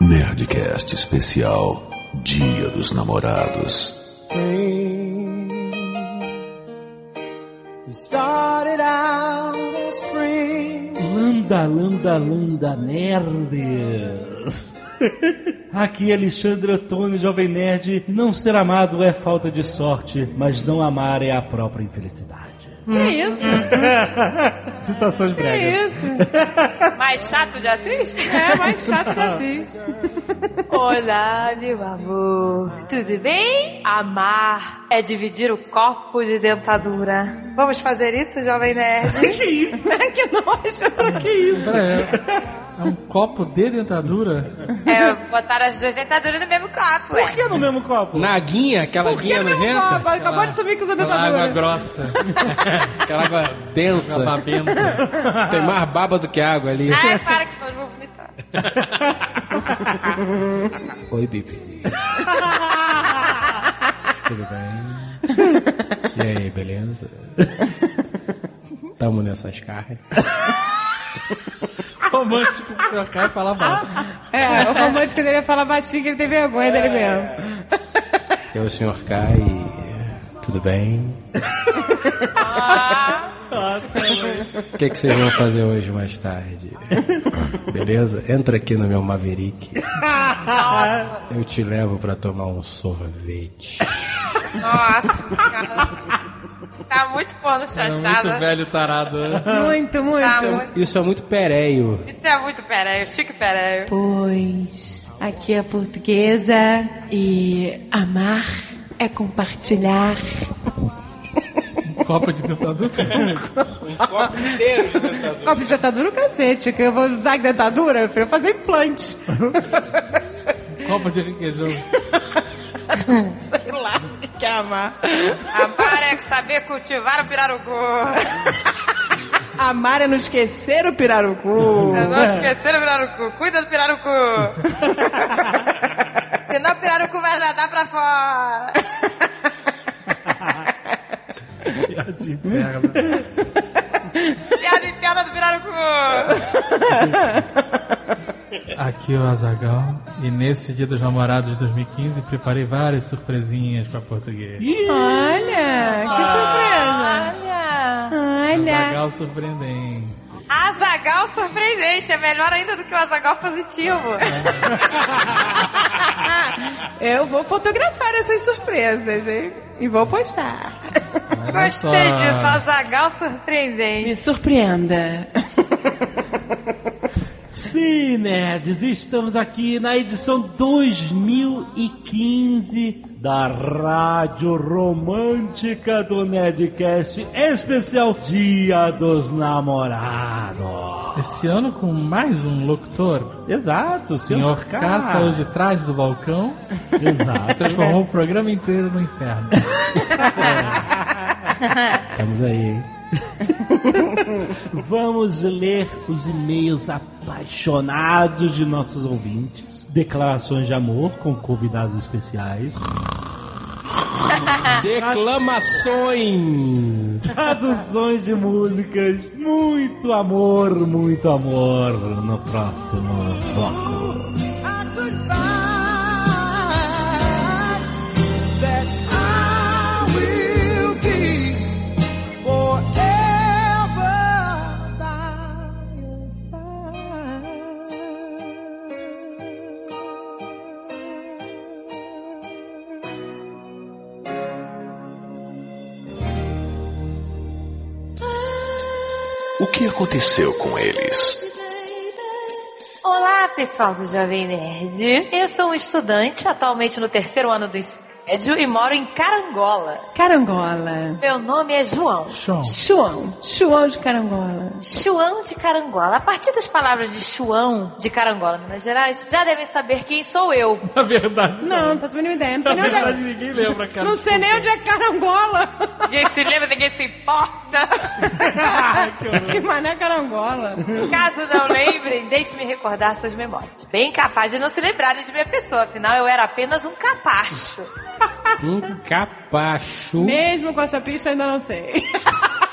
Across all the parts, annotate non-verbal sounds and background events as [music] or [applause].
Nerdcast especial Dia dos Namorados. Landa, landa, landa, nerds. [laughs] Aqui Alexandre Ottoni, Jovem Nerd. Não ser amado é falta de sorte, mas não amar é a própria infelicidade. Que isso? [laughs] Citações Que bregas. isso? [laughs] Mais chato de Assis? É mais chato que assim. [laughs] Olá, meu amor. Tudo bem? Amar é dividir o copo de dentadura. Vamos fazer isso, jovem nerd? Que isso? que nojo. Que isso? Pera aí, é um copo de dentadura? É, botar as duas dentaduras no mesmo copo. Por que no mesmo copo? Na aguinha, aquela Por que aguinha não nojenta. copo? Acabou de subir com os Aquela água dentadura. grossa, [laughs] Aquela água densa. Tem mais baba do que água ali. Ai, para que nós vamos vomitar. [laughs] Oi, Bibi. [laughs] Tudo bem? E aí, beleza? Tamo nessas carnes. Romântico trocar e falar mal. É, o romântico dele ia falar baixinho que ele tem vergonha dele mesmo. Eu, o senhor Kai. Tudo bem? O que, que vocês vão fazer hoje mais tarde? Beleza? Entra aqui no meu Maverick. Eu te levo pra tomar um sorvete. Nossa, cara. Tá muito porno É chanchada. muito velho tarado. né? Muito, muito. Tá muito... Isso é muito pereio. Isso é muito pereio, chique pereio. Pois aqui é portuguesa e amar é compartilhar. Um copo de dentadura. [laughs] Copo de dentadura o cacete, que eu vou usar dentadura, eu prefiro fazer implante. copo de requeijão. Sei lá, que é amar. Amar é saber cultivar o pirarucu. Amar é não esquecer o pirarucu. Eu não esquecer o pirarucu. Cuida do pirarucu. [laughs] Senão o pirarucu vai nadar pra fora. De perna. Piada em piada do pirarucu. Aqui é o Azagal e nesse dia dos namorados de 2015 preparei várias surpresinhas pra português. Olha, que surpresa. Olha. Olha. Azagal surpreendente. Azagal surpreendente. É melhor ainda do que o Azagal positivo. [laughs] Eu vou fotografar essas surpresas, hein? E vou postar. Olha Gostei só. disso. Azagal surpreendente. Me surpreenda. Sim, nerds, estamos aqui na edição 2015 da Rádio Romântica do Nerdcast, especial Dia dos Namorados. Esse ano com mais um locutor, Exato, senhor K saiu de trás do balcão Exato. transformou o programa inteiro no inferno. [laughs] Estamos aí, hein? [laughs] [laughs] Vamos ler os e-mails apaixonados de nossos ouvintes, declarações de amor com convidados especiais, [laughs] Declamações! traduções de músicas, muito amor, muito amor. No próximo bloco. O que aconteceu com eles? Olá, pessoal do Jovem Nerd. Eu sou um estudante, atualmente no terceiro ano do médio e moro em Carangola. Carangola. Meu nome é João. Chão. Chuão. Chuão de carangola. Chuão de Carangola. A partir das palavras de Chuão de Carangola, Minas Gerais, já devem saber quem sou eu. Na verdade, Não, não faço a mínima ideia. Não Na sei nem onde verdade, é, ninguém lembra, cara. não sei nem onde é carangola. Ninguém se lembra, ninguém se importa. [laughs] que mané carangola. Caso não lembrem, deixe-me recordar suas memórias. Bem capaz de não se lembrarem de minha pessoa, afinal eu era apenas um capacho. Um capacho. Mesmo com essa pista, ainda não sei. [laughs]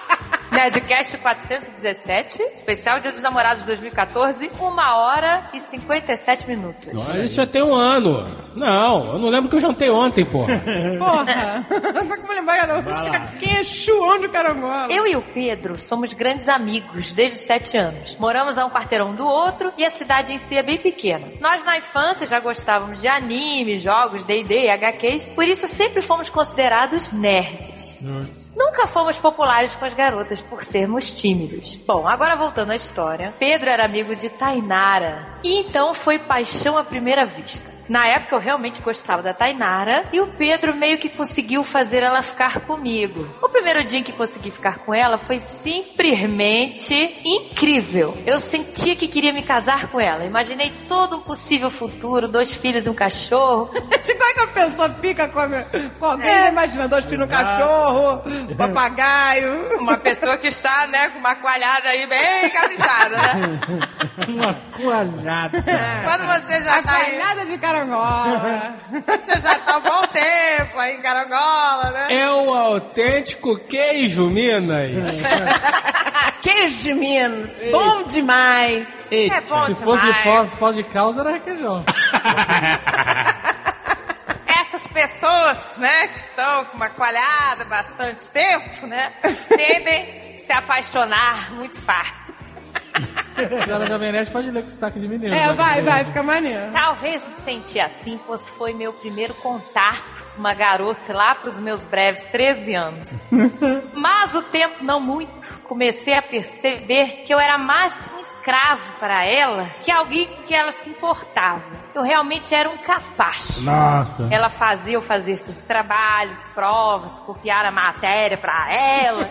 Nerdcast 417, especial Dia dos Namorados 2014, 1 hora e 57 minutos. Olha, Isso já tem um ano. Não, eu não lembro que eu jantei ontem, porra. [laughs] Porra! [laughs] Só que eu lembrar da fica queixuão de carangola. Eu e o Pedro somos grandes amigos desde 7 anos. Moramos a um quarteirão do outro e a cidade em si é bem pequena. Nós na infância já gostávamos de anime, jogos, D&D e HQs, por isso sempre fomos considerados nerds. Nunca fomos populares com as garotas por sermos tímidos. Bom, agora voltando à história. Pedro era amigo de Tainara e então foi paixão à primeira vista. Na época eu realmente gostava da Tainara e o Pedro meio que conseguiu fazer ela ficar comigo. O primeiro dia em que consegui ficar com ela foi simplesmente incrível. Eu sentia que queria me casar com ela. Imaginei todo um possível futuro, dois filhos e um cachorro. [laughs] Como é que a pessoa fica com, a- com alguém? Imagina dois filhos, um cachorro, [laughs] um papagaio. Uma pessoa que está, né, com uma coalhada aí bem caprichada, né? [laughs] Uma coalhada. Quando você já A tá aí, coalhada de carangola. você já tá há um bom tempo aí em Carangola, né? É um autêntico queijo, Minas. [laughs] Queijo de Minas. Bom demais. É bom Se fosse demais. pós, pós de causa, era requeijão. [laughs] Essas pessoas, né, que estão com uma coalhada há bastante tempo, né, tendem a se apaixonar muito fácil. [laughs] Se ela Jovem Nerd, pode ler com sotaque de mineiro. É, pode vai, vai, fica maneiro. Talvez me senti assim, pois foi meu primeiro contato com uma garota lá para os meus breves 13 anos. [laughs] Mas o tempo não muito. Comecei a perceber que eu era mais um escravo para ela que alguém que ela se importava. Eu realmente era um capacho. Nossa. Ela fazia eu fazer seus trabalhos, provas, copiar a matéria pra ela.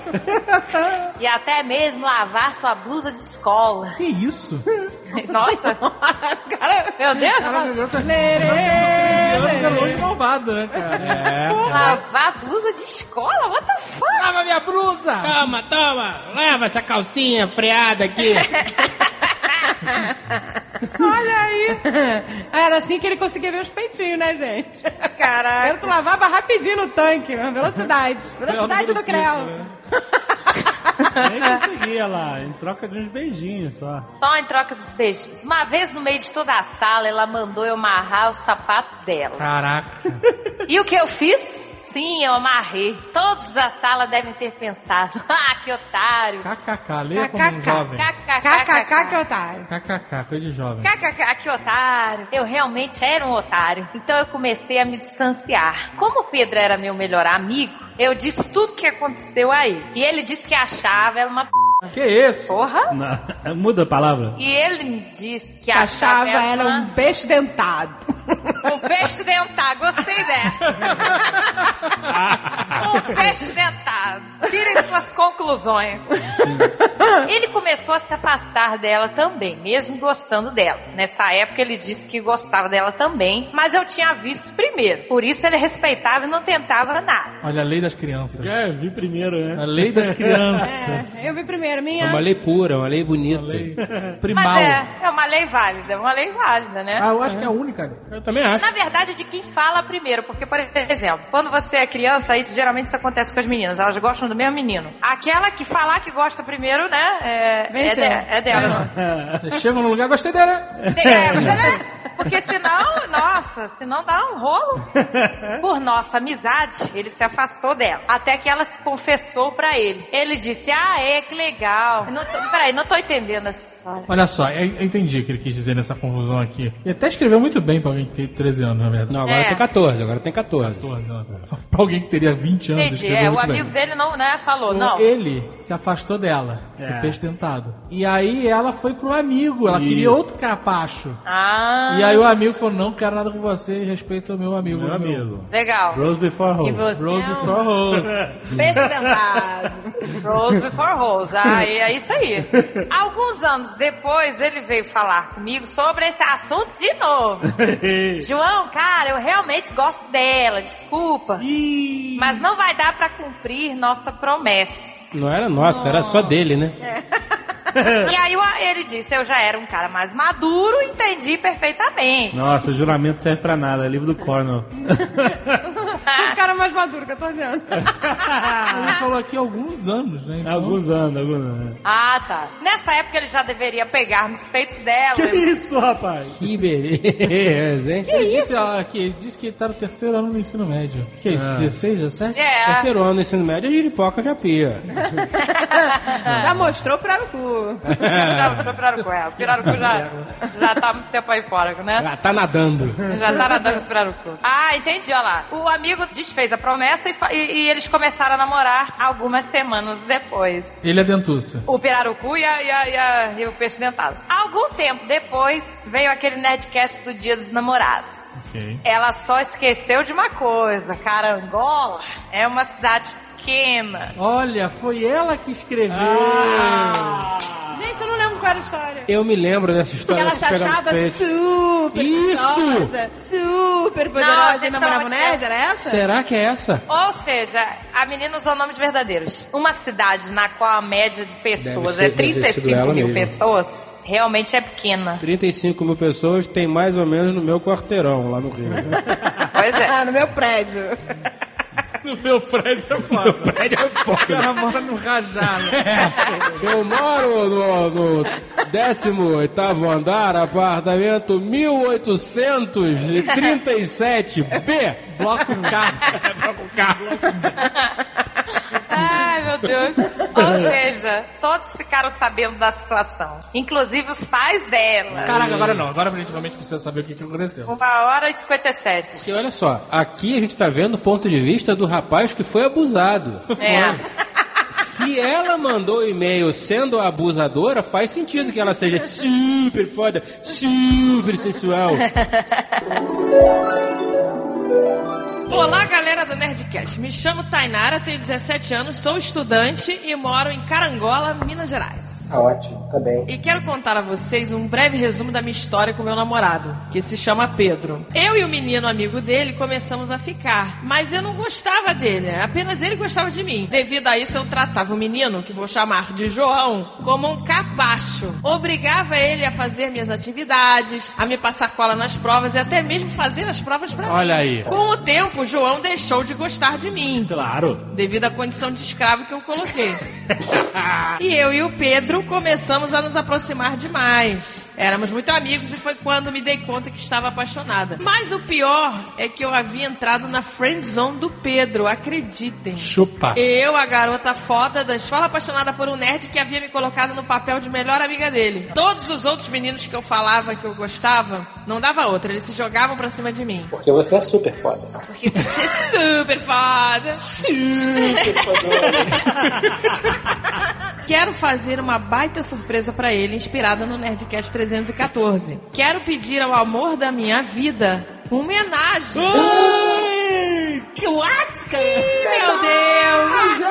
[laughs] e até mesmo lavar sua blusa de escola. Que isso? [laughs] Nossa, Cara, meu Deus! Ela é longe malvada, né, cara? É. [laughs] Lavar a blusa de escola? What the fuck? Lava minha blusa! Toma, toma, leva essa calcinha freada aqui. Olha aí. Era assim que ele conseguia ver os peitinhos, né, gente? Caraca. Eu lavava rapidinho no tanque, na velocidade. Velocidade do Creu. né? Nem conseguia lá, em troca de uns beijinhos só. Só em troca dos beijos. Uma vez no meio de toda a sala, ela mandou eu amarrar o sapato dela. Caraca. E o que eu fiz? Sim, eu amarrei. Todos da sala devem ter pensado. [laughs] Ah, que otário. KKK, leia como um KKK. jovem. KKK que otário. KKK, coisa de jovem. KKK, que otário. Eu realmente era um otário. Então eu comecei a me distanciar. Como o Pedro era meu melhor amigo, eu disse tudo o que aconteceu aí. E ele disse que achava ela uma p... Que isso? porra. Não, [laughs] muda a palavra. E ele me disse que achava, Achava ela uma- um peixe dentado. [laughs] Um peixe dentado, gostei dessa. [laughs] um peixe dentado. Tirem suas conclusões. Ele começou a se afastar dela também, mesmo gostando dela. Nessa época ele disse que gostava dela também, mas eu tinha visto primeiro. Por isso ele respeitava e não tentava nada. Olha a lei das crianças. É, vi primeiro, A né? lei das crianças. É, eu vi primeiro, [laughs] É minha. uma lei pura, uma lei A bonita. lei Mas primal. é, é uma lei válida, é uma lei válida, né? Ah, eu acho que é a única. Eu também acho. Na verdade, é de quem fala primeiro, porque, por exemplo, quando você é criança, aí geralmente isso acontece com as meninas, elas gostam do mesmo menino. Aquela que falar que gosta primeiro, né, é, é, de- é dela. [laughs] chegam no lugar, gostei dela. É, gostei, né? Porque senão, nossa, senão dá um rolo. Por nossa amizade, ele se afastou dela. Até que ela se confessou pra ele. Ele disse, ah, é, que legal. Não tô, peraí, não tô entendendo essa história. Olha só, eu eu entendi o que ele quis dizer nessa confusão aqui. E até escreveu muito bem pra alguém que tem 13 anos, na verdade. Não, agora É. tem 14, agora tem 14. 14 anos. Pra alguém que teria 20 anos, Entendi, escreveu é, o amigo bem. dele não, né, falou, Então, não. Ele se afastou dela, É. do peixe tentado. E aí ela foi pro amigo, ela queria Isso. outro capacho. Ah, E aí o amigo falou, não quero nada com você, respeito ao meu amigo. Meu amigo. legal. Rose before E home. você Rose é um before rose. [laughs] peixe dentado. [laughs] Rose before Rose. Ah, e é isso aí. Alguns anos depois, ele veio falar comigo sobre esse assunto de novo. [laughs] João, cara, eu realmente gosto dela, desculpa. Ih, Mas não vai dar pra cumprir nossa promessa. Não era nossa, era só dele, né? [laughs] [laughs] E aí ele disse, eu já era um cara mais maduro, entendi perfeitamente. Nossa, o juramento serve pra nada, é livro do Cornell. [laughs] O cara mais maduro, 14 anos. [laughs] Ele falou aqui há alguns anos, né? Então, Alguns anos, alguns anos. Ah, tá. Nessa época ele já deveria pegar nos peitos dela. Que isso, rapaz? Que beleza, hein? ele disse, ó, aqui, ele disse que ele tá no terceiro ano do ensino médio. Que é isso, 16, 17? É. Terceiro ano do ensino médio, a giripoca já pia. Já mostrou pra o cu. Já foi pirarucu, é. O pirarucu já, já tá há muito tempo aí fora, né? Ela tá nadando. Já tá nadando esse pirarucu. Ah, entendi, olha lá. O amigo desfez a promessa e, e- e eles começaram a namorar algumas semanas depois. Ele é dentuça. O pirarucu e, a- e a- e a- e o peixe dentado. Algum tempo depois, veio aquele Nerdcast do Dia dos Namorados. Ela só esqueceu de uma coisa. Carangola é uma cidade pequena. Olha, foi ela que escreveu. Ah. Gente, eu não lembro qual era a história. Eu me lembro dessa Porque história. ela se achava super Isso! poderosa, super Não, poderosa gente, e namorava pelo o amor de nerd, era essa? Será que é essa? Ou seja, a menina usou nomes verdadeiros. Uma cidade na qual a média de pessoas é ser- sido 35 ela mil mesmo. pessoas, realmente é pequena. 35 mil pessoas tem mais ou menos no meu quarteirão lá no Rio. Pois é. [laughs] Ah, no meu prédio. No meu prédio é foda. [laughs] Meu prédio é foda. Cara mora no rajado. Eu moro no, no 18 andar, apartamento 1837B. Bloco K. [laughs] Ai, meu Deus. Ou seja, todos ficaram sabendo da situação. Inclusive os pais dela. Caraca, agora não. Agora a gente realmente precisa saber o que, que aconteceu. Uma hora e 57. E olha só, aqui a gente tá vendo o ponto de vista do rapaz que foi abusado. É. Se ela mandou e-mail sendo a abusadora, faz sentido que ela seja super foda, super sensual. [laughs] Olá, galera do Nerdcast. Me chamo Tainara, tenho 17 anos, sou estudante e moro em Carangola, Minas Gerais. Ah, ótimo, tá bem. E quero contar a vocês um breve resumo da minha história com meu namorado, que se chama Pedro. Eu e o menino amigo dele começamos a ficar, mas eu não gostava dele, apenas ele gostava de mim. Devido a isso, eu tratava o menino, que vou chamar de João, como um capacho. Obrigava ele a fazer minhas atividades, a me passar cola nas provas e até mesmo fazer as provas pra mim. Olha aí. Com o tempo, João deixou de gostar de mim Claro. devido à condição de escravo que eu coloquei. [laughs] e eu e o Pedro começamos a nos aproximar demais. Éramos muito amigos e foi quando me dei conta que estava apaixonada. Mas o pior é que eu havia entrado na friend zone do Pedro, acreditem. Chupa. Eu, a garota foda da escola apaixonada por um nerd que havia me colocado no papel de melhor amiga dele. Todos os outros meninos que eu falava que eu gostava, não dava outra, eles se jogavam pra cima de mim. Porque você é super foda. Porque você é super foda. [laughs] Quero fazer uma baita surpresa pra ele, inspirada no Nerdcast 314. Quero pedir ao amor da minha vida uma homenagem. Que what, Meu Deus!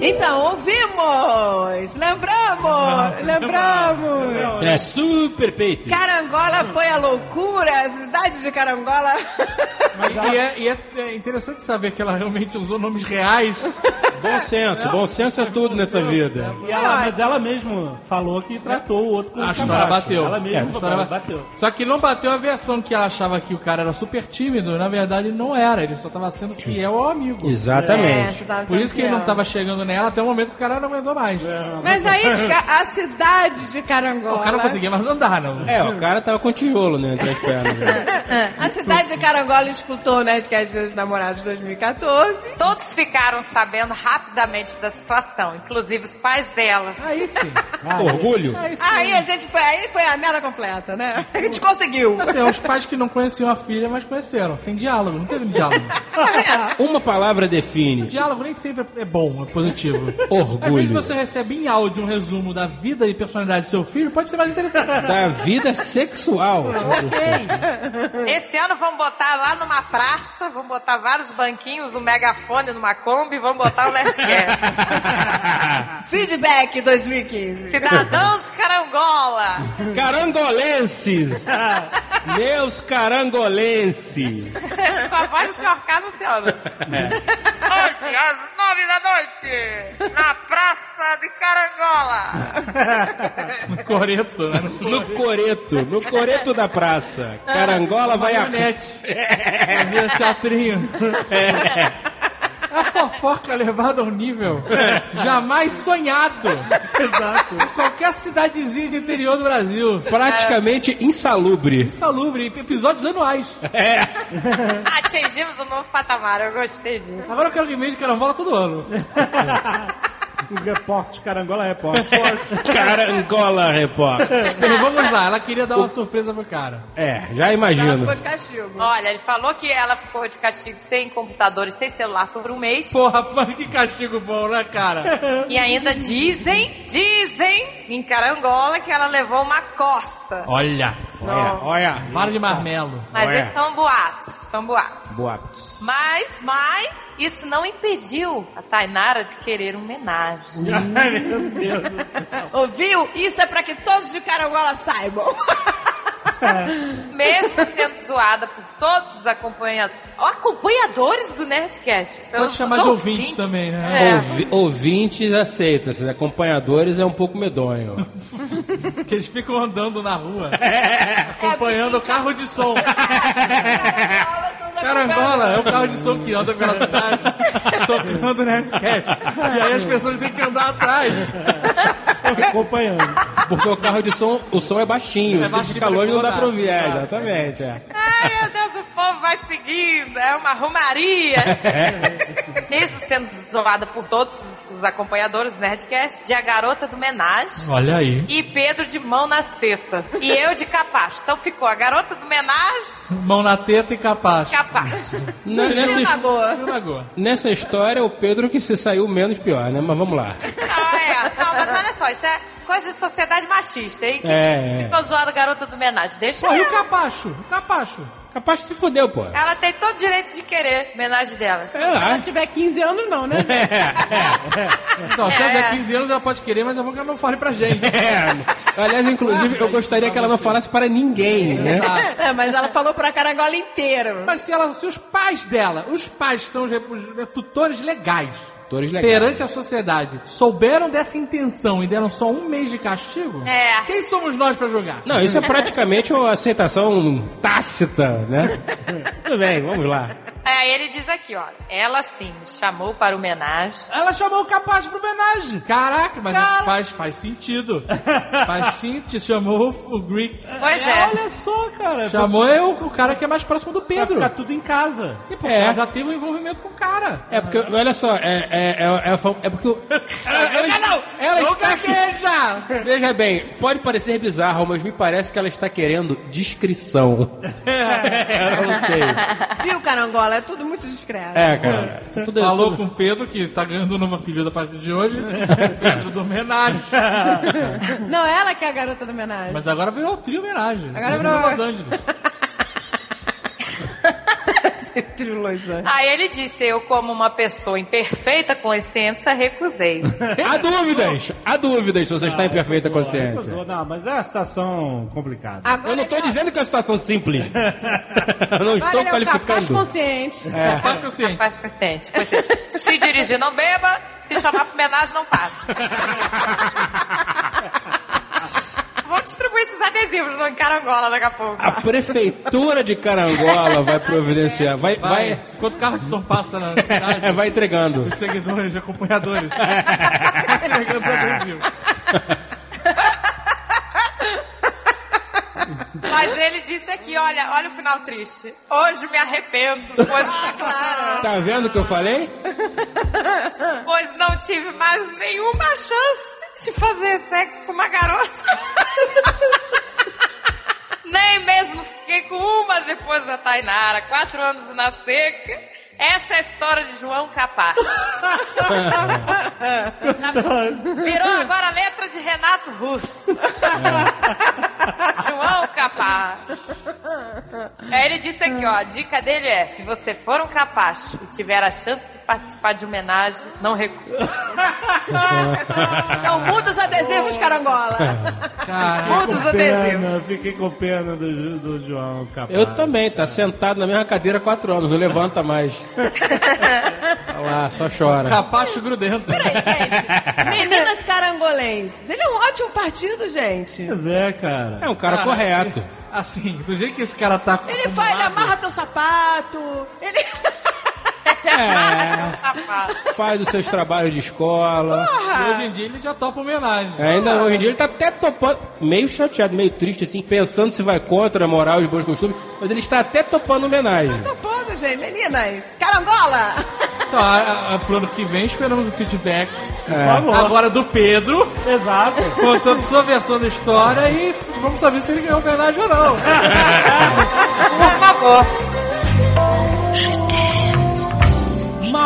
Então, ouvimos! Lembramos! Lembramos! É super peito. Carangola foi a loucura, a cidade de Carangola. E, é, e é- é interessante saber que ela realmente usou nomes reais. Bom senso, bom senso é tudo nessa vida. E ela, mas ela mesmo falou que tratou o outro com A história bateu. Ela É, a mesma história bateu. Só que não bateu a versão que ela achava que o cara era super tímido. Na verdade, não era. Ele só tava sendo fiel ao amigo. Exatamente. Por isso que ele não tava chegando nela até o momento que o cara não aguentou mais. Mas aí a cidade de Carangola. O cara não conseguia mais andar, não. É, o cara tava com tijolo né, entre as pernas. né? [laughs] A cidade de Carangola escutou o Nerdcast dos Namorados 2014. Todos ficaram sabendo rapidamente da situação, inclusive os pais dela. Aí sim. [laughs] Orgulho? Aí sim. Aí a gente foi, aí foi a merda completa, né? A gente conseguiu. Assim, os pais que não conheciam a filha, mas conheceram. Sem diálogo, não teve diálogo. [laughs] Uma palavra O define. diálogo nem sempre é bom, é positivo. Às [laughs] vezes Orgulho. você recebe em áudio um resumo da vida e personalidade do seu filho, pode ser mais interessante. [laughs] Da vida sexual. Esse ano vamos botar lá numa praça, vamos botar vários banquinhos, um megafone numa Kombi e vamos botar o Nerdcast. [laughs] Feedback 2015. Cidadãos Carangola! Carangolenses! Meus carangolenses! Com a voz do Sr. K, Luciano. Ô, senhores, nove da noite na Praça de Carangola. [laughs] No coreto, né? No coreto, no coreto da praça. Carangola vai a... Fazia teatrinho. A fofoca levada a um nível jamais sonhado. Exato. Em qualquer cidadezinha de interior do Brasil. Praticamente insalubre. Insalubre, episódios anuais. [laughs] Atingimos um novo patamar, eu gostei disso. Agora eu quero e-mail de carambola todo ano. [laughs] Repórter, carangola repórter. Carangola, repórter. [laughs] Vamos lá, ela queria dar uma surpresa pro cara. É, já imagino. Ficou de castigo. Olha, ele falou que ela ficou de castigo sem computador e sem celular por um mês. Porra, mas que castigo bom, né, cara? E ainda dizem, dizem em Carangola que ela levou uma coça. Olha, Olha, olha. vara de marmelo. Mas Ué. esses são boatos, são boatos. Boatos. Mas, mas, isso não impediu a Tainara de querer um homenagem. [laughs] Ai, meu Deus. Ouviu? Isso é pra que todos de Carangola saibam. [laughs] Mesmo sendo zoada por todos os acompanha... acompanhadores do Nerdcast. Pode chamar de ouvintes também, né? É. Ouvi- ouvintes aceita, se acompanhadores é um pouco medonho. Que eles ficam andando na rua, acompanhando o carro de som. Carangola é o carro de som que anda pela cidade, tocando Nerdcast. E aí as pessoas têm que andar atrás. Acompanhando. Porque o carro de som, o som é baixinho, É se baixinho fica longe não dá pra ouvir. É, exatamente, é. Ai, meu Deus, o povo vai seguindo, é uma romaria. Mesmo sendo zoada por todos os acompanhadores do Nerdcast, de a garota do menage Olha aí. e Pedro de mão nas tetas. E eu de capacho. Então ficou a garota do menage, Mão na teta e capaz. capacho. [laughs] Na- nessa, his- nessa história, o Pedro que se saiu menos pior, né? Mas vamos lá. Não, é, não, mas olha só, isso é coisa de sociedade machista, hein? Que É, é. Ficou zoada a garota do menage. Deixa Pô, e o capacho? O capacho. Capaz que se fudeu, pô. Ela tem todo o direito de querer homenagem dela. É Se ela tiver 15 anos, não, né? [laughs] Então, se ela É. tiver 15 anos, ela pode querer, mas é bom que ela não fale pra gente. [laughs] É. Aliás, inclusive, eu gostaria que ela não falasse para ninguém, né? É, mas ela falou pra Carangola inteiro. Mas se, ela, se os pais dela, os pais são os, os tutores legais, Atores legais. perante a sociedade, souberam dessa intenção e deram só um mês de castigo, É. quem somos nós pra julgar? Não, isso é praticamente uma aceitação tácita, né? [laughs] Tudo bem, vamos lá. Aí ele diz aqui, ó. Ela sim chamou para homenagem. Ela chamou o capaz pro homenagem. Caraca, mas faz, faz sentido. [laughs] faz sentido. Chamou o Greek. Pois é. Olha só, cara. Chamou eu, o cara que é mais próximo do Pra Pedro. ficar tudo em casa. E, pô, É. já teve um envolvimento com o cara. É porque, olha só, é, é, é, é, é porque. o- [laughs] Ela, ela, não! ela Não está gagueja! Veja bem, pode parecer bizarro, mas me parece que ela está querendo discrição. [laughs] eu não sei. Viu, Carangola? É tudo muito discreto. É, cara. Tudo, Falou tudo- com o Pedro, que tá ganhando um novo apelido a partir de hoje. Pedro do homenagem. [laughs] Não, ela que é a garota da homenagem. Mas agora virou o trio homenagem. Agora Virou virou- [laughs] Trio Los Angeles. Aí ele disse, eu como uma pessoa em perfeita consciência, recusei. Há dúvidas! Há dúvidas se você está em perfeita consciência. Recusou. Não, mas é uma situação complicada. Agora Eu não estou é- dizendo que é uma situação simples. [laughs] Eu não Agora estou ele é o capaz qualificando. consciente. Capaz consciente. Capaz consciente. Pois é. [laughs] Se dirigir, não beba. Se chamar pra homenagem, não paga. [laughs] Vou distribuir esses adesivos no Carangola daqui a pouco. A prefeitura de Carangola vai providenciar, vai, Vai. vai, Enquanto o carro de som passa na [laughs] cidade, vai entregando. os seguidores, acompanhadores. Vai [laughs] entregando os adesivos. Mas ele disse aqui, olha, olha o final triste. Hoje me arrependo, pois, [laughs] Tá vendo o que eu falei? pois não tive mais nenhuma chance de fazer sexo com uma garota. [laughs] Nem mesmo fiquei com uma depois da Tainara, quatro anos na seca. Essa é a história de João Capaz. [laughs] Virou agora a letra de Renato Russo. [laughs] João Capaz. Aí ele disse aqui, ó, a dica dele é, se você for um capacho e tiver a chance de participar de homenagem, não recua. Então muda os adesivos, Carangola. Caraca. Muda os adesivos. Pena, fiquei com pena do, do João capaz. Eu também, tá sentado na mesma cadeira há quatro anos, não levanta mais. Olha lá, só chora. Capacho grudento. Peraí, gente. Meninas carangolenses. Ele é um ótimo partido, gente. Pois é, cara. É um cara correto. Assim, do jeito que esse cara tá Ele faz, ele amarra teu sapato. Ele. [laughs] É, faz os seus trabalhos de escola. E Hoje em dia ele já topa homenagem. Ainda hoje em dia ele tá até topando, meio chateado, meio triste, assim, pensando se vai contra a moral e os bons costumes, mas ele está até topando homenagem. Tô pondo, gente. Meninas. Carangola. Então, a, a, pro ano que vem esperamos o feedback É. favor. agora do Pedro, Exato. contando sua versão da história e vamos saber se ele ganhou homenagem ou não. [laughs] Por favor.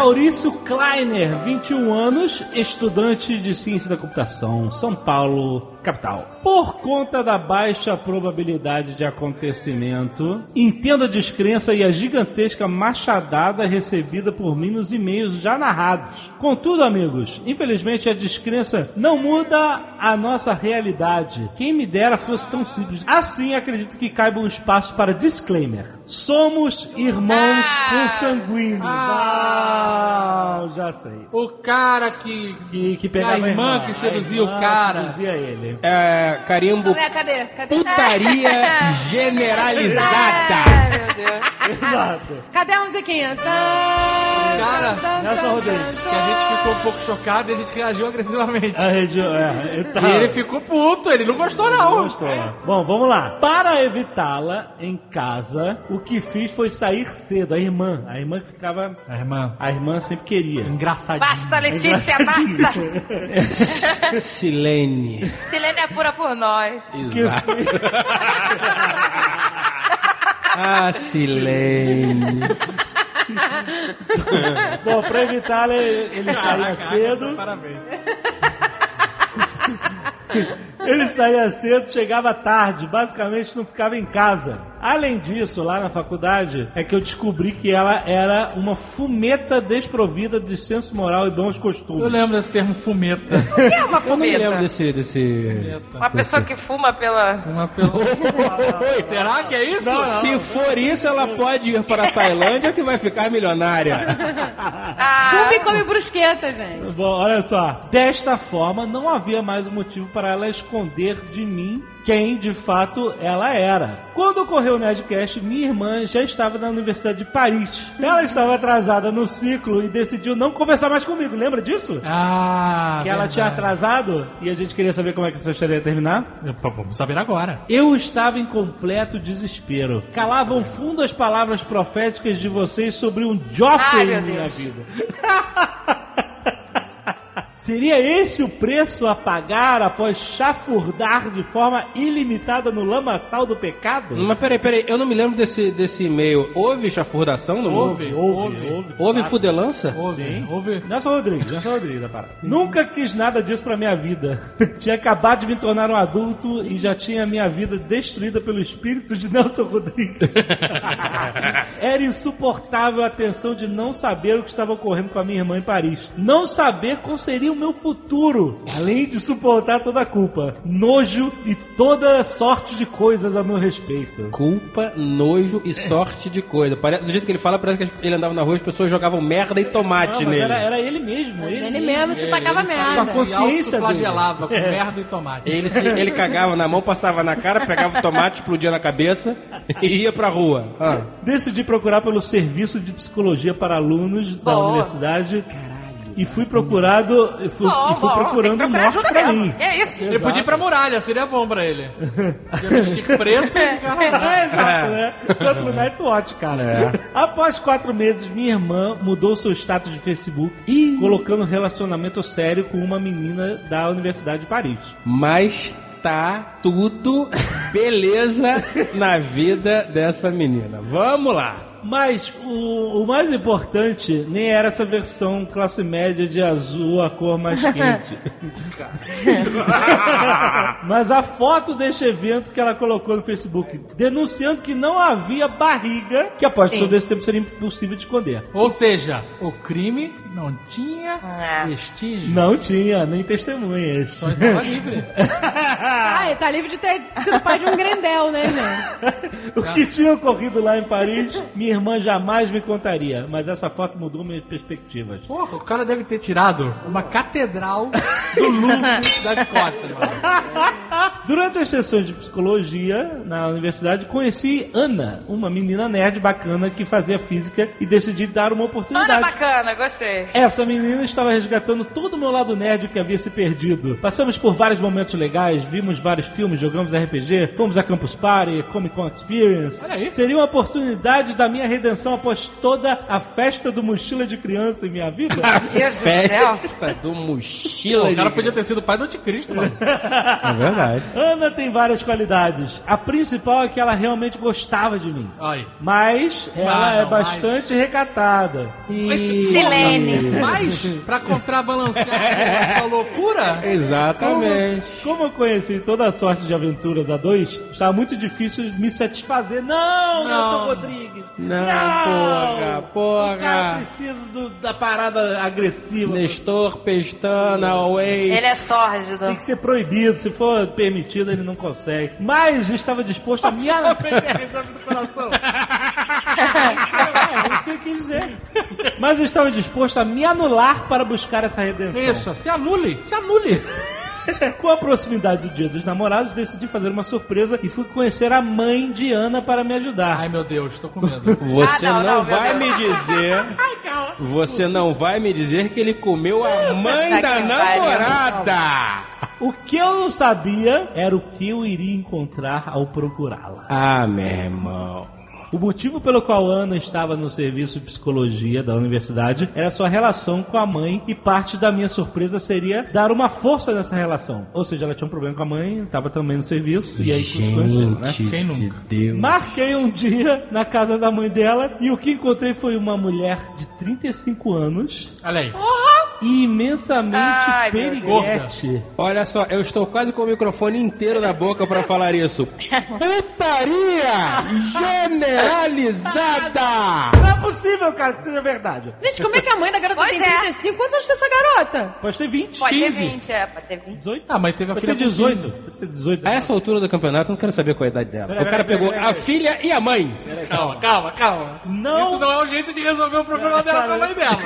Maurício Kleiner, 21 anos, estudante de ciência da computação, São Paulo, capital. Por conta da baixa probabilidade de acontecimento, entendo a descrença e a gigantesca machadada recebida por mim nos e-mails já narrados. Contudo, amigos, infelizmente a descrença não muda a nossa realidade. Quem me dera fosse tão simples. Assim, acredito que caiba um espaço para disclaimer. Somos irmãos Ah. consanguíneos. Ah, já sei. O cara que. Que, que pegava A irmã que a seduzia o irmã cara. que seduzia ele. É, carimbo Ué, cadê? Cadê? putaria [laughs] generalizada. Ai, meu Deus. Exato. Cadê a musiquinha? Cara, Rodrigues, tan, Que a gente ficou um pouco chocado e a gente reagiu agressivamente. A região. É, ele tá- E ele ficou puto, ele não gostou não. Gostou. Bom, vamos lá. Para evitá-la em casa, o que fiz foi sair cedo. A irmã. A irmã que ficava. A irmã, A irmã sempre queria. engraçadinho. Basta, Letícia, basta. Silene. [laughs] Silene é pura por nós. Que Exato. [laughs] Ah, Silene. Bom, pra evitá-la, ele saía cedo. Parabéns. [laughs] Ele saía cedo, chegava tarde, basicamente não ficava em casa. Além disso, lá na faculdade, é que eu descobri que ela era uma fumeta desprovida de senso moral e bons costumes. Eu lembro desse termo fumeta. [laughs] O que é uma Eu não me lembro fumeta? desse. desse... Uma pessoa que fuma pela... Uma pelo... [laughs] Será que é isso? Se for isso, ela pode ir para a Tailândia que vai ficar milionária. Ah, Fume e come brusqueta, gente. Bom, olha só. Desta forma, não havia mais motivo para ela esconder de mim quem de fato ela era. Quando ocorreu o Nerdcast, minha irmã já estava na Universidade de Paris. Ela estava atrasada no ciclo e decidiu não conversar mais comigo. Lembra disso? Ah, que ela verdade. tinha atrasado e a gente queria saber como é que essa história ia terminar. Vamos saber agora. Eu estava em completo desespero. Calavam fundo as palavras proféticas de vocês sobre um Joffrey Ai, meu em minha Deus. vida. [laughs] Seria esse o preço a pagar após chafurdar de forma ilimitada no lamaçal do pecado? Mas peraí, peraí, eu não me lembro desse, desse e-mail. Houve chafurdação no Houve, mundo? houve, houve. Houve fudelança? Houve, Sim. houve. Nelson Rodrigues, Nelson Rodrigues, da parada. Nunca quis nada disso pra minha vida. [laughs] tinha acabado de me tornar um adulto e já tinha minha vida destruída pelo espírito de Nelson Rodrigues. [laughs] Era insuportável a tensão de não saber o que estava ocorrendo com a minha irmã em Paris. Não saber qual seria o meu futuro. Além de suportar toda a culpa, nojo e toda sorte de coisas a meu respeito. Culpa, nojo e sorte de coisa. Parece, do jeito que ele fala, parece que ele andava na rua e as pessoas jogavam merda e tomate Não, nele. era, era ele mesmo. Ele, Ele mesmo se tacava Com a merda. consciência dele. flagelava com É. merda e tomate. Ele, se- ele cagava na mão, passava na cara, pegava o tomate, explodia na cabeça e ia pra rua. Ah. Decidi procurar pelo serviço de psicologia para alunos da Boa. universidade. E fui procurado, e fui, Bom, e fui bom, procurando procurar morte ajuda pra mim. É isso. Ele podia ir pra muralha, seria bom pra ele. Vestir preto e lá. É, exato, né? Foi pro Nightwatch, cara. Após quatro meses, minha irmã mudou seu status de Facebook, colocando um relacionamento sério com uma menina da Universidade de Paris. Mas tá tudo beleza na vida dessa menina. Vamos lá. Mas o, o mais importante nem era essa versão classe média de azul, a cor mais [laughs] quente. [laughs] [laughs] Mas a foto deste evento que ela colocou no Facebook, denunciando que não havia barriga, que após Sim. todo esse tempo seria impossível de esconder. Ou seja, o crime não tinha Ah. vestígio. Não tinha nem testemunhas. Só estava livre. Ah, ele tá livre de ter sido pai de um grendel, né, gente? O que tinha ocorrido lá em Paris me minha irmã jamais me contaria, mas essa foto mudou minhas perspectivas. Porra, o cara deve ter tirado uma catedral do Louvre [laughs] das costas, mano. Durante as sessões de psicologia na universidade, conheci Ana, uma menina nerd bacana que fazia física e decidi dar uma Ana oportunidade. bacana, gostei. Essa menina estava resgatando todo o meu lado nerd que havia se perdido. Passamos por vários momentos legais, vimos vários filmes, jogamos RPG, fomos a Campus Party, Comic Con Experience. Olha aí. Seria uma oportunidade da minha redenção após toda a festa do mochila de criança em minha vida. [laughs] Festa do mochila. O cara podia ter sido pai do anticristo, mano. [laughs] É verdade. Ana tem várias qualidades. A principal é que ela realmente gostava de mim. Aí. Mas ela Ah, é não, bastante recatada. Mas, Silene. Mas, pra contrabalancear essa [laughs] loucura, Exatamente. Como eu conheci toda a sorte de aventuras a dois, estava muito difícil me satisfazer. Não, Não. Nelson Rodrigues! Não, O porra, cara porra. precisa do- da parada agressiva. Nestor, Pestana, Away. Ele é sórdido. Tem que ser proibido, se for permitido ele não consegue. Mas estava disposto a me [laughs] anular. do coração. é, isso que eu quis dizer. Mas eu estava disposto a me anular para buscar essa redenção. isso, se anule, se anule. [laughs] Com a proximidade do dia dos namorados, decidi fazer uma surpresa e fui conhecer a mãe de Ana para me ajudar. Ai, meu Deus, tô com medo. [laughs] Você Ah, não, não, não, vai me dizer. [laughs] Você não vai me dizer que ele comeu a mãe da namorada. O que eu não sabia era o que eu iria encontrar ao procurá-la. Ah, meu irmão. O motivo pelo qual Ana estava no serviço de psicologia da universidade era sua relação com a mãe e parte da minha surpresa seria dar uma força nessa relação. Ou seja, ela tinha um problema com a mãe, estava também no serviço e aí se conheceram, né? Gente Quem nunca? Deus. Marquei um dia na casa da mãe dela e o que encontrei foi uma mulher de 35 anos Olha aí. e imensamente Ai, periguete. Olha só, eu estou quase com o microfone inteiro na boca pra falar isso. [laughs] Putaria [laughs] generalizada! Não é possível, cara, que seja verdade. Gente, como é que a mãe da garota Pois tem é. 35? Quantos anos tem essa garota? Pode ter 20, Pode 15, ter 20, é, pode ter 20. 18. Ah, mas teve a Pode filha ter com 18. 15. Pode ter 18. A essa altura do campeonato, eu não quero saber qual é a idade dela. Peraí, o cara peraí, pegou peraí, a filha e a mãe. Calma, calma, calma. Não, Isso não é o jeito de resolver o problema dela com a mãe dela.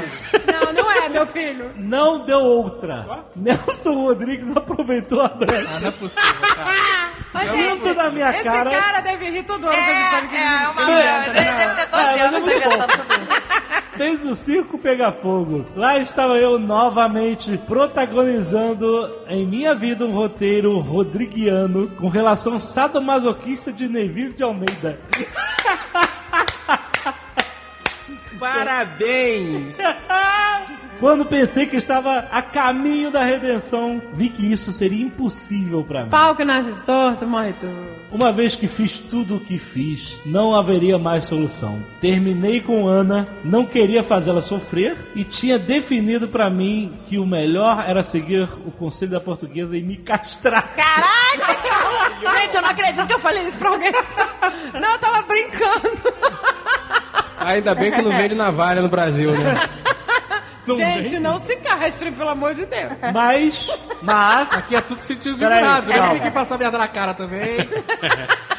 Não, não é, meu filho. não deu outra. Nelson Rodrigues aproveitou a brecha. Ah, não é possível, cara. [laughs] Mas, Tanto na minha esse cara. cara deve rir todo ano É, quando ele fala que é, ele uma né? deve ter 12 Ah, mas anos é. Fez o circo pegar fogo. Lá estava eu novamente protagonizando em minha vida um roteiro rodriguiano com relação sadomasoquista de Neville de Almeida. Parabéns! [laughs] Quando pensei que estava a caminho da redenção, vi que isso seria impossível para mim. Pau que nasce torto, morre tudo. Uma vez que fiz tudo o que fiz, não haveria mais solução. Terminei com Ana, não queria fazê-la sofrer e tinha definido pra mim que o melhor era seguir o conselho da portuguesa e me castrar. Caraca! Gente, eu não acredito que eu falei isso pra alguém. Não, eu tava brincando. Ainda bem que não vende navalha no Brasil, né? [laughs] Gente, não se castrem, pelo amor de Deus. Mas, mas, Aqui é tudo sentido figurado. calma. Né? Ninguém passa merda na cara também.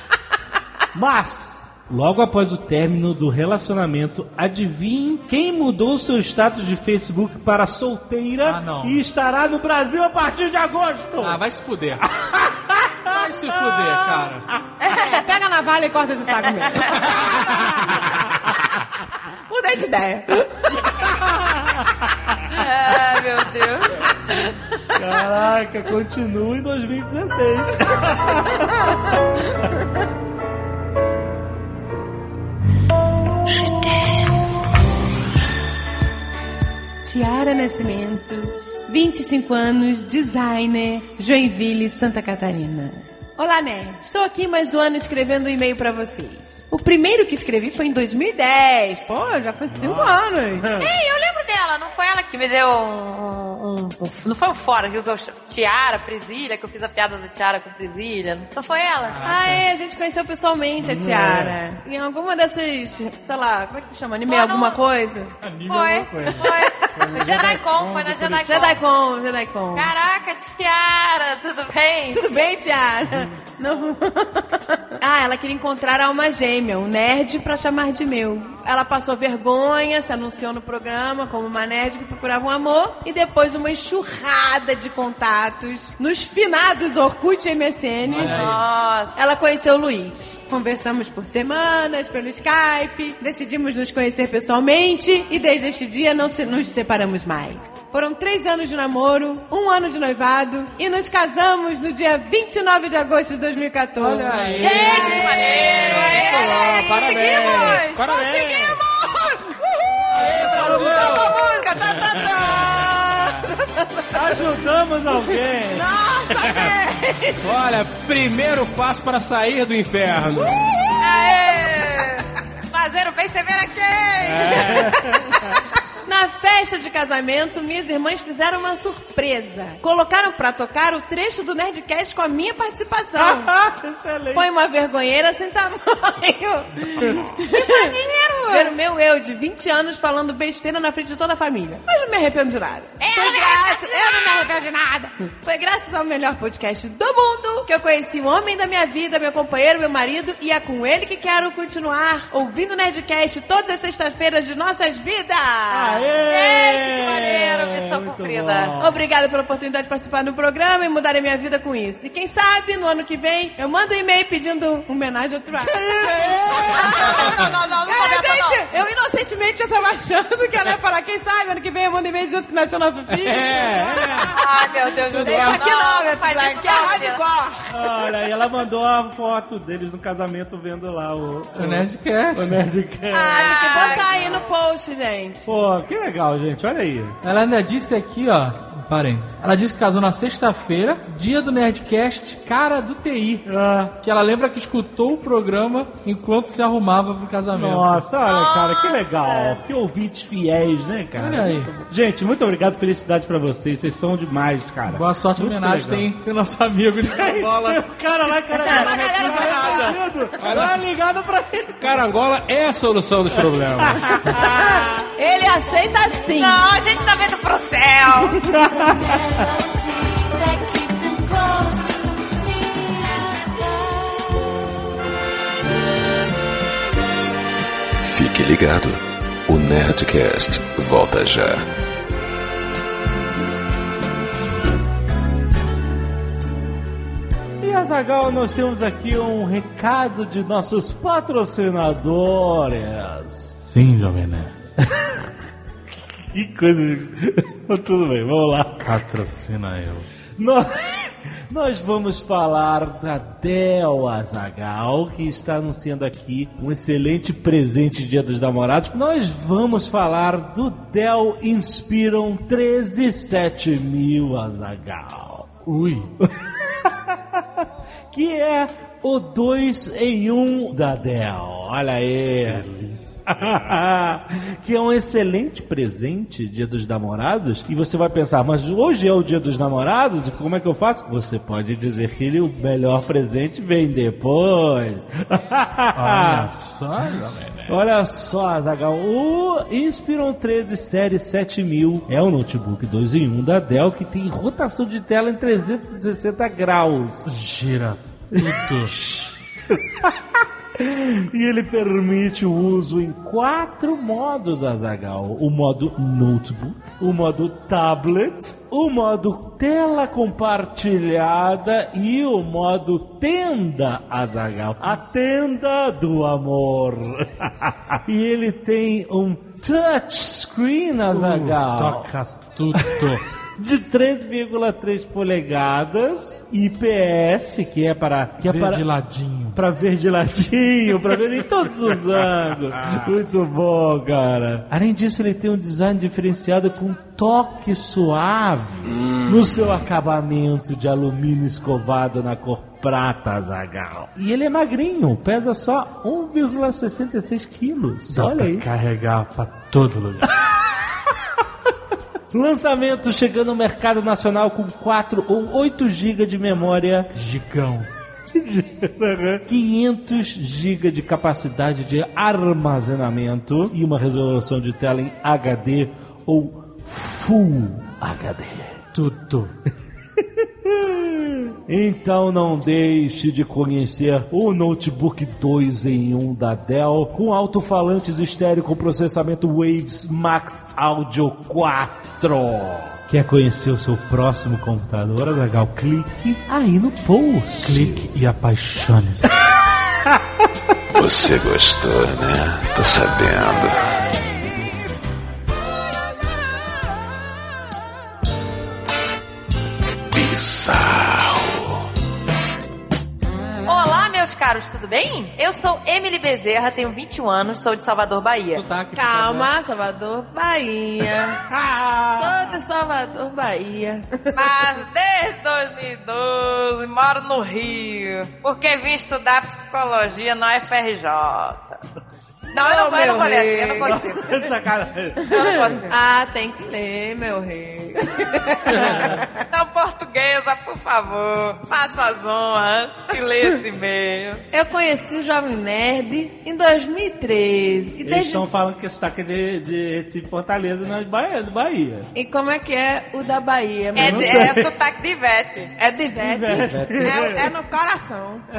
[laughs] mas, logo após o término do relacionamento, adivinhe quem mudou seu status de Facebook para solteira Ah, não. e estará no Brasil a partir de agosto. Ah, vai se fuder. [laughs] Vai se fuder, cara. É, pega a navalha e corta esse saco mesmo. [laughs] Mudei de ideia. Ai, meu Deus. Caraca, continua em 2016. Tiara Nascimento, 25 anos, designer, Joinville, Santa Catarina. Olá, Nerd. Estou aqui mais um ano escrevendo um e-mail pra vocês. O primeiro que escrevi foi em 2010. Pô, já foi 5 anos. [laughs] Ei, eu lembro dela, não foi ela que me deu um. um- não foi um fora, viu? Tiara, presilha, que eu fiz a piada da tiara com presilha. Não foi ela? Ah, é, a gente conheceu pessoalmente a Tiara. Em alguma dessas, sei lá, como é que se chama? Anime Pô, não- alguma coisa? Foi, foi. JediCon, [laughs] foi na JediCon. JediCon, JediCon. Caraca, tiara, tudo bem? Tudo bem, Tiara? Não. [laughs] ah, ela queria encontrar a alma gêmea, um nerd pra chamar de meu. Ela passou vergonha, se anunciou no programa como uma nerd que procurava um amor e depois uma enxurrada de contatos nos finados Orkut e MSN. Nossa. Ela conheceu o Luiz. Conversamos por semanas pelo Skype, decidimos nos conhecer pessoalmente e desde este dia não se- nos separamos mais. Foram três anos de namoro, um ano de noivado e nos casamos no dia 29 de agosto de 2014. Olha aí. Gente, que maneiro! Olá, Ei, parabéns. seguimos. Parabéns. Toca a música! Tá, tá, tá. Ajudamos alguém. Nossa, velho! Olha, primeiro passo para sair do inferno. Aê! Fazer o bem você a quem? [laughs] Na festa de casamento, minhas irmãs fizeram uma surpresa. Colocaram pra tocar o trecho do Nerdcast com a minha participação. [laughs] Excelente. Foi uma vergonheira sem tamanho. Ver o meu eu de 20 anos falando besteira na frente de toda a família. Mas não me arrependo de nada. Foi graças, eu não me arrependo de nada. Foi graças ao melhor podcast do mundo que eu conheci o homem da minha vida, meu companheiro, meu marido, e é com ele que quero continuar ouvindo o Nerdcast todas as sextas-feiras de nossas vidas. Aê! Gente, que maneiro, missão Muito cumprida. bom. Obrigada pela oportunidade de participar do programa e mudar a minha vida com isso. E quem sabe, no ano que vem, eu mando um e-mail pedindo homenagem ao Travis. [laughs] Não, não, não, não, Cara, não. gente, eu inocentemente já tava achando que ela ia falar, quem sabe, ano que vem eu mando e-mail dizendo que nasceu nosso filho. Ai, meu Deus do céu. Isso aqui não, meu faz filho, isso aqui é hardcore. Olha, e ela mandou a foto deles no casamento vendo lá o, O Nerdcast. o Nerdcast. Ah, tem que botar aí no post, gente. Pô, que legal, gente. Olha aí. Ela ainda disse aqui, ó, parênteses. Ela disse que casou na sexta-feira, dia do Nerdcast, cara do TI. Ah, Que ela lembra que escutou o programa enquanto se arrumava pro casamento. nossa, olha, cara, que legal. Que ouvintes fiéis, né, cara? Olha aí. Gente, muito obrigado. Felicidade pra vocês. Vocês são demais, cara. Boa sorte, Muito homenagem. legal. Tem, tem nosso amigo de bola. O cara lá, cara, cara, ligado pra ele. Carangola é a solução dos problemas. [laughs] Ele aceita sim. Não, a gente tá vendo pro céu. Fique ligado. O Nerdcast volta já. E Azagal, nós temos aqui um recado de nossos patrocinadores. Sim, Jovem Nerd. [laughs] Que coisa. [laughs] Tudo bem, vamos lá. Patrocina eu. Nós, nós vamos falar da Dell Azagal, que está anunciando aqui um excelente presente Dia dos Namorados. Nós vamos falar do Dell Inspiron 13700 Azagal. Ui. [laughs] que é o 2 em 1 da Dell. Olha aí. [laughs] que é um excelente presente, Dia dos Namorados. E você vai pensar, mas hoje é o Dia dos Namorados? Como é que eu faço? Você pode dizer que ele, o melhor presente vem depois. [laughs] Olha só. Olha só, Zagal, o Inspiron 13 Série 7000 é um notebook 2 em 1 da Dell que tem rotação de tela em 360 graus. Gira tudo. E ele permite o uso em quatro modos, Azagal. O modo notebook, o modo tablet, o modo tela compartilhada e o modo tenda, Azagal. A tenda do amor. [laughs] e ele tem um touchscreen, Azagal. Toca tudo. De 3,3 polegadas IPS, que é para que é para Verdiladinho. para ver de ladinho, para ver em todos os [laughs] ângulos. Muito bom, cara. Além disso, ele tem um design diferenciado com toque suave no seu acabamento de alumínio escovado na cor prata, Zagal. E ele é magrinho, pesa só 1,66 quilos. Dá Olha pra aí. carregar pra todo lugar. [laughs] Lançamento chegando no mercado nacional com 4 ou 8 GB de memória Gigão. 500 GB de capacidade de armazenamento e uma resolução de tela em HD ou Full HD. Tudo. Então não deixe de conhecer o notebook 2 em 1 da Dell com alto-falantes estéreo com processamento Waves Max Audio 4. Quer conhecer o seu próximo computador? Legal, clique aí no post. Clique e apaixone-se. [laughs] Você gostou, né? Tô sabendo. Bizarro. Caros, tudo bem? Eu sou Emily Bezerra, tenho 21 anos, sou de Salvador, Bahia. Sotaque, Calma, Salvador, Bahia. [laughs] Sou de Salvador, Bahia. Mas desde 2012 moro no Rio, porque vim estudar psicologia na UFRJ. Não, eu não Oh, vou, eu não meu vou ler assim, eu não consigo. [laughs] Sacanagem. Eu não consigo. Ah, tem que ler, meu rei. [laughs] Então, portuguesa, por favor, faça as honras e lê esse e-mail. Eu conheci o Jovem Nerd em 2013. E, Eles desde... estão falando que sotaque de, de Recife Fortaleza não é de Bahia, do Bahia. e como é que é o da Bahia? É, de- é sotaque de Ivete. É de Ivete. É, é no coração. [laughs]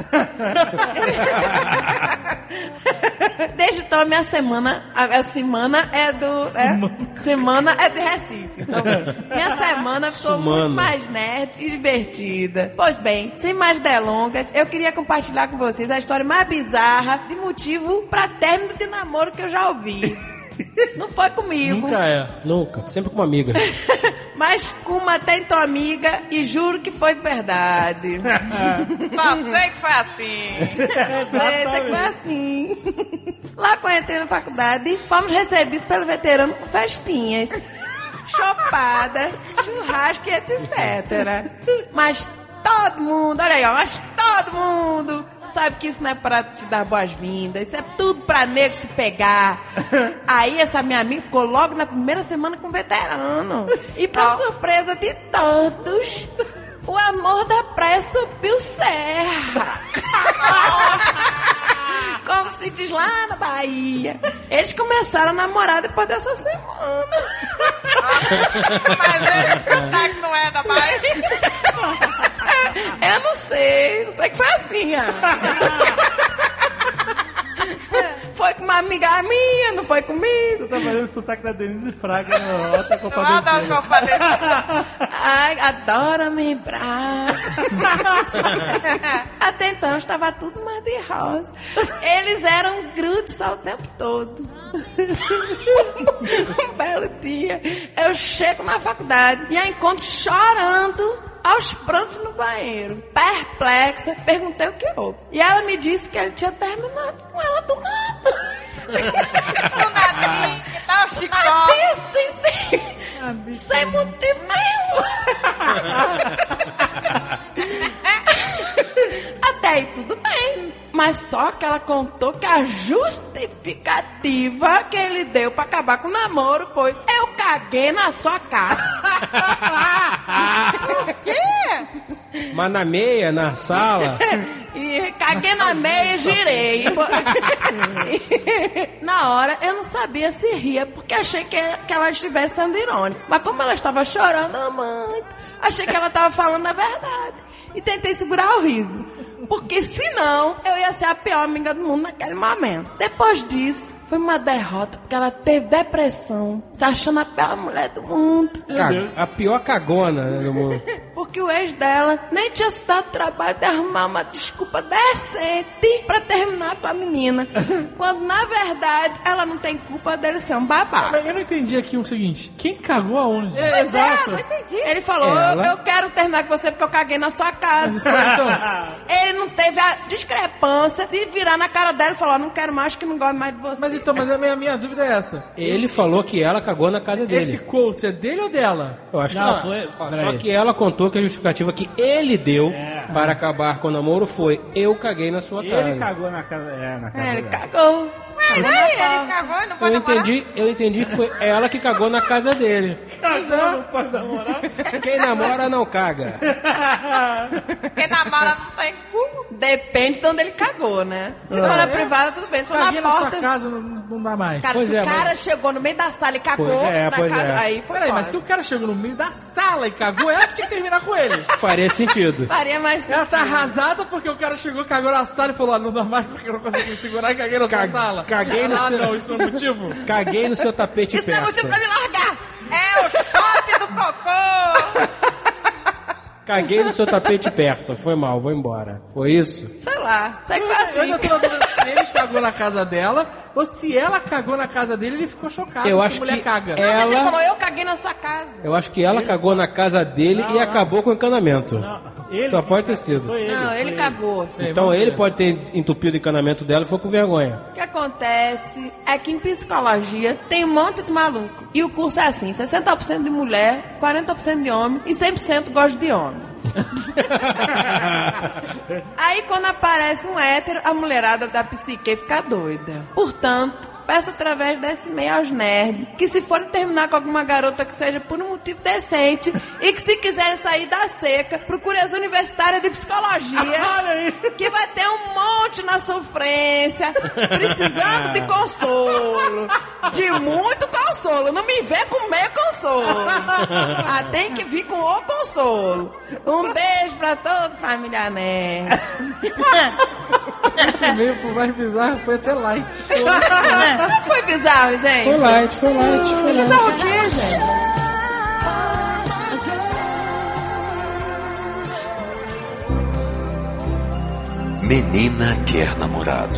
Desde então, a minha semana, a, a semana é do. É, semana é de Recife. Então, [laughs] minha semana ficou Sumana. muito mais nerd e divertida. Pois bem, sem mais delongas, eu queria compartilhar com vocês a história mais bizarra de motivo pra término de namoro que eu já ouvi. [laughs] Não foi comigo. Nunca é. Nunca. Sempre com uma amiga. [laughs] Mas com uma até então amiga e juro que foi de verdade. [laughs] Só sei que foi assim. Sei, sei que foi assim. Lá quando eu entrei na faculdade, fomos recebidos pelo veterano com festinhas, [laughs] chopada, churrasco e etc. Mas todo mundo, olha aí, ó, mas todo mundo sabe que isso não é pra te dar boas-vindas, isso é tudo pra nego se pegar. [laughs] Aí essa minha amiga ficou logo na primeira semana com o veterano. E pra surpresa de todos, o amor da praia subiu serra. [laughs] Como se diz lá na Bahia. Eles começaram a namorar depois dessa semana. [laughs] Mas esse sotaque não é da Bahia. [laughs] Eu não sei, eu sei que foi assim, ó. [laughs] Foi com uma amiga minha, não foi comigo. Tá fazendo sotaque da Denise Fraga Rota Não adoro Compadecida. compadecida. [laughs] Ai, adoro me brava. Até então estava tudo mar de rosa. Eles eram grudes ao tempo todo. um belo dia, eu chego na faculdade e a encontro chorando aos prantos no banheiro. Perplexa, perguntei o que houve. E ela me disse que ele tinha terminado com ela do nada. Do que tal o chicote? Sim, sim. Sem motivo nenhum. Até aí tudo bem. Mas só que ela contou que a justificativa que ele deu pra acabar com o namoro foi: Eu caguei na sua casa. [laughs] Mas na meia, na sala. [laughs] E caguei na meia e girei. [laughs] na hora eu não sabia se ria, porque achei que, que ela estivesse sendo irônica. Mas como ela estava chorando muito, achei que ela estava falando a verdade. E tentei segurar o riso. Porque senão eu ia ser a pior amiga do mundo naquele momento. Depois disso, foi uma derrota, porque ela teve depressão, se achando a pior mulher do mundo. A pior cagona né, do mundo. [laughs] Porque o ex dela nem tinha se dado trabalho de arrumar uma desculpa decente pra terminar com a menina. [laughs] Quando na verdade ela não tem culpa dele ser um babaca. Mas eu não entendi aqui o seguinte: quem cagou aonde? É, exato. Ele falou: Ela? eu, eu quero terminar com você porque eu caguei na sua casa. [laughs] Ele não teve a discrepância de virar na cara dela e falar: não quero mais que não gosto mais de você. Mas então, mas a minha, minha dúvida é essa. Ele falou que ela cagou na casa dele. Esse quote é dele ou dela? Eu acho Não, que foi- Só que ela contou que a justificativa que ele deu É. para acabar com o namoro foi: Eu caguei na sua casa. Ele cagou na casa. É, na casa É, ele dela. cagou. Mas aí, ele cagou e não Eu pode namorar? entendi, eu entendi que foi ela que cagou na casa dele. Cagou, não pode namorar. [laughs] Quem namora não caga. [laughs] Quem namora não tem cu. Depende de onde ele cagou, né? Se for na privada, tudo bem. Se for na Caguei na sua porta. casa, não, não dá mais. Cara, Pois se é, o cara chegou no meio da sala e cagou Pois é, na pois casa, é. aí foi Peraí, mas se o cara chegou no meio da sala e cagou, ela que tinha que terminar com ele. Faria sentido. Faria mais Ela tá sentido. arrasada porque o cara chegou, cagou na sala e falou: ah, não dá mais porque eu não consegui me segurar e caguei na sua Cag- sala. caguei no ah, seu- não, isso não é motivo? Caguei no seu tapete Isso não é persa. motivo pra me largar. É o shopping do cocô! Caguei no seu tapete persa. Foi mal, vou embora. Foi isso? Sei lá. Sei que foi Eu assim. ainda tô na dúvida se ele cagou na casa dela ou se ela cagou na casa dele ele ficou chocado Eu acho a mulher que caga. é- Mas ele ela- falou, eu caguei na sua casa. Eu acho que ela cagou na casa dele e acabou com o encanamento. Ele Só que pode ter sido. Foi ele. Não, foi ele cagou. Então ele pode ter entupido o encanamento dela e foi com vergonha. O que acontece é que em psicologia tem um monte de maluco. E o curso é assim: 60% de mulher, 40% de homem e 100% gosta de homem. Aí quando aparece um hétero, a mulherada da psique fica doida. Portanto, peço através desse meio aos nerds que se forem terminar com alguma garota que seja por um motivo decente e que se quiserem sair da seca, procure as universitárias de psicologia [laughs] que vai ter um monte na sofrência, precisando de consolo. De muito consolo. Não me vê com meio consolo. Ah, tem que vir com o consolo. Um beijo pra toda a família nerd. [laughs] Esse e-mail por mais bizarro foi até light. [laughs] Não foi bizarro, gente? Foi light, foi light, foi light. Bizarro o quê, gente? Menina quer namorado.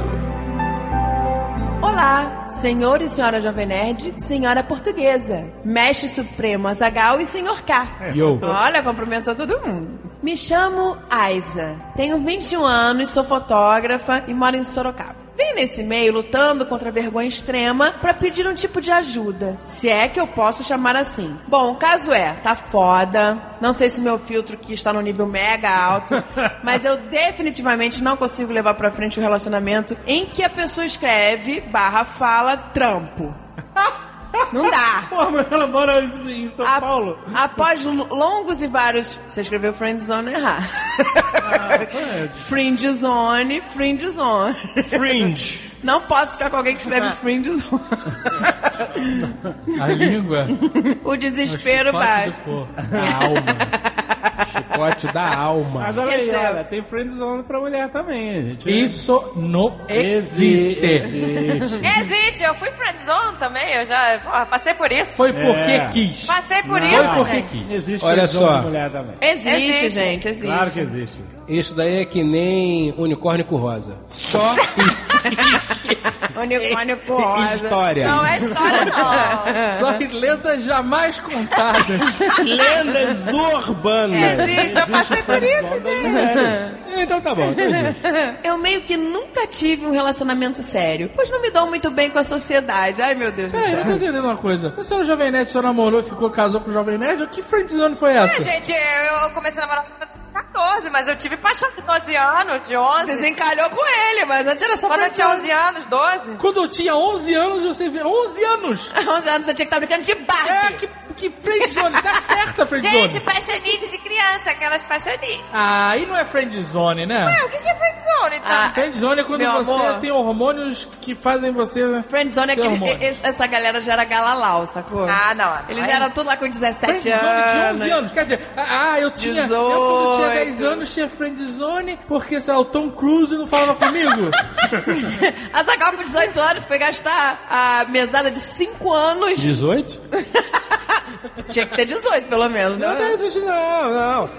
Olá, senhor e senhora Jovem Nerd, senhora portuguesa, mestre supremo Azagal e senhor K. Yo. Olha, cumprimentou todo mundo. Me chamo Aiza, tenho 21 anos, sou fotógrafa e moro em Sorocaba. Vim nesse meio lutando contra a vergonha extrema para pedir um tipo de ajuda, se é que eu posso chamar assim. Bom, o caso é, tá foda, não sei se meu filtro aqui está no nível mega alto, [laughs] mas eu definitivamente não consigo levar pra frente um relacionamento em que a pessoa escreve barra fala trampo. [laughs] Não dá. [laughs] Pô, mas ela mora em São A- Paulo. Após longos e vários. Você escreveu friend zone errado. Ah, fringe zone, fringe zone. Fringe. Não posso ficar com alguém que escreve fringe zone. A língua. [laughs] o desespero porco. Da alma. [laughs] Chicote da alma. Mas olha aí, olha, tem friendzone pra mulher também, gente. Isso não existe. Existe. Existe, eu fui friendzone também, eu já porra, passei por isso. Foi porque É. quis. Passei por Não, isso, Foi porque gente. quis. Existe Olha friendzone só. de mulher também. Existe, Existe. gente, existe. Claro que existe. Isso daí é que nem unicórnio com rosa. Só [laughs] Unicórnio com rosa. história. Não é história, não. Só em lendas jamais contadas. [laughs] Lendas urbanas. Existe, eu passei por isso, gente. Então tá bom, então existe. Eu meio que nunca tive um relacionamento sério, pois não me dou muito bem com a sociedade. Ai, meu Deus do Peraí, eu céu. tô entendendo uma coisa. O senhor Jovem Nerd só namorou e ficou, casou com o Jovem Nerd? Que friendzone foi essa? Gente, eu eu comecei a namorar com 14, mas eu tive paixão de 12 anos, de 11. Desencalhou com ele, mas antes era só Quando eu tinha friendzone. 11 anos, 12. Quando eu tinha 11 anos, você viu... 11 anos! [laughs] 11 anos você tinha que estar brincando de É, Barbie. que, que friendzone. Tá certa a friendzone. Gente, paixonite de criança, aquelas paixonites. Ah, aí não é friendzone, né? Ué, o que que é friendzone, então? Ah, Friendzone é quando você amor. tem hormônios que fazem você... Friendzone é que e- e- essa galera já era galalau, sacou? Ah, não. Eles Aí- já eram tudo lá com 17 Friendzone de 11 anos. anos. Quer dizer, ah, eu tinha. Eu quando tinha 10 18. anos tinha friendzone porque, sei lá, o Tom Cruise não falava comigo. [laughs] A Zagal com 18 anos foi gastar a mesada de 5 anos. 18? [laughs] Tinha que ter 18, pelo menos, Não, né? não, não.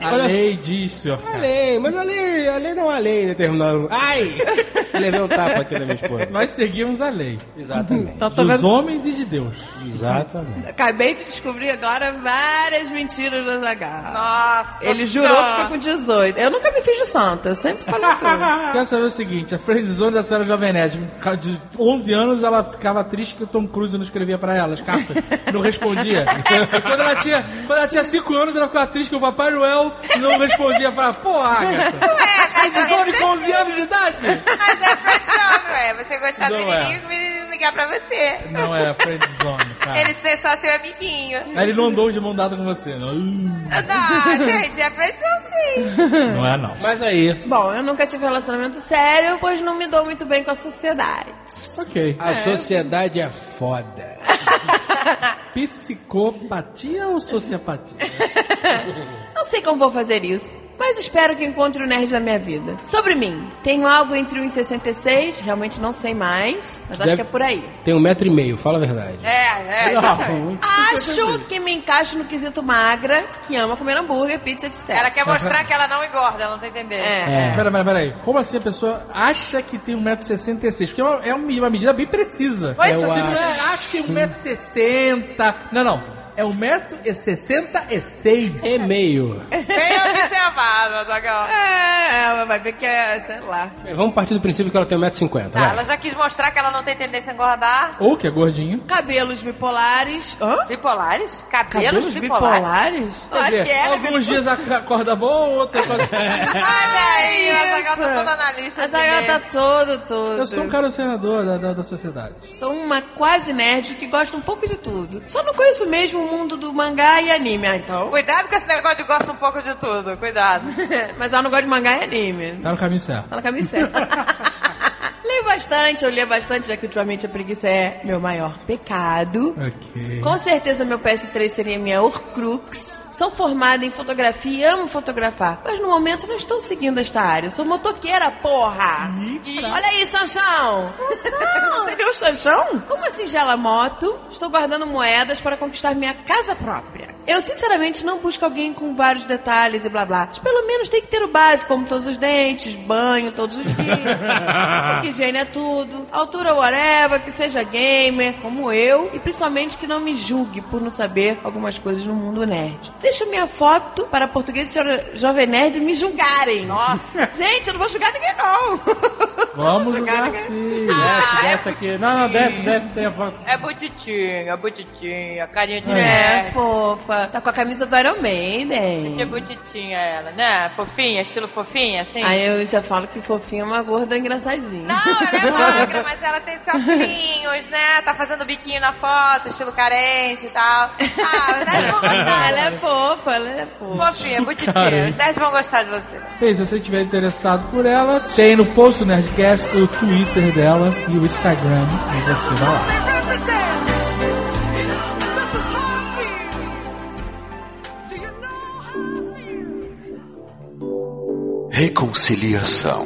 A Olha lei diz, senhor. A lei, mas a lei, a lei não é uma lei determinada. Ai! [laughs] Levei um tapa aqui na minha esposa. Nós seguimos a lei. Exatamente. Então, Dos vendo... homens e de Deus. Exatamente. Acabei de descobrir agora várias mentiras da Zagal. Nossa. Ele jurou que foi com 18. Eu nunca me fiz de santa, eu sempre falei tudo. [laughs] Quero saber o seguinte, a friendzone da Sarah Jovem Nerd, de 11 anos ela ficava triste que o Tom Cruise não escrevia pra ela as cartas, não respondia. [laughs] quando, ela tinha, quando ela tinha 5 anos ela ficava triste que o Papai Noel não respondia, falava, pô, Agatha, Ué, mas friendzone é, com 11 anos de idade? mas é friendzone, ué. Você gostar do é. menino e o menino ligar pra você. Não é friendzone. Ele ser só seu amiguinho. Aí ele não andou de mão dada com você, não. Não, gente, é pretensão sim. [laughs] Não é não. Mas aí, Bom, eu nunca tive relacionamento sério, pois não me dou muito bem com a sociedade. Ok. a sociedade é foda. [laughs] Psicopatia ou sociopatia? [laughs] Não sei como vou fazer isso, mas espero que encontre o nerd da minha vida. Sobre mim, tenho algo entre 1,66, realmente não sei mais, mas acho Deve- que é por aí. Tem um metro e meio, fala a verdade. É, é. exatamente. Acho que me encaixo no quesito magra, que ama comer hambúrguer, pizza, etc. Ela quer mostrar que ela não engorda, ela não tá entendendo. É. É. Pera, pera, pera aí. Como assim a pessoa acha que tem 1,66m? Porque é uma, é uma medida bem precisa. Pois Você é. não é, acho que 1,60m. Não, não. É 1,66m. E meio. Bem observado, Azaghal. É, vai ver que é, sei lá. Vamos partir do princípio que ela tem 1,50m. Tá, ela já quis mostrar que ela não tem tendência a engordar. Ou que é gordinho. Cabelos bipolares. Hã? Bipolares? Cabelos, Cabelos bipolares? bipolares? Eu acho que é. alguns dias a- acorda bom, outros [laughs] acorda... Olha aí, a Azaghal tá toda na lista. Mas agora tá todo, todo. Eu sou um cara senador da, da, da sociedade. Sou uma quase nerd que gosta um pouco de tudo. Só não conheço mesmo o mundo do mangá e anime, ah, então. Cuidado com esse negócio de gosta um pouco de tudo, cuidado. [laughs] Mas eu não gosto de mangá e anime. Tá no caminho certo. Tá na cabeça certa. [laughs] Leio bastante, eu leio bastante, já que ultimamente a preguiça é meu maior pecado. Ok. Com certeza meu PS3 seria minha Horcrux. Sou formada em fotografia e amo fotografar. Mas no momento não estou seguindo esta área. Sou motoqueira, porra! Olha aí, Sanchão! Sanchão! [laughs] Entendeu o Sanchão? Como assim, gela moto? Estou guardando moedas para conquistar minha casa própria. Eu, sinceramente, não busco alguém com vários detalhes e blá blá. Mas pelo menos tem que ter o básico, como todos os dentes, banho todos os dias. [laughs] Porque higiene é tudo. Altura whatever, que seja gamer, como eu. E principalmente que não me julgue por não saber algumas coisas no mundo nerd. Deixo minha foto para português e jo- jovem nerd me julgarem. Nossa. Gente, eu não vou julgar ninguém, não. Vamos Julgar ninguém. sim. Ah, Desce, é desce aqui. Não, não, desce, desce, tem a foto. É bonitinha, bonitinha, carinha de É, nerd. fofa. Tá com a camisa do Iron Maiden. É bonitinha ela, né? Fofinha, estilo fofinha, assim? Aí eu já falo que fofinha é uma gorda engraçadinha. Não, ela é magra, mas ela tem saltinhos, né? Tá fazendo biquinho na foto, estilo carente e tal. Ah, os nerds vão gostar. Ela é fofa, ela é fofa. Fofinha, bonitinha. Os nerds vão gostar de você. Bem, se você estiver interessado por ela, tem no post do Nerdcast o Twitter dela e o Instagram. E você vai lá. Reconciliação.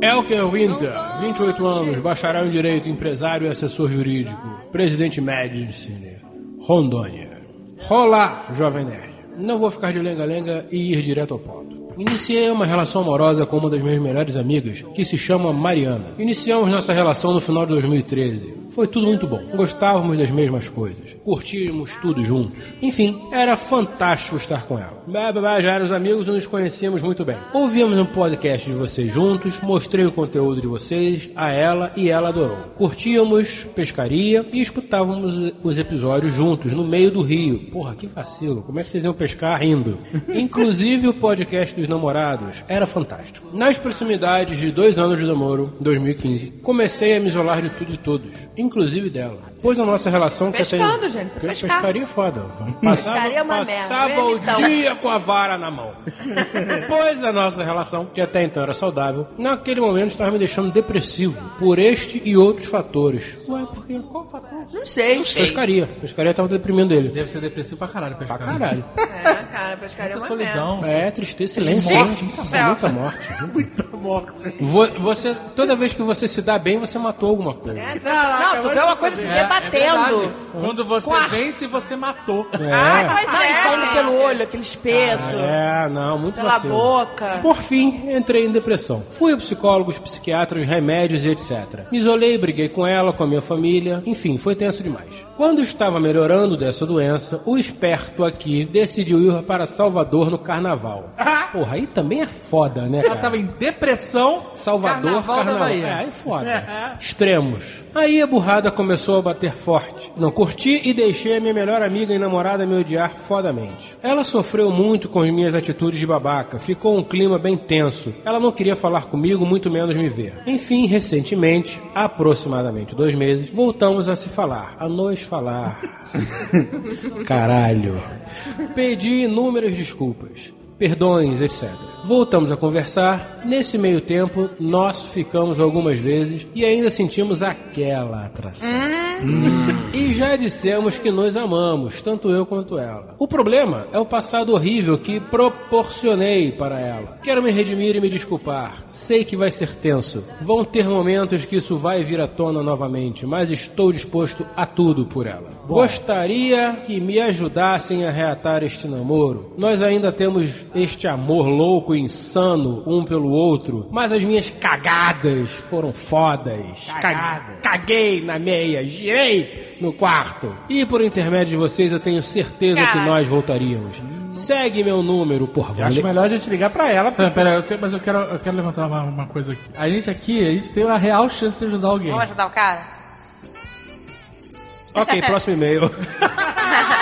Elker Winter, 28 anos, bacharel em Direito, empresário e assessor jurídico, presidente Medicine, Rondônia. Rola, jovem nerd. Não vou ficar de lenga-lenga e ir direto ao ponto. Iniciei uma relação amorosa com uma das minhas melhores amigas, que se chama Mariana. Iniciamos nossa relação no final de 2013. Foi tudo muito bom. Gostávamos das mesmas coisas. Curtíamos tudo juntos. Enfim, era fantástico estar com ela. Bah, bah, bah, Já éramos amigos e nos conhecíamos muito bem. Ouvíamos um podcast de vocês juntos, mostrei o conteúdo de vocês a ela e ela adorou. Curtíamos pescaria e escutávamos os episódios juntos no meio do rio. Porra, que vacilo. Como é que vocês iam pescar rindo? [laughs] Inclusive o podcast dos namorados era fantástico. Nas proximidades de dois anos de namoro, 2015, comecei a me isolar de tudo e todos, inclusive dela. Pois a nossa relação que Pescando, até... gente, Porque pescar. Pescaria é foda. Passava, Pescaria é uma merda, passava o então. dia com a vara na mão. [laughs] pois a nossa relação, que até então era saudável, naquele momento estava me deixando depressivo por este e outros fatores. Ué, porque qual fator? Não sei. Pescaria. Pescaria estava deprimindo ele. Deve ser depressivo pra caralho, Pra pescar. caralho. É, cara, pescaria é uma merda. Solidão. É, tristeza, silêncio. Gente Muita, morte. Muita morte. Vo- Você, toda vez que você se dá bem, você matou alguma coisa. É, tu vê- não, tu vê uma coisa se É, é debatendo. verdade. Quando você Quarto. vence, você matou. Ai, É. pois não, e é, saindo gente. pelo olho, aquele espeto. É, não, muito Pela vacilo. boca. Por fim, entrei em depressão. Fui a psicólogos, psiquiatras, remédios e etc. Me isolei, briguei com ela, com a minha família. Enfim, foi tenso demais. Quando estava melhorando dessa doença, o esperto aqui decidiu ir para Salvador no carnaval. Porra, aí também é foda, né, cara? Ela tava em depressão. Salvador, Carnaval carnaval. da Bahia. É, aí foda. [laughs] Extremos. Aí a burrada começou a bater forte. Não curti e deixei a minha melhor amiga e namorada me odiar fodamente. Ela sofreu muito com as minhas atitudes de babaca, ficou um clima bem tenso. Ela não queria falar comigo, muito menos me ver. Enfim, recentemente, aproximadamente dois meses, voltamos a se falar, a nos falar. [laughs] Caralho. Pedi inúmeras desculpas, perdões, etc. Voltamos a conversar. Nesse meio tempo, nós ficamos algumas vezes e ainda sentimos aquela atração. Hum. E já dissemos que nos amamos, tanto eu quanto ela. O problema é o passado horrível que proporcionei para ela. Quero me redimir e me desculpar. Sei que vai ser tenso. Vão ter momentos que isso vai vir à tona novamente, mas estou disposto a tudo por ela. Gostaria que me ajudassem a reatar este namoro. Nós ainda temos este amor louco e insano um pelo outro, mas as minhas cagadas foram fodas. Ca- Caguei na meia, girei no quarto. E por intermédio de vocês eu tenho certeza que nós voltaríamos. Segue meu número, por Eu acho favor. melhor a gente ligar pra ela. Pera, pera, eu tenho- mas eu quero, eu quero levantar uma, uma coisa aqui. A gente aqui, a gente tem uma real chance de ajudar alguém. Vamos ajudar o cara? Ok, próximo e-mail. [laughs]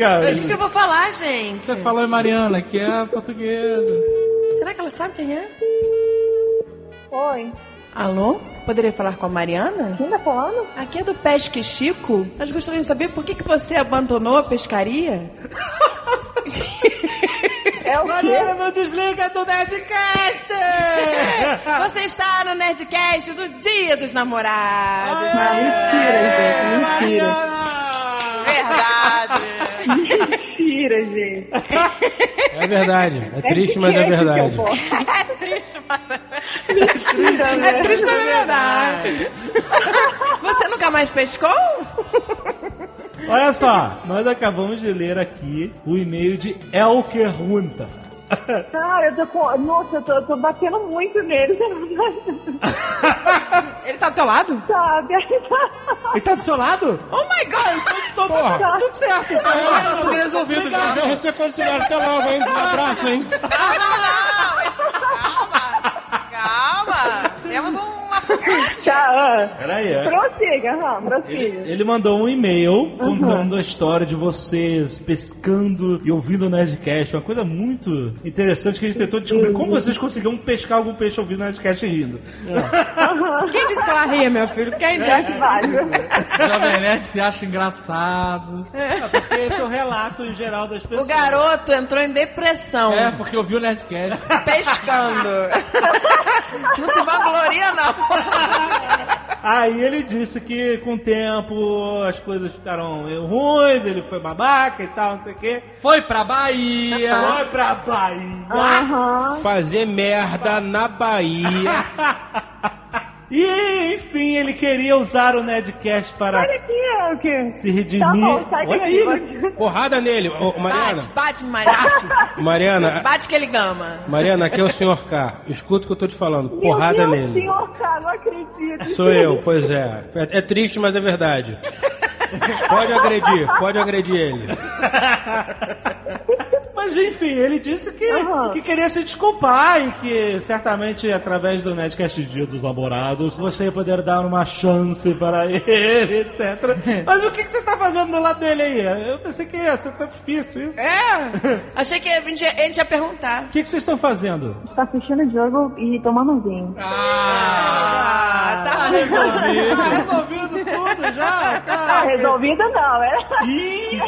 Vamos ligar. O que eu vou falar, gente? Você falou em Mariana, que é portuguesa. Será que ela sabe quem é? Oi. Alô? Poderia falar com a Mariana? Quem tá falando? Aqui é do Pesque Chico. Nós gostaríamos de saber por que, que você abandonou a pescaria? É o? Mariana, não desliga do Nerdcast! [laughs] Você está no Nerdcast do Dia dos Namorados. Mentira, gente. Mentira. Verdade. Mentira, gente. É verdade. É triste, mas é verdade. Triste, mas... É triste, mas é verdade. Você nunca mais pescou? Olha só, nós acabamos de ler aqui o e-mail de Elker Runta. [laughs] Cara, eu tô com. Nossa, eu tô, eu tô batendo muito nele. Ele tá do teu lado? Sabe? [laughs] Ele tá do seu lado? Oh my god! Tô, tô, tá tudo certo. Tá resolvido já. Já você considera até logo, hein? Um abraço, hein? [laughs] Calma. Temos uma função aqui. Tá, ah. Peraí, é. Prossiga, Ram, prossiga. Ele mandou um e-mail contando a história de vocês pescando e ouvindo o Nerdcast. Uma coisa muito interessante que a gente tentou descobrir como vocês conseguiram pescar algum peixe ouvindo o Nerdcast rindo. Quem disse que ela ria, meu filho? Quem disse? Válido. Jovem Nerd se acha engraçado. Porque esse é o relato em geral das O pessoas. garoto entrou em depressão. É, porque eu vi o Nerdcast. Pescando. [laughs] Não se vangloria, não. [laughs] Aí ele disse que com o tempo as coisas ficaram ruins, ele foi babaca e tal, não sei o quê. Foi pra Bahia. Foi pra Bahia. Aham. Fazer merda na Bahia. [laughs] E, enfim, ele queria usar o Nerdcast para Olha aqui, é o quê? se redimir. Tá bom, sai Olha daqui. aí. [laughs] Porrada nele. Ô, Mariana. Bate, bate, Mariana. [laughs] Mariana. Bate que ele gama. Mariana, aqui é o Sr. K. Escuta o que eu tô te falando. Meu Porrada Deus, nele. senhor, cara, não acredito. Sou eu, pois é. é. é triste, mas é verdade. [laughs] Pode agredir, pode agredir ele. Mas enfim, ele disse que, que queria se desculpar e que certamente através do Nerdcast Dia dos Namorados você ia poder dar uma chance para ele, [laughs] etc. Mas o que, que você tá fazendo do lado dele aí? Eu pensei que ia ser tão difícil. isso. É. Achei que ele ia, ele ia perguntar. O que, que vocês estão fazendo? Tá assistindo o jogo e tomando um vinho. Ah, tá resolvido. Tá resolvido tudo já, Ah, cara. resolvido não, é? Ih,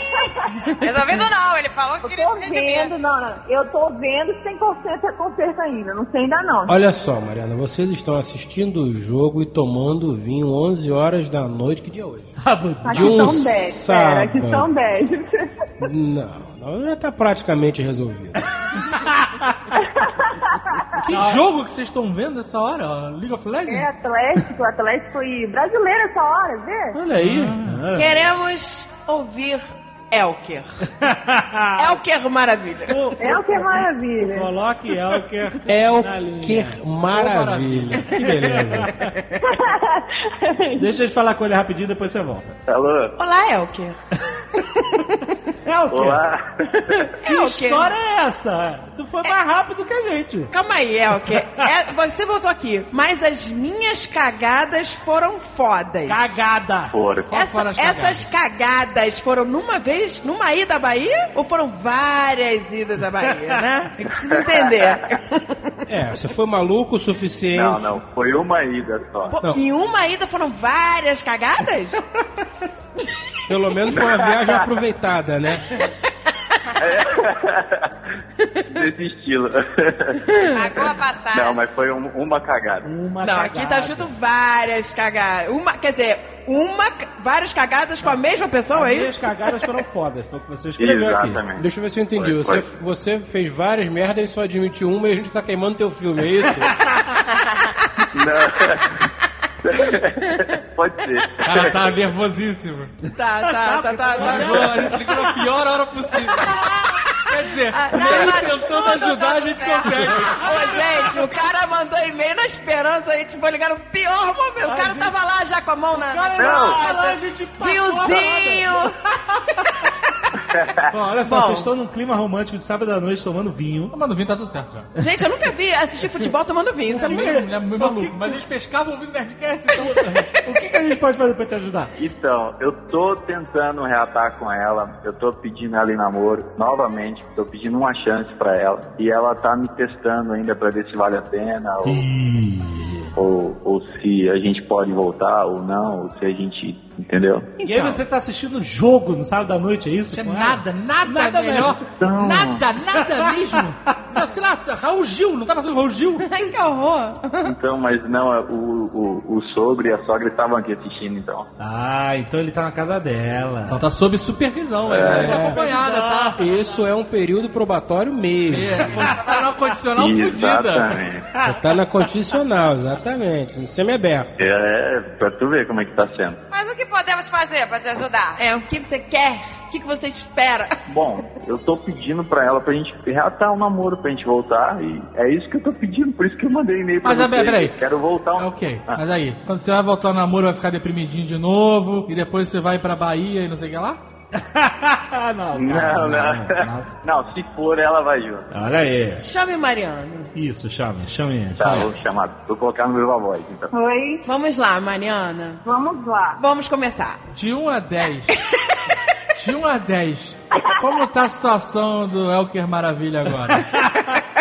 Resolvido não, ele falou que queria. Vendo, não, não. Eu tô vendo 100% é conserto ainda. Não sei ainda não. Olha só, Mariana, vocês estão assistindo o jogo e tomando vinho 11 horas da noite. Que dia é hoje? sábado. Aqui de um são 10. Pera, aqui sábado. são 10. Não, não, já tá praticamente resolvido. [laughs] Que jogo que vocês estão vendo nessa hora? League of É Legends? Atlético, Atlético e brasileiro essa hora, vê? Olha aí. Ah. Queremos ouvir Elker. [laughs] Elker Maravilha. É o é maravilha. Coloque Elker. É o na [laughs] linha. que maravilha. Que beleza. [laughs] Deixa eu te falar com ele rapidinho, depois você volta. Olá, Elker. É o quê? Olá. Que [laughs] É o quê? história é essa? Tu foi mais rápido que a gente. Calma aí, Elke. [laughs] É, você voltou aqui. Mas as minhas cagadas foram fodas. Cagada. Fora. Qual Essa- foram as essas cagadas foram numa vez, numa ida à Bahia? Ou foram várias idas à Bahia, né? [laughs] Eu preciso entender. É, você foi maluco o suficiente. Não, não, foi uma ida só. Pô, em uma ida foram várias cagadas? Pelo menos foi uma viagem aproveitada, né? Desse estilo. Pagou a. Não, mas foi um- uma cagada. Uma Não, cagada. aqui tá escrito várias cagadas. Uma, quer dizer, uma, várias cagadas com a mesma pessoa, As é minhas isso? cagadas foram fodas, foi o que você escreveu aqui. Exatamente. Deixa eu ver se eu entendi. Foi, Você, foi. você fez várias merdas e só admitiu uma e a gente tá queimando teu filme, é isso? [laughs] Não. [laughs] Pode ser. Cara, tá nervosíssimo. Tá, tá, tá, tá. tá. Ligou, a gente ligou na pior hora possível. Quer dizer, tava ele tentando ajudar, a gente certo. consegue. Ô, gente, o cara mandou e-mail na esperança, a gente foi ligar no pior momento. O cara tava lá já com a mão na. Cara, Não. lá, a gente Vinhozinho! [laughs] [laughs] Bom, olha só, Bom. vocês estão num clima romântico de sábado à noite tomando vinho. Tomando vinho tá tudo certo já. Gente, eu nunca vi assistir futebol tomando vinho. Isso é muito... Ele é meio maluco, mas eles pescavam ouvindo Nerdcast, então... [laughs] O que, que a gente pode fazer pra te ajudar? Então, eu tô tentando reatar com ela, eu tô pedindo ela em namoro novamente, tô pedindo uma chance pra ela. E ela tá me testando ainda pra ver se vale a pena, ou, ou, ou se a gente pode voltar ou não, ou se a gente. Entendeu? E aí você tá assistindo o jogo no sábado à noite, é isso? Nada, nada, Nada melhor. Não. Nada, nada mesmo. Já, [laughs] sei lá, Raul Gil, não tá passando Raul Gil? [laughs] Ai, que horror! Então, mas não, o, o, o sogro e a sogra estavam aqui assistindo, então. Ah, então ele tá na casa dela. Então tá sob supervisão, é. Tá acompanhada, tá? Isso é um período probatório mesmo. É, condicional, condicional fodida. Exatamente. Você tá na condicional, exatamente. No semi-aberto. É, pra tu ver como é que tá sendo. Mas o que podemos fazer pra te ajudar? É, o que você quer? O que que você espera? Bom, eu tô pedindo pra ela pra gente reatar o namoro, pra gente voltar, e é isso que eu tô pedindo, por isso que eu mandei e-mail pra Mas, você. ah, peraí. Quero voltar um... Ok, Ah. mas aí, quando você vai voltar ao namoro, vai ficar deprimidinho de novo, e depois você vai pra Bahia e não sei o que lá? [laughs] não, Não, não. Não, se for, ela vai junto. Olha aí. Chame Mariano. Isso, chame, chame. Tá, vou chamar. Vou colocar no meu voz, então. Oi, Vamos lá, Mariana. vamos lá. Vamos começar. De 1 a 10. De 1 a 10. Como tá a situação do Elker Maravilha agora? [laughs]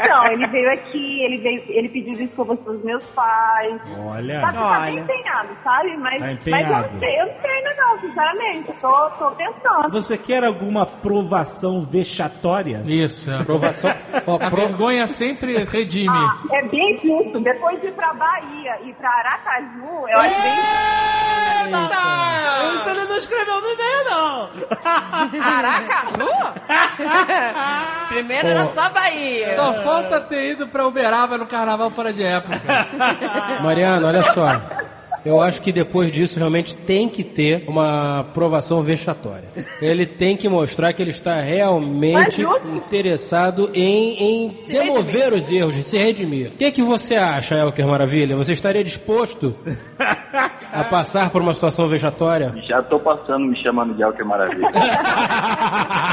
Então, ele veio aqui, ele veio, ele pediu desculpas pros meus pais. Olha. Sabe, tá bem Olha. empenhado, sabe? Mas, Tá mas eu empenhado. não sei, eu não sei ainda não, sinceramente. Tô, tô pensando. Você quer alguma provação vexatória? Isso, é. Aprovação. Ó, [laughs] A pro- vergonha sempre redime. Ah, é bem justo. Depois de ir pra Bahia e pra Aracaju, eu acho bem Isso ele não escreveu no e-mail, não. [laughs] Aracaju? [laughs] Primeiro era só Bahia. Só falta ter ido pra Uberaba no carnaval fora de época. [laughs] Mariana, olha só. Eu acho que depois disso realmente tem que ter uma aprovação vexatória. Ele tem que mostrar que ele está realmente interessado em, em demover os erros, de se redimir. O que, que você acha, Elker Maravilha? Você estaria disposto a passar por uma situação vexatória? Já tô passando, me chamando de Alcker Maravilha. [laughs]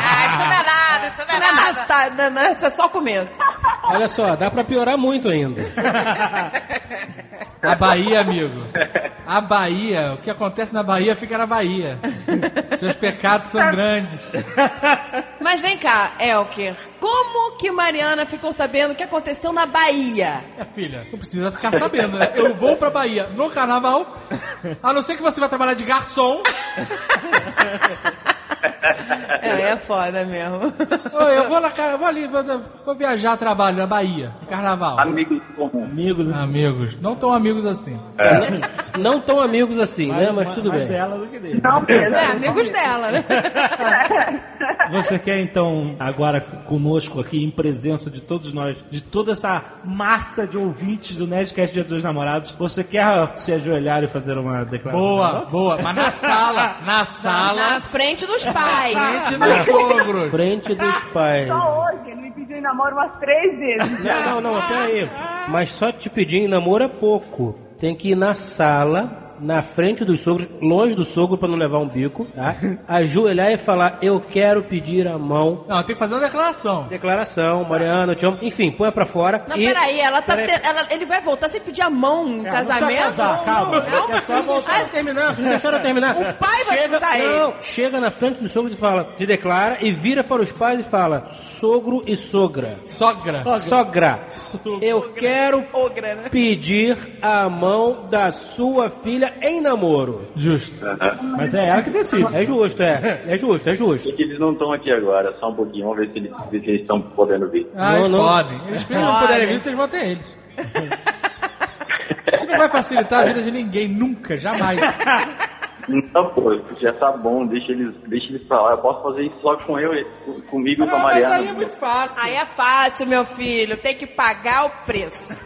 Ah, isso não é nada, isso não é tá- não, não, isso é só o começo. [laughs] Olha só, dá pra piorar muito ainda. A Bahia, amigo. A Bahia, o que acontece na Bahia fica na Bahia. Seus pecados são grandes. Mas vem cá, Elker. Como que Mariana ficou sabendo o que aconteceu na Bahia? É, filha, não precisa ficar sabendo, né? Eu vou pra Bahia no carnaval, a não ser que você vai trabalhar de garçom. [laughs] [laughs] É, é foda mesmo. Oi, eu vou, na, ca- eu vou ali, vou, vou viajar a trabalho na Bahia, carnaval. Amigos comuns. Amigo, né? Amigos, não tão amigos assim. [laughs] Não tão amigos assim, né? Mas tudo mais bem. dela do que dele. Não mesmo. É, amigos dela, né? [laughs] Você quer então, agora conosco aqui, em presença de todos nós, de toda essa massa de ouvintes do Nerdcast Dia dos Namorados, você quer se ajoelhar e fazer uma declaração? Boa, boa. Mas na sala, na sala, Na frente dos pais. frente [laughs] dos sogros. Frente dos pais. Só hoje, ele me pediu em namoro umas três vezes. Não, não, não, peraí. Mas só te pedir em namoro é pouco. Tem que ir na sala na frente dos sogros, longe do sogro pra não levar um bico, tá? Ajoelhar e falar, eu quero pedir a mão. Não, tem que fazer uma declaração. Declaração, Mariana, eu te amo. Enfim, põe pra fora. Não, e... peraí, ela tá Peraí. te- ela- ele vai voltar sem pedir a mão em casamento? casar, calma. Não, É só voltar. Terminar, vocês deixaram terminar. O pai vai chega, ele. Não, chega na frente dos sogros e fala, se declara e vira para os pais e fala, sogro e sogra. Sogra. Sogra, eu quero Ogra, né? pedir a mão da sua filha em namoro. Justo. Mas é ela que decide. É justo, é. É justo, é justo. É que eles não estão aqui agora, só um pouquinho, vamos ver se eles, se eles estão podendo vir. Ah, Não, eles não. podem. Eles se não Podem. puderem vir, vocês vão ter eles. [laughs] Isso não vai facilitar a vida de ninguém, nunca, jamais. [laughs] Então, pô, já tá bom, deixa eles, deixa eles pra lá. Eu posso fazer isso só com eu, comigo e com a Ah, mas Mariana. aí é muito fácil. Aí é fácil, meu filho. Tem que pagar o preço. [laughs]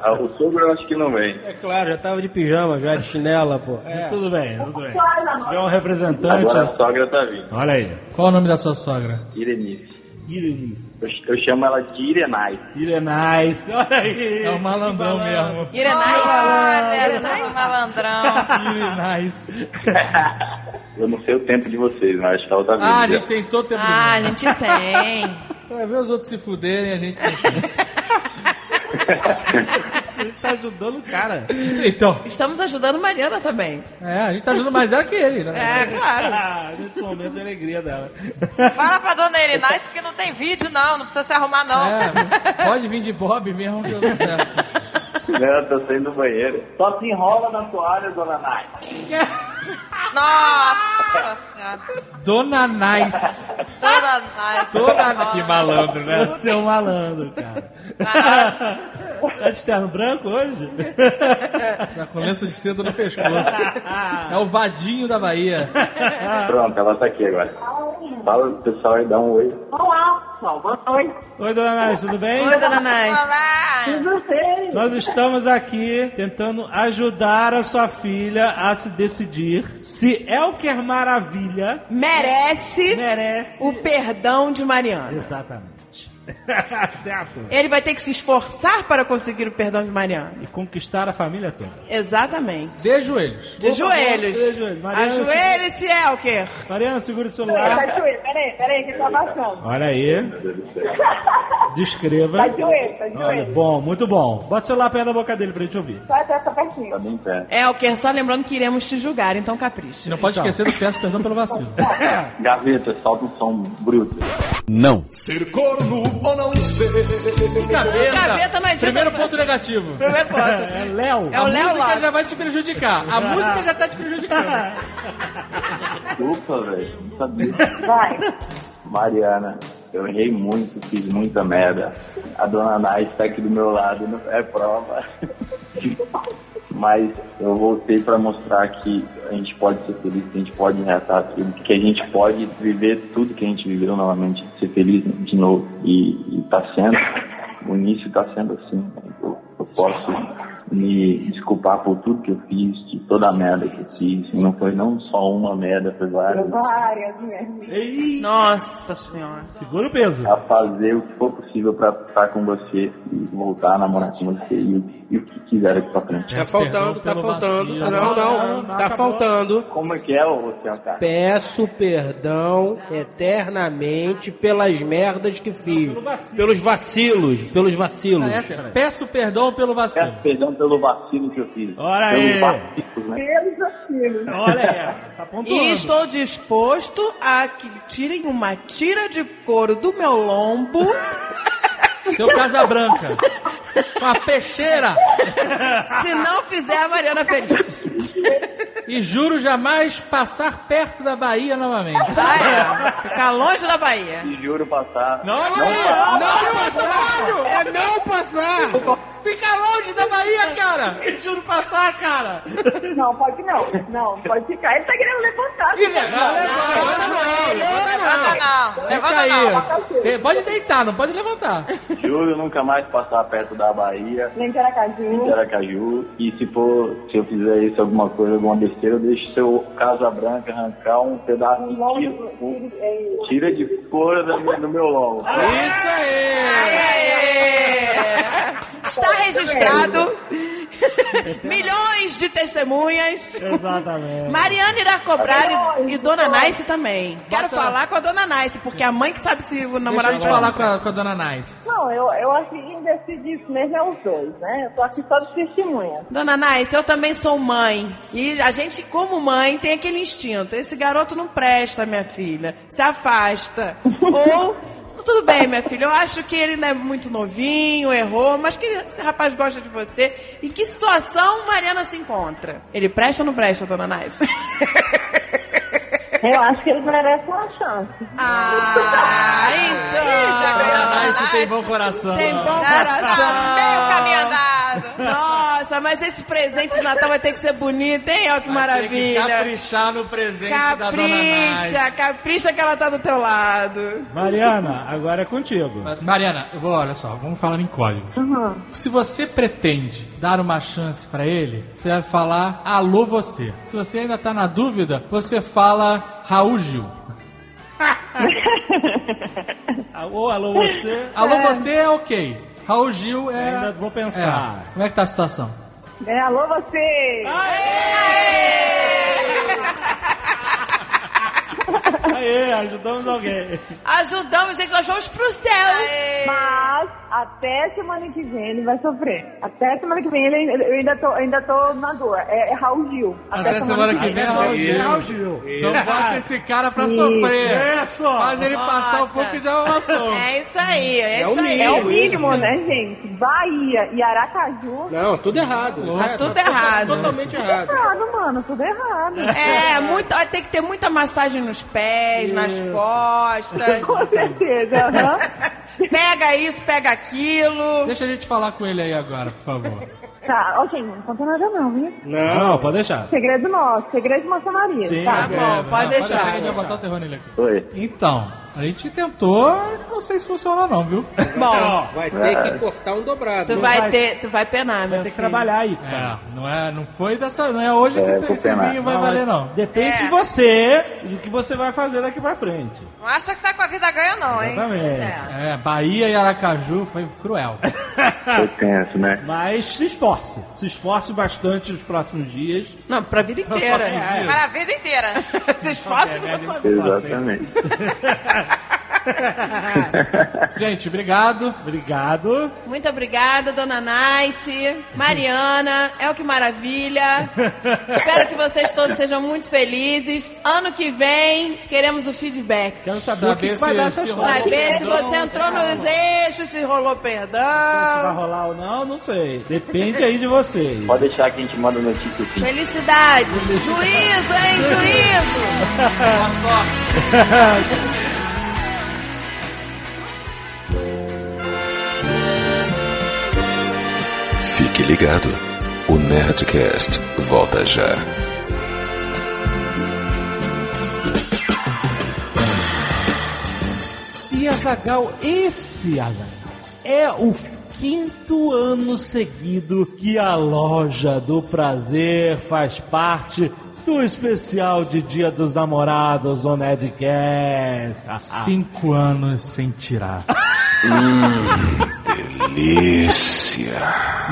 Ah, o sogro eu acho que não vem. É claro, já tava de pijama, já de chinela, pô. Tudo bem, tudo bem. Se tiver um representante. Agora a sogra tá vindo. Olha aí. Qual o nome da sua sogra? Irenice. Irenice. Eu, eu chamo ela de Irenai. Irenice. Olha aí. É um malandrão mesmo. Irenai? Olha, tá malandrão. Really [laughs] nice. Eu não sei o tempo de vocês, mas acho que ela tá vindo. Ah, a já. gente tem todo tempo Ah, a gente tem. [laughs] Vai ver os outros se fuderem, a gente tem. [laughs] Você tá ajudando o cara. Então, Estamos ajudando Mariana também. é, a gente tá ajudando mais ela que ele, né? [laughs] É, claro. Ah, [laughs] nesse momento de alegria dela. Fala pra dona Erinais que não tem vídeo, não. Não precisa se arrumar, não. É, pode vir de Bob mesmo que eu não. Não, tô saindo do banheiro. Só se enrola na toalha, dona Nai. Nossa senhora. Dona Nice. Toda nice. Toda... Que malandro, né? Você é um malandro, cara. [laughs] tá de terno branco hoje? [laughs] Já começa de cedo no pescoço. É o vadinho da Bahia. [laughs] Pronto, ela tá aqui agora. Fala pro pessoal e dá um oi. Olá, pessoal. Boa noite. Oi, dona Nath, tudo bem? Oi, dona Nai. Olá. Tudo bem? Nós estamos aqui tentando ajudar a sua filha a se decidir se Elker Maravilha Merece merece. o perdão de Mariana. Exatamente. [laughs] certo. Ele vai ter que se esforçar para conseguir o perdão de Mariana. E conquistar a família toda. Exatamente. De joelhos. De joelhos. de joelhos. Mariana, Ajoelhe-se, Elker. Mariana, segura o Tá celular. de joelho. Peraí, peraí, que tá baixando. Olha aí. Descreva. Tá de joelho, tá de Olha, joelho. bom, muito bom. Bota o celular perto da boca dele pra gente ouvir. Só até essa pertinho. Tá bem perto. Elker, só lembrando que iremos te julgar, então capricha. Não pode esquecer do peço perdão pelo vacilo. [laughs] Gaveta, solta um som bruto. Não. Gaveta. Gaveta não adianta Primeiro ponto negativo. Primeira coisa. É Léo. É o a Léo música lá. já vai te prejudicar. A música já tá te prejudicando. [laughs] Desculpa, velho. Não sabia. Vai. Mariana, eu errei muito, fiz muita merda. A dona Nai está aqui do meu lado, não é prova. [laughs] Mas eu voltei para mostrar que a gente pode ser feliz, que a gente pode reatar tudo, que a gente pode viver tudo que a gente viveu novamente, ser feliz de novo. E, e tá sendo, o início tá sendo assim. Eu, eu posso me desculpar por tudo que eu fiz, de toda a merda que eu fiz. E não foi não só uma merda, foi várias. Várias merdas. Ei, Nossa senhora. segura o peso. a fazer o que for possível pra estar com você e voltar a namorar com você e, e o que quiser aqui pra frente. Tá faltando, tá faltando. vacilo. Não, não, tá faltando. Como é que é, ô cara? Peço perdão eternamente pelas merdas que fiz. Pelos vacilos, pelos vacilos. Peço perdão pelo vacilo. Peço perdão pelo vacilo que eu fiz. Olha Pelos aí. vacilos, né? Pelos vacilos. Olha aí, tá pontuando. E estou disposto a que tirem uma tira de couro do meu lombo [laughs] Seu Casa Branca. Com a peixeira. se não fizer a Mariana feliz. E juro jamais passar perto da Bahia novamente. Ah, é. Ficar longe da Bahia. E juro passar. Não, não, passar. não, é não passar. Fica longe da Bahia, cara. Juro passar, cara. Não, pode não. Não, pode ficar. Ele tá querendo levantar. Ih, Levanta não, Levanta não. Levanta não. aí. Eh, Pode deitar, não pode levantar. Juro nunca mais passar perto da Bahia. Nem de Aracaju. de Aracaju e se for, se eu fizer isso alguma coisa, alguma besteira, eu deixo seu Casa Branca arrancar um pedaço de Longe tira, do- um- é, tira de couro do meu- do meu longo. Isso aí. Aê! Está registrado. Milhões de testemunhas. Exatamente. Mariana irá cobrar e, e Dona. Nice também. Quero falar com a Dona Nice, porque a mãe que sabe se o Deixa namorado a gente falar com a, com a dona Nice. Não, eu, eu acho que isso mesmo é os dois, né? Eu tô aqui só de testemunha. Dona Nice, eu também sou mãe. E a gente, como mãe, tem aquele instinto. Esse garoto não presta, minha filha. Se afasta. [laughs] Ou. Tudo bem, minha filha. Eu acho que ele não é muito novinho, errou, mas que esse rapaz gosta de você. Em que situação Mariana se encontra? Ele presta ou não presta, dona Nice? [laughs] Eu acho que ele merece uma chance. Ah, então. Nice tem bom coração. Tem bom Meio coração. caminho andado. Nossa, mas esse presente de Natal vai ter que ser bonito, hein? Olha que Tem que maravilha. caprichar no presente da dona Capricha, capricha que ela tá do teu lado. Mariana, agora é contigo. Mariana, eu vou, olha só, vamos falar em código. Se você pretende dar uma chance pra ele, você vai falar alô você. Se você ainda tá na dúvida, você fala Raul Gil. [laughs] Alô, alô, você. Alô você é ok. Raul Gil é. Ainda vou pensar. É. Como é que tá a situação? É, alô você! Aê, ajudamos alguém. Ajudamos, gente, nós vamos pro céu. Mas até semana que vem ele vai sofrer. Até semana que vem ele, eu ainda tô, ainda tô na dor. É, é Raul Gil. Até semana que vem é Raul Gil. Raul Gil. Então bota esse cara pra Isso. sofrer. Isso. Faz ele passar um pouco de amação. É isso aí, é, isso aí. É o mínimo, né, gente? Bahia e Aracaju. Não, tudo errado. Tá tudo errado. Totalmente errado. Errado, mano, tudo errado. É, muito, tem que ter muita massagem nos pés, nas costas. [laughs] Com certeza, aham. [laughs] Pega isso, pega aquilo. Deixa a gente falar com ele aí agora, por favor. Tá, gente, não conta nada não, viu? Não, pode deixar. Segredo nosso, segredo de maçonaria, Sim. tá? Bom, pode que a deixar. gente vai botar o terror nele aqui. Oi. Então, a gente tentou, não sei se funcionou não, viu? Bom, [laughs] Vai ter que cortar um dobrado. tu vai ter, tu vai penar, meu Vai ter que trabalhar aí. É, não é, não foi dessa, não é hoje É, que esse vinho vai Não, valer não. Depende É. de você e do que você vai fazer daqui pra frente. Não acha que tá com a vida ganha, não, hein? Exatamente. É. É, Bahia e Aracaju foi cruel. [laughs] Foi tenso, né? Mas se esforce. Se esforce bastante nos próximos dias. Não, pra vida [laughs] inteira. Para a vida inteira. Se esforce pra sua vida. Exatamente. [laughs] Gente, obrigado. Obrigado. Muito obrigada, dona Nice, Mariana, é o que maravilha. Espero que vocês todos sejam muito felizes. Ano que vem, queremos o feedback. Quero saber, Saber o que, que se- vai dar se rolou. Saber se você entrou nos eixos, se rolou Se vai perdão. rolar ou não, não sei. Depende aí de vocês. Pode deixar que a gente manda notícia sim. Felicidade. Juízo, hein? Juízo. Fique [laughs] ligado. O Nerdcast volta já. E Azagal, esse Azagal, é o quinto ano seguido que a loja do prazer faz parte do especial de Dia dos Namorados do Nerdcast. Cinco anos sem tirar. [laughs] Delícia.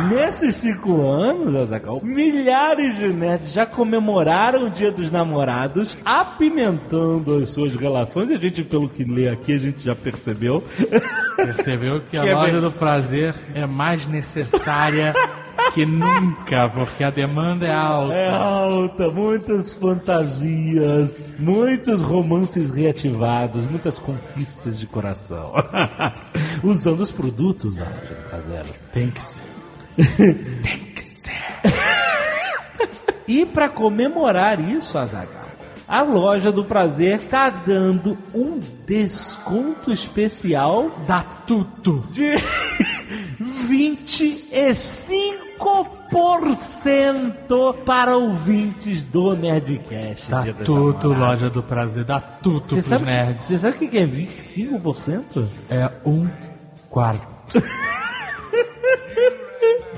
Nesses cinco anos, Azaghal, milhares de nerds já comemoraram o Dia dos Namorados, apimentando as suas relações. A gente, pelo que lê aqui, a gente já percebeu. Percebeu que a [laughs] Que é loja bem- do prazer é mais necessária [laughs] que nunca, porque a demanda é alta. É alta, muitas fantasias, muitos romances reativados, muitas conquistas de coração. [laughs] Usando os produtos da loja do prazer. Tem que ser. [laughs] Tem que ser. e para comemorar isso, Azaghal, a loja do prazer tá dando um desconto especial Dá tudo. de [laughs] 25% para ouvintes do Nerdcast. Dá tudo, loja do prazer. Dá tudo Você pros sabe, nerds. você sabe o que é 25%? É um quarto. [laughs]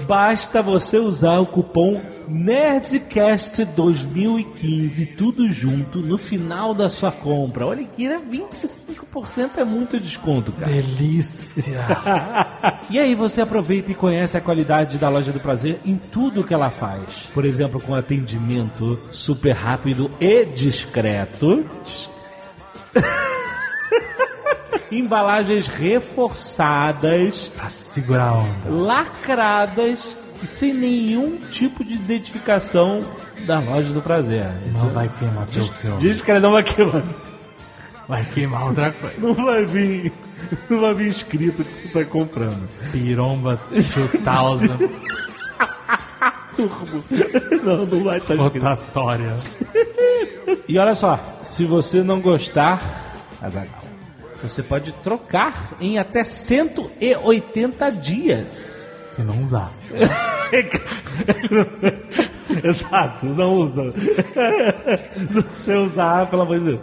Basta você usar o cupom NERDCAST2015, tudo junto, no final da sua compra. Olha que era 25% é muito desconto, cara. Delícia. [laughs] e aí você aproveita e conhece a qualidade da loja do prazer em tudo que ela faz. Por exemplo, com atendimento super rápido e discreto. [laughs] Embalagens reforçadas, pra segurar a onda. lacradas e sem nenhum tipo de identificação da loja do prazer. Não vai queimar teu filme. Diz que não vai queimar. Vai queimar outra coisa. Não vai vir. Não vai vir escrito que você tá comprando. Piromba 2000. Turbo. [laughs] Não, não vai estar escrito. Rotatória. E olha só, se você não gostar, você pode trocar em até 180 dias. Se não usar. [laughs] Exato, não usa. Se usar, pelo amor de Deus.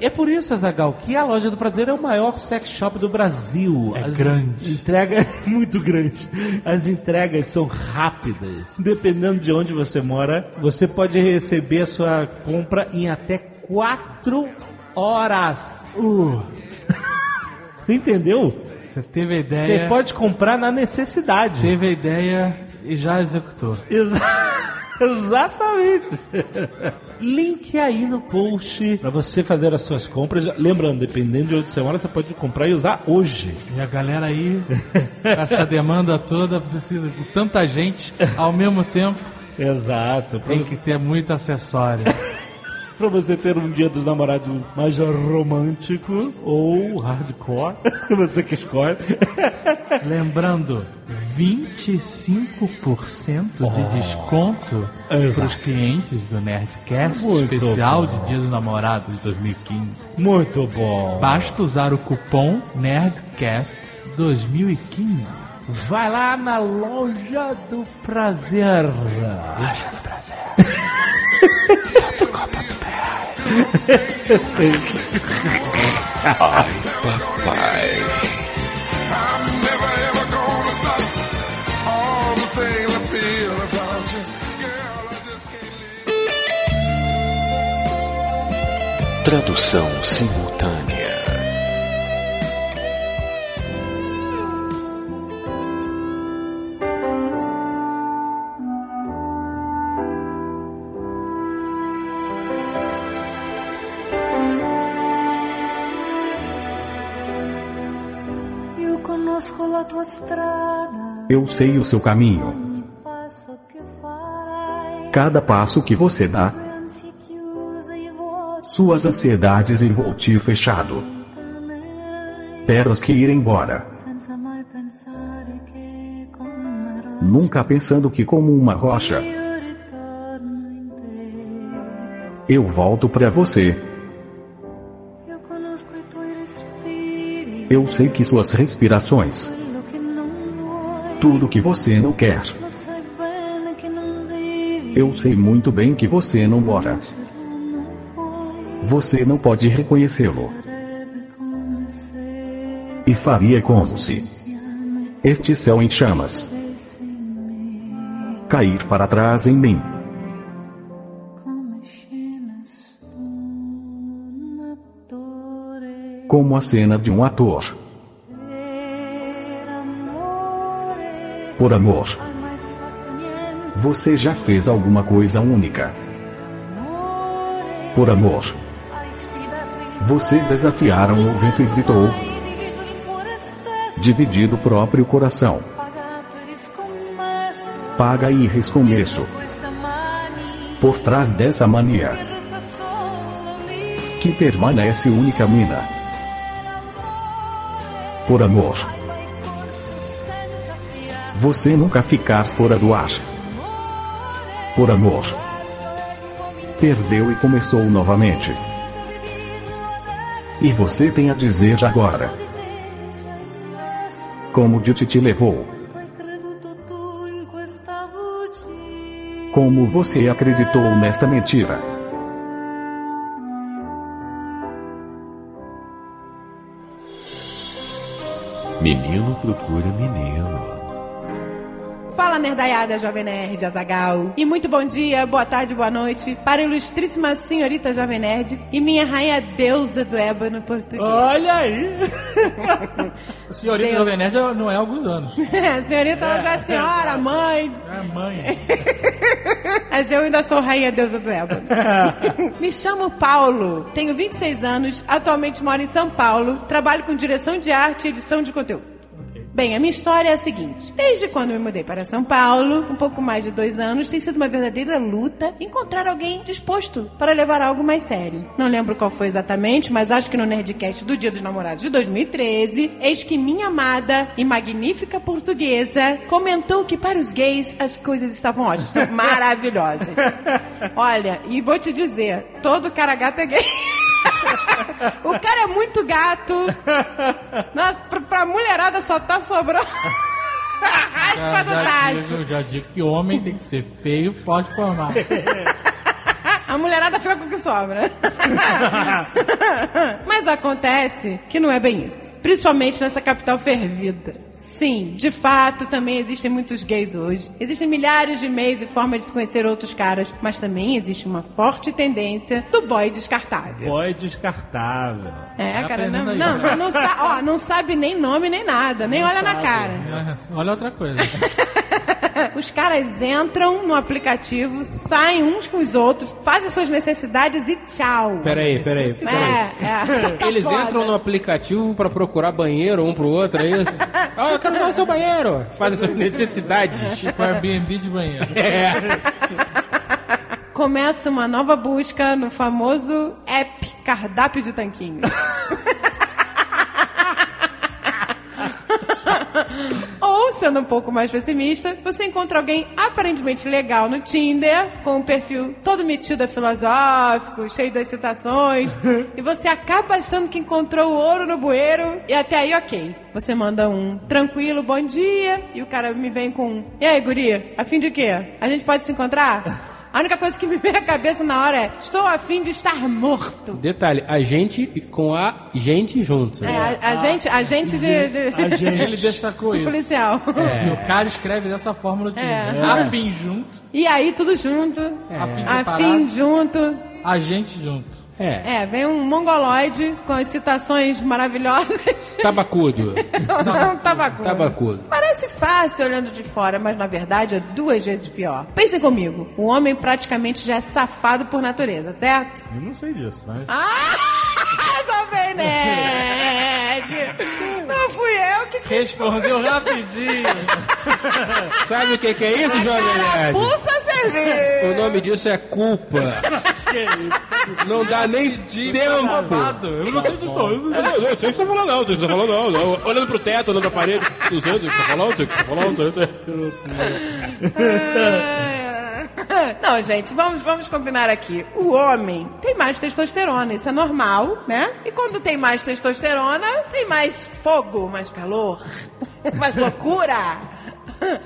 É por isso, Azagal, que a loja do Prazer é o maior sex shop do Brasil. É As grande. Entrega é [laughs] muito grande. As entregas são rápidas. Dependendo de onde você mora, você pode receber a sua compra em até 4 horas. Uh, Você entendeu? você teve a Você ideia. pode comprar na necessidade. Teve a ideia e já executou. Exa- [laughs] Exatamente. Link aí no post para você fazer as suas compras. Lembrando, dependendo de onde você mora, você pode comprar e usar hoje. E a galera aí, com essa demanda toda, precisa de tanta gente ao mesmo tempo, [laughs] Exato. Tem que ter muito acessório. [laughs] pra você ter um dia dos namorados mais romântico ou hardcore. [laughs] você que escolhe. Lembrando, 25% de desconto para os clientes do Nerdcast Muito especial bom. de Dia dos Namorados 2015. Muito bom. Basta usar o cupom Nerdcast 2015. Vai lá na loja do prazer. Loja do prazer. Ai, papai. Tradução simultânea. Eu sei o seu caminho. Cada passo que você dá, suas ansiedades e voltio fechado. Terras que ir embora. Nunca pensando que como uma rocha, eu volto pra você. Eu sei que suas respirações, tudo que você não quer. Eu sei muito bem que você não mora. Você não pode reconhecê-lo. E faria como se este céu em chamas cair para trás em mim. Como a cena de um ator. Por amor, você já fez alguma coisa única. Por amor, você desafiaram o vento e gritou, dividido o próprio coração. Paga e mania Por trás dessa mania, que permanece única mina. Por amor, você nunca ficar fora do ar. Por amor, perdeu e começou novamente. E você tem a dizer agora, como Dite te levou, como você acreditou nesta mentira. Menino procura menino. Fala, nerdaiada, jovem nerd, Azagal. E muito bom dia, boa tarde, boa noite para a ilustríssima senhorita jovem nerd e minha rainha deusa do ébano português. Olha aí! [laughs] Senhorita Deus. Jovem Nerd não é há alguns anos. a [laughs] senhorita ela já é senhora, mãe, É mãe. [laughs] mas eu ainda sou rainha deusa do ébano. Me chamo Paulo, tenho 26 anos, atualmente moro em São Paulo, trabalho com direção de arte e edição de conteúdo. Bem, a minha história é a seguinte. Desde quando me mudei para São Paulo, um pouco mais de dois anos, tem sido uma verdadeira luta encontrar alguém disposto para levar algo mais sério. Não lembro qual foi exatamente, mas acho que no Nerdcast do Dia dos Namorados de 2013, eis que minha amada e magnífica portuguesa comentou que para os gays as coisas estavam ótimas, [laughs] maravilhosas. Olha, e vou te dizer, todo cara gato é gay. [laughs] [laughs] O cara é muito gato. Nossa, pra, pra mulherada só tá sobrando. A [laughs] raspa do tacho. digo, já digo que homem tem que ser feio, pode formar. [laughs] A mulherada fica com o que sobra. [laughs] Mas acontece que não é bem isso. Principalmente nessa capital fervida. Sim, de fato, também existem muitos gays hoje. Existem milhares de meios e formas de se conhecer outros caras. Mas também existe uma forte tendência do boy descartável. Boy descartável. É, Vai cara, não, não, né? não, sa- ó, não sabe nem nome nem nada, nem olha na cara. Olha outra coisa. [laughs] [laughs] Os caras entram no aplicativo, saem uns com os outros, fazem suas necessidades e tchau. Peraí, peraí. peraí. É, é. [laughs] Eles entram no aplicativo pra procurar banheiro um pro outro, é isso? [laughs] Ah, eu quero usar o seu banheiro. Fazem suas necessidades. tipo Airbnb de banheiro. Começa uma nova busca no famoso app Cardápio de Tanquinhos. Ou, sendo um pouco mais pessimista, você encontra alguém aparentemente legal no Tinder, com um perfil todo metido a filosófico, cheio das citações, [laughs] e você acaba achando que encontrou o ouro no bueiro, e até aí ok. Você manda um tranquilo, bom dia, e o cara me vem com um, e aí, guria, a fim de quê? A gente pode se encontrar? [laughs] A única coisa que me vem à cabeça na hora é, estou a fim de estar morto. Detalhe, a gente com a gente junto. É, a, a gente, a gente de, de- [laughs] Ele destacou isso. policial. É. [laughs] O cara escreve dessa forma no Tinder. É. Afim junto, E aí, tudo junto. afim A separado, fim junto. a gente junto. É. É, vem um mongoloide com as citações maravilhosas. [laughs] Tabacudo. Não, tabacudo. Tabacudo. Parece fácil olhando de fora, mas na verdade é duas vezes pior. Pensem comigo, o homem praticamente já é safado por natureza, certo? Eu não sei disso, mas. Ah, [laughs] Jovem Nerd! [laughs] Fui eu que Respondeu rapidinho. Sabe o que, que é isso, Jovem Nerd? Pulsa cerveja! O nome disso é culpa. Não dá nem tempo. Eu não sei disso não. Eu não- Eu não sei o que você tá falando, não. Não sei o que você tá falando, não. Olhando pro teto, olhando pra parede. Não sei o que você tá falando, não sei o que você tá falando. [laughs] Não gente, vamos, vamos combinar aqui. O homem tem mais testosterona, isso é normal, né? E quando tem mais testosterona, tem mais fogo, mais calor, [laughs] mais loucura.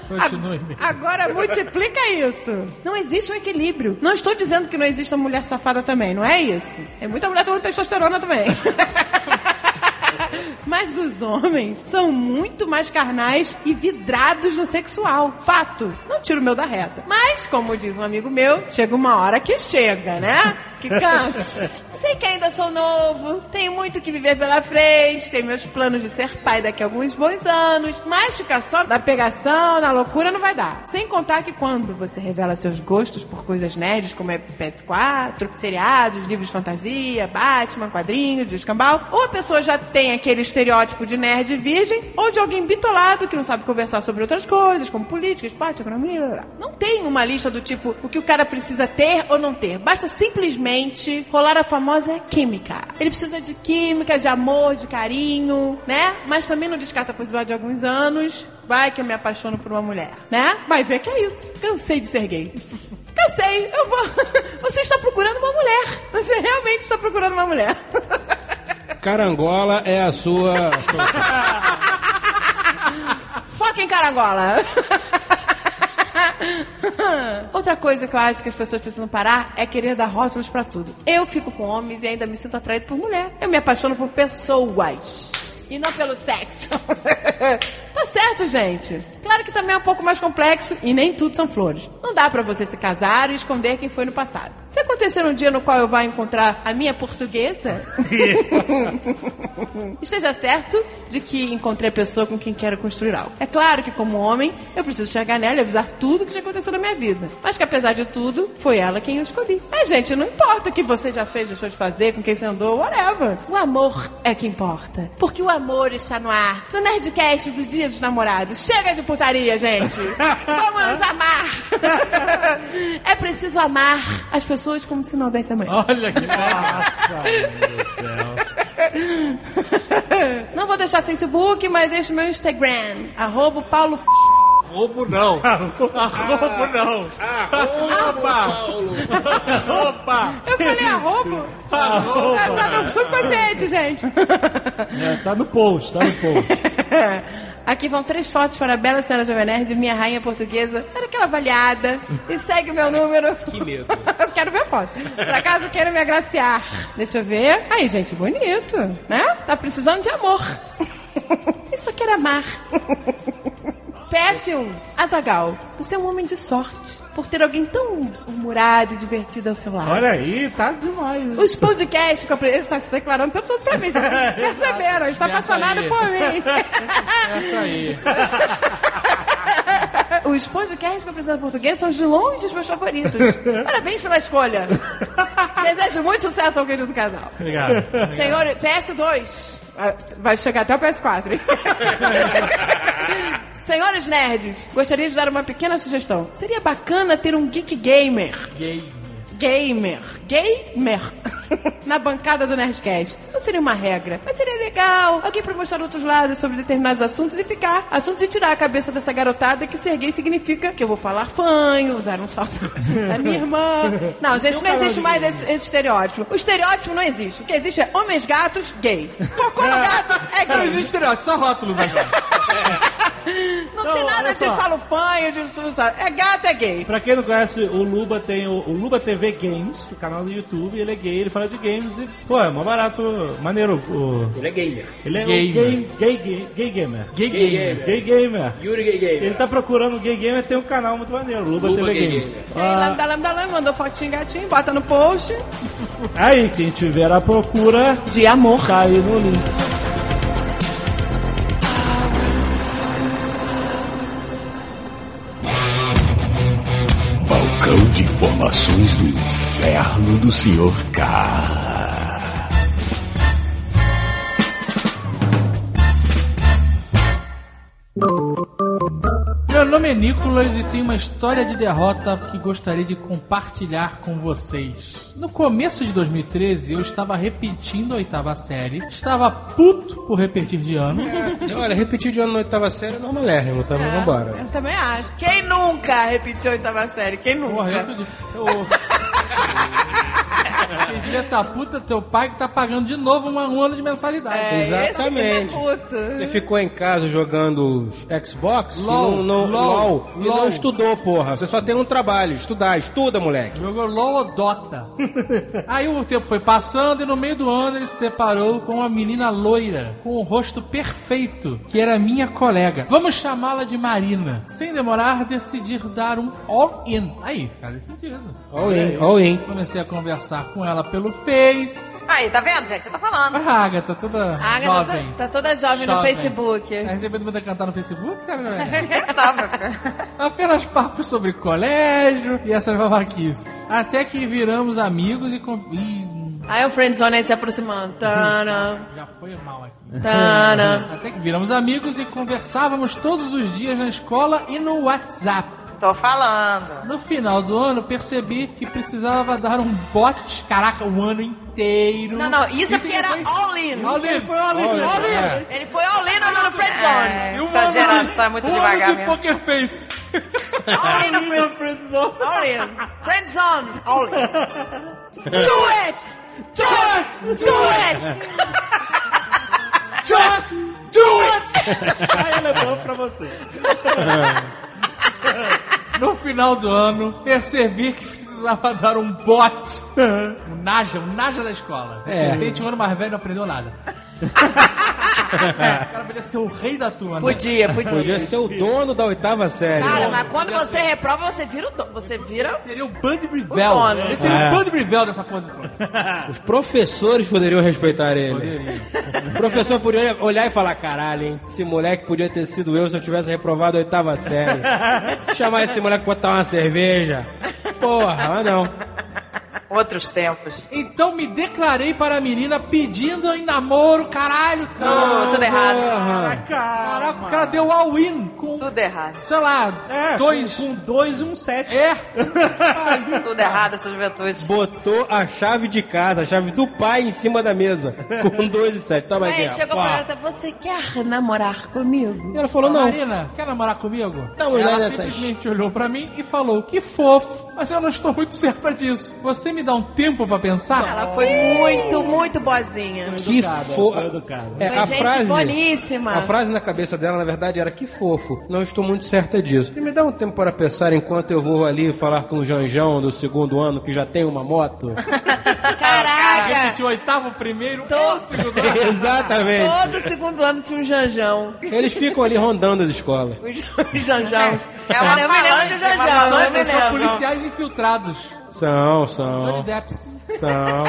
Continue. Agora multiplica isso. Não existe um equilíbrio. Não estou dizendo que não existe uma mulher safada também, não é isso. Tem muita mulher com testosterona também. [laughs] Mas os homens são muito mais carnais e vidrados no sexual. Fato. Não tiro o meu da reta. Mas, como diz um amigo meu, chega uma hora que chega, né? Que cansa. Sei que ainda sou novo, tenho muito que viver pela frente, tenho meus planos de ser pai daqui a alguns bons anos, mas ficar só na pegação, na loucura não vai dar. Sem contar que quando você revela seus gostos por coisas nerds, como é PS4, seriados, livros de fantasia, Batman, quadrinhos escambau, ou a pessoa já tem aquele estereótipo de nerd virgem, ou de alguém bitolado que não sabe conversar sobre outras coisas, como política, esporte, economia, blá, blá. não tem uma lista do tipo o que o cara precisa ter ou não ter. Basta simplesmente rolar a famosa química. Ele precisa de química, de amor, de carinho, né? Mas também não descarta a possibilidade de alguns anos. Vai que eu me apaixono por uma mulher, né? Vai ver que é isso. Cansei de ser gay. [laughs] Cansei. Eu vou... [laughs] Você está procurando uma mulher. Você realmente está procurando uma mulher. [laughs] Carangola é a sua. a sua- Foca em carangola. [laughs] Outra coisa que eu acho que as pessoas precisam parar é querer dar rótulos pra tudo. Eu fico com homens e ainda me sinto atraído por mulher. Eu me apaixono por pessoas. E não pelo sexo. [laughs] tá certo, gente. Claro que também é um pouco mais complexo e nem tudo são flores. Não dá pra você se casar e esconder quem foi no passado. Se acontecer um dia no qual eu vá encontrar a minha portuguesa, [laughs] esteja certo de que encontrei a pessoa com quem quero construir algo. É claro que, como homem, eu preciso chegar nela e avisar tudo que já aconteceu na minha vida. Mas que, apesar de tudo, foi ela quem eu escolhi. É, gente, não importa o que você já fez, deixou de fazer, com quem você andou, whatever. O amor é que importa. Porque o amor está no ar. No Nerdcast do Dia dos Namorados. Chega de putaria, gente. [laughs] Vamos nos amar. é preciso amar as pessoas como se não houvesse amanhã. Olha que [laughs] massa! meu Deus do céu. Não vou deixar Facebook, mas deixo meu Instagram. Arroba Paulo Roubo não. [laughs] Roubo não. Opa! [laughs] Opa! Eu falei arroba? Arroba. É, tá no subconsciente, gente. [laughs] É, tá no post, tá no post. Aqui vão três fotos para a bela senhora Jovem Nerd, minha rainha portuguesa. Era aquela avaliada. E segue o meu número. Que medo. eu quero ver a foto. Por acaso queira me agraciar. Deixa eu ver. Aí, gente, bonito. Né? Tá precisando de amor. Isso aqui era amar. PS1. Azagal, você é um homem de sorte. Por ter alguém tão humorado e divertido ao seu lado. Olha aí, tá demais. Os podcasts que eu ele tá se declarando tanto tudo pra mim. Já [laughs] perceberam? Ele está apaixonado aí. por mim. [laughs] Essa aí. [laughs] Os podcasts que eu apresento em português são de longe os meus favoritos. [laughs] Parabéns pela escolha. [laughs] Desejo muito sucesso ao querido casal. Obrigado. Senhor, PS2. Ah, Vai chegar até o PS4, hein? [laughs] Senhores nerds, gostaria de dar uma pequena sugestão. Seria bacana ter um geek gamer. Gay. Gamer. Gamer. Na bancada do Nerdcast. Não seria uma regra, mas seria legal. Alguém pra mostrar outros lados sobre determinados assuntos e ficar. Assuntos e tirar a cabeça dessa garotada que ser gay significa que eu vou falar fanho, usar um salto da minha irmã. Não, gente, não existe mais esse, esse estereótipo. O estereótipo não existe. O que existe é homens gatos gay. Cocô no gato é Não gay. existe estereótipo, só rótulos agora. Não, Não, tem nada de falo fanho, de usar. É gato, é gay. Pra quem não conhece, o Luba tem o, o Luba TV Games, o canal do YouTube, ele é gay, ele fala de games e, pô, é mó barato, maneiro. O, Ele é gamer. ele é Gamer. um gay, gay, gay, gay gamer. Gay Gay gamer. gamer. Gay gamer. Yuri Gay Gamer. Ele tá procurando gay gamer, tem um canal muito maneiro, Luba, Luba TV Gay Games. Gamer. Tem lambda, lambda, lambda, mandou fotinho gatinho, bota no post. Aí, quem tiver a procura, De amor. tá aí no link. Balcão de informações do inferno do Sr. K. Meu nome é Nicolas e tenho uma história de derrota que gostaria de compartilhar com vocês. No começo de 2013, eu estava repetindo a oitava série, estava puto por repetir de ano. [laughs] Olha, repetir de ano na oitava série é normalérrimo, tá? Mas vambora. Eu também acho. Quem nunca repetiu a oitava série? Quem nunca? Porra, eu, eu, [laughs] Quem devia tá puta, teu pai que tá pagando de novo uma- um ano de mensalidade. É, Exatamente. Esse que puto. Você ficou em casa jogando Xbox LOL, e não, não, LOL, LOL, e não estudou, porra. Você só tem um trabalho, estudar. Estuda, moleque. Jogou LOL ou Dota. [laughs] Aí o tempo foi passando e no meio do ano ele se deparou com uma menina loira, com o rosto perfeito, que era minha colega. Vamos chamá-la de Marina. Sem demorar, decidir dar um all-in. Aí, cara, decidido. All in, all in. Comecei a conversar com ela pelo Face. Aí, tá vendo, gente? Eu tô falando. A Agatha, toda A Agatha jovem. tá, tá toda jovem, no Jovem. Facebook. Tá recebendo muita cantar no Facebook? Sabe, não é? Não, meu filho. Apenas papos sobre colégio e essas babaquices. Até que viramos amigos e... Com... Ih, Aí o friendzone aí se aproximando. Tana, já foi mal aqui. tana. Até que viramos amigos e conversávamos todos os dias na escola e no WhatsApp. Tô falando. No final do ano, percebi que precisava dar um bote, caraca, o ano inteiro. Não, não, isso é porque era foi- all-in. All-in, foi all-in, All-in, all-in. é. Ele foi all-in no, no friendzone. É, E um essa geração é muito um devagar ano de mesmo. poker face. All-in no [laughs] friendzone. All-in. Friendzone. All-in. Do it! Do [laughs] it! Do it! Just do it! [laughs] Aí ele é bom pra você. [laughs] No final do ano, percebi que precisava [laughs] dar um bote. Um naja, um naja da escola. É. De repente, um ano mais velho não aprendeu nada. [laughs] O cara podia ser o rei da turma. né? Podia, [laughs] podia. Podia ser o dono da oitava série. Cara, mas quando você reprova, você vira o do... Você vira Seria o Band o Brivel. dono. Ele seria É. o Band Brivel dessa porra. Os professores poderiam respeitar ele. Poderia. O professor poderia olhar e falar: caralho, hein? Esse moleque podia ter sido eu se eu tivesse reprovado a oitava série. Chamar esse moleque pra botar uma cerveja. Porra, mas não. Outros tempos. Então me declarei para a menina pedindo em namoro, caralho. Não, tudo errado. Porra. Caraca, o cara deu all-in com, Tudo errado. sei lá, É, dois. Com dois e um sete. É, [laughs] Tudo errado essa juventude. Botou a chave de casa, a chave do pai em cima da mesa. Com dois e sete. Toma aqui. Aí chegou pra ela, você quer namorar comigo? E ela falou: não. Marina, quer namorar comigo? Não, ela não, nessas. simplesmente olhou pra mim e falou, que fofo, mas eu não estou muito certa disso. Você me dá um tempo pra pensar? Ela foi muito, muito boazinha. Que fofo. É, a gente frase. boníssima. A frase na cabeça dela, na verdade, era que fofo. Não estou muito certa disso. E me dá um tempo para pensar enquanto eu vou ali falar com o Janjão do segundo ano que já tem uma moto. [laughs] Caraca! Repetiu o oitavo primeiro, Tô- o segundo. [laughs] Exatamente. Todo segundo ano tinha um janjão. Eles ficam ali rondando as escolas. Os, [laughs] janjão. É uma eu me lembro uma janjão. Falange, São lembro. policiais infiltrados. São, Johnny são, Depps. [laughs] são.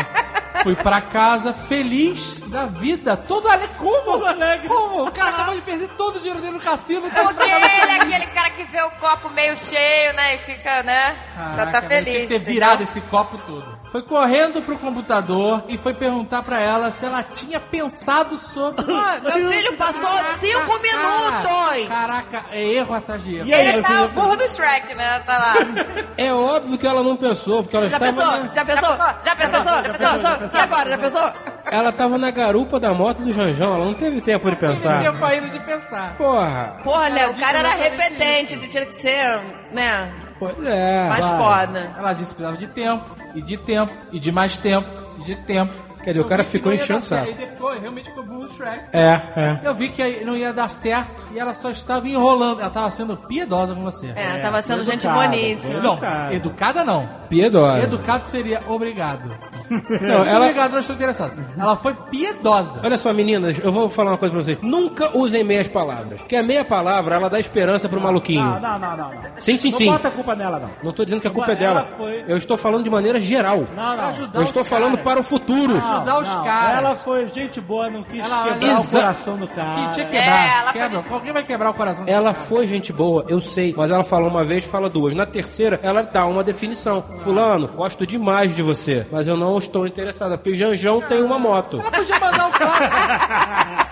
Fui pra casa feliz da vida, todo alegre. Como? alegre. Como? O cara acabou de perder todo o dinheiro dele no cassino. tá Porque ele é aquele cara que vê o copo meio cheio, né? E fica, né? Caraca, tá velho, feliz. Tinha que ter entendeu? virado esse copo todo. Foi correndo pro computador e foi perguntar pra ela se ela tinha pensado sobre. Ah, meu filho passou cinco minutos. Caraca, é erro atrás de erro. E aí, Ele tá já- o burro do Shrek, né? Tá lá. [laughs] É óbvio que ela não pensou, porque ela Já estava pensou? na, Já pensou? Já pensou? Já pensou? E agora? Já pensou? ela tava na garupa da moto do Janjão, ela não teve tempo de Ele pensar. tempo ainda de pensar. Porra. Porra, Léo, o cara era repetente, tinha que ser, né, Pois é. mais vai. foda. Ela disse que precisava de tempo, e de tempo, e de mais tempo, e de tempo. Quer dizer, o cara ficou não enchendo o saco. E depois, realmente ficou burro Shrek. É, é. Eu vi que não ia dar certo e ela só estava enrolando. Ela estava sendo piedosa com você. É, tava sendo foi gente boníssima. Não, educada. não. Piedosa. Educado seria obrigado. [laughs] Não, ela... Obrigado, não estou interessado. Ela foi piedosa. Olha só, meninas, eu vou falar uma coisa pra vocês. Nunca usem meias palavras. Porque a meia palavra, ela dá esperança pro maluquinho. Não, não, não, não. não. Sim, sim, não sim. bota a culpa nela, não. Não tô dizendo que a culpa é Ela dela. foi- Eu estou falando de maneira geral. Não, não. Eu estou falando para o futuro. Ajudar os Não, caras. Ela foi gente boa, não quis Ela- quebrar ela- o coração do cara. Que tinha que É, quebrar. ela Quebra. Alguém vai quebrar o coração. Ela foi gente boa, eu sei, mas ela falou uma vez, fala duas. Na terceira, ela dá uma definição. Fulano, gosto demais de você, mas eu não estou interessada, porque Janjão tem uma moto. Ela podia mandar o clássico.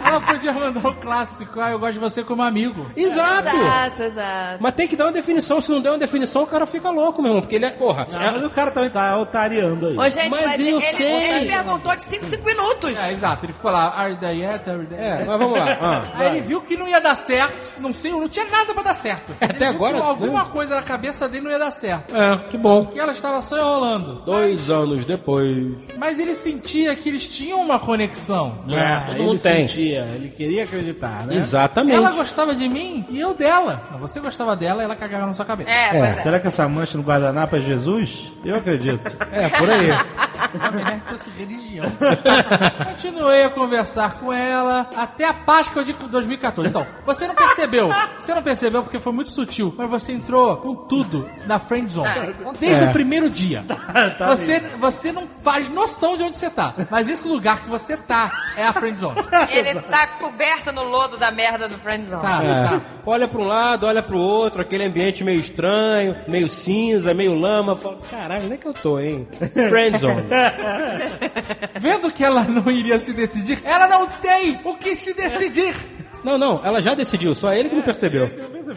Ela podia mandar o clássico. Ah, eu gosto de você como amigo. Exato! Exato, exato. Mas tem que dar uma definição, se não der uma definição, o cara fica louco, meu irmão, porque ele é, porra, Não, mas o cara também tá otariando aí. Ô, gente, Mas mas, eu ele, sei. ele perguntou de 5, 5 minutos. É, exato. Ele ficou lá. Are they yet? Are they É, yet? mas vamos lá. [laughs] Ah, Aí ele viu que não ia dar certo. Não sei, não tinha nada pra dar certo. É, Ele até agora, Alguma né? coisa na cabeça dele não ia dar certo. é, que bom. Que ela estava só enrolando. Dois anos depois. Mas ele sentia que eles tinham uma conexão. É, todo mundo ele tem. sentia, ele queria acreditar, né? Exatamente. Ela gostava de mim e eu dela. Você gostava dela e ela cagava na sua cabeça. É, pois é. Será que essa mancha no guardanapo é Jesus? Eu acredito. É, por aí. [laughs] Mulher que fosse religião. [laughs] Continuei a conversar com ela até a Páscoa de 2014. Então, você não percebeu. Você não percebeu porque foi muito sutil. Mas você entrou com tudo na friend zone. Desde É. o primeiro dia. [laughs] Tá Você, você não faz noção de onde você tá. Mas esse lugar que você tá é a friend zone. Ele tá coberto no lodo da merda do Friendzone. Tá, É. tá. Olha pra um lado, olha pro outro, aquele ambiente meio estranho, meio cinza, meio lama. Fala, caralho, onde é que eu tô, hein? Friendzone. [laughs] Vendo que ela não iria se decidir, ela não tem o que se decidir. Não, não, ela já decidiu, só ele que não percebeu.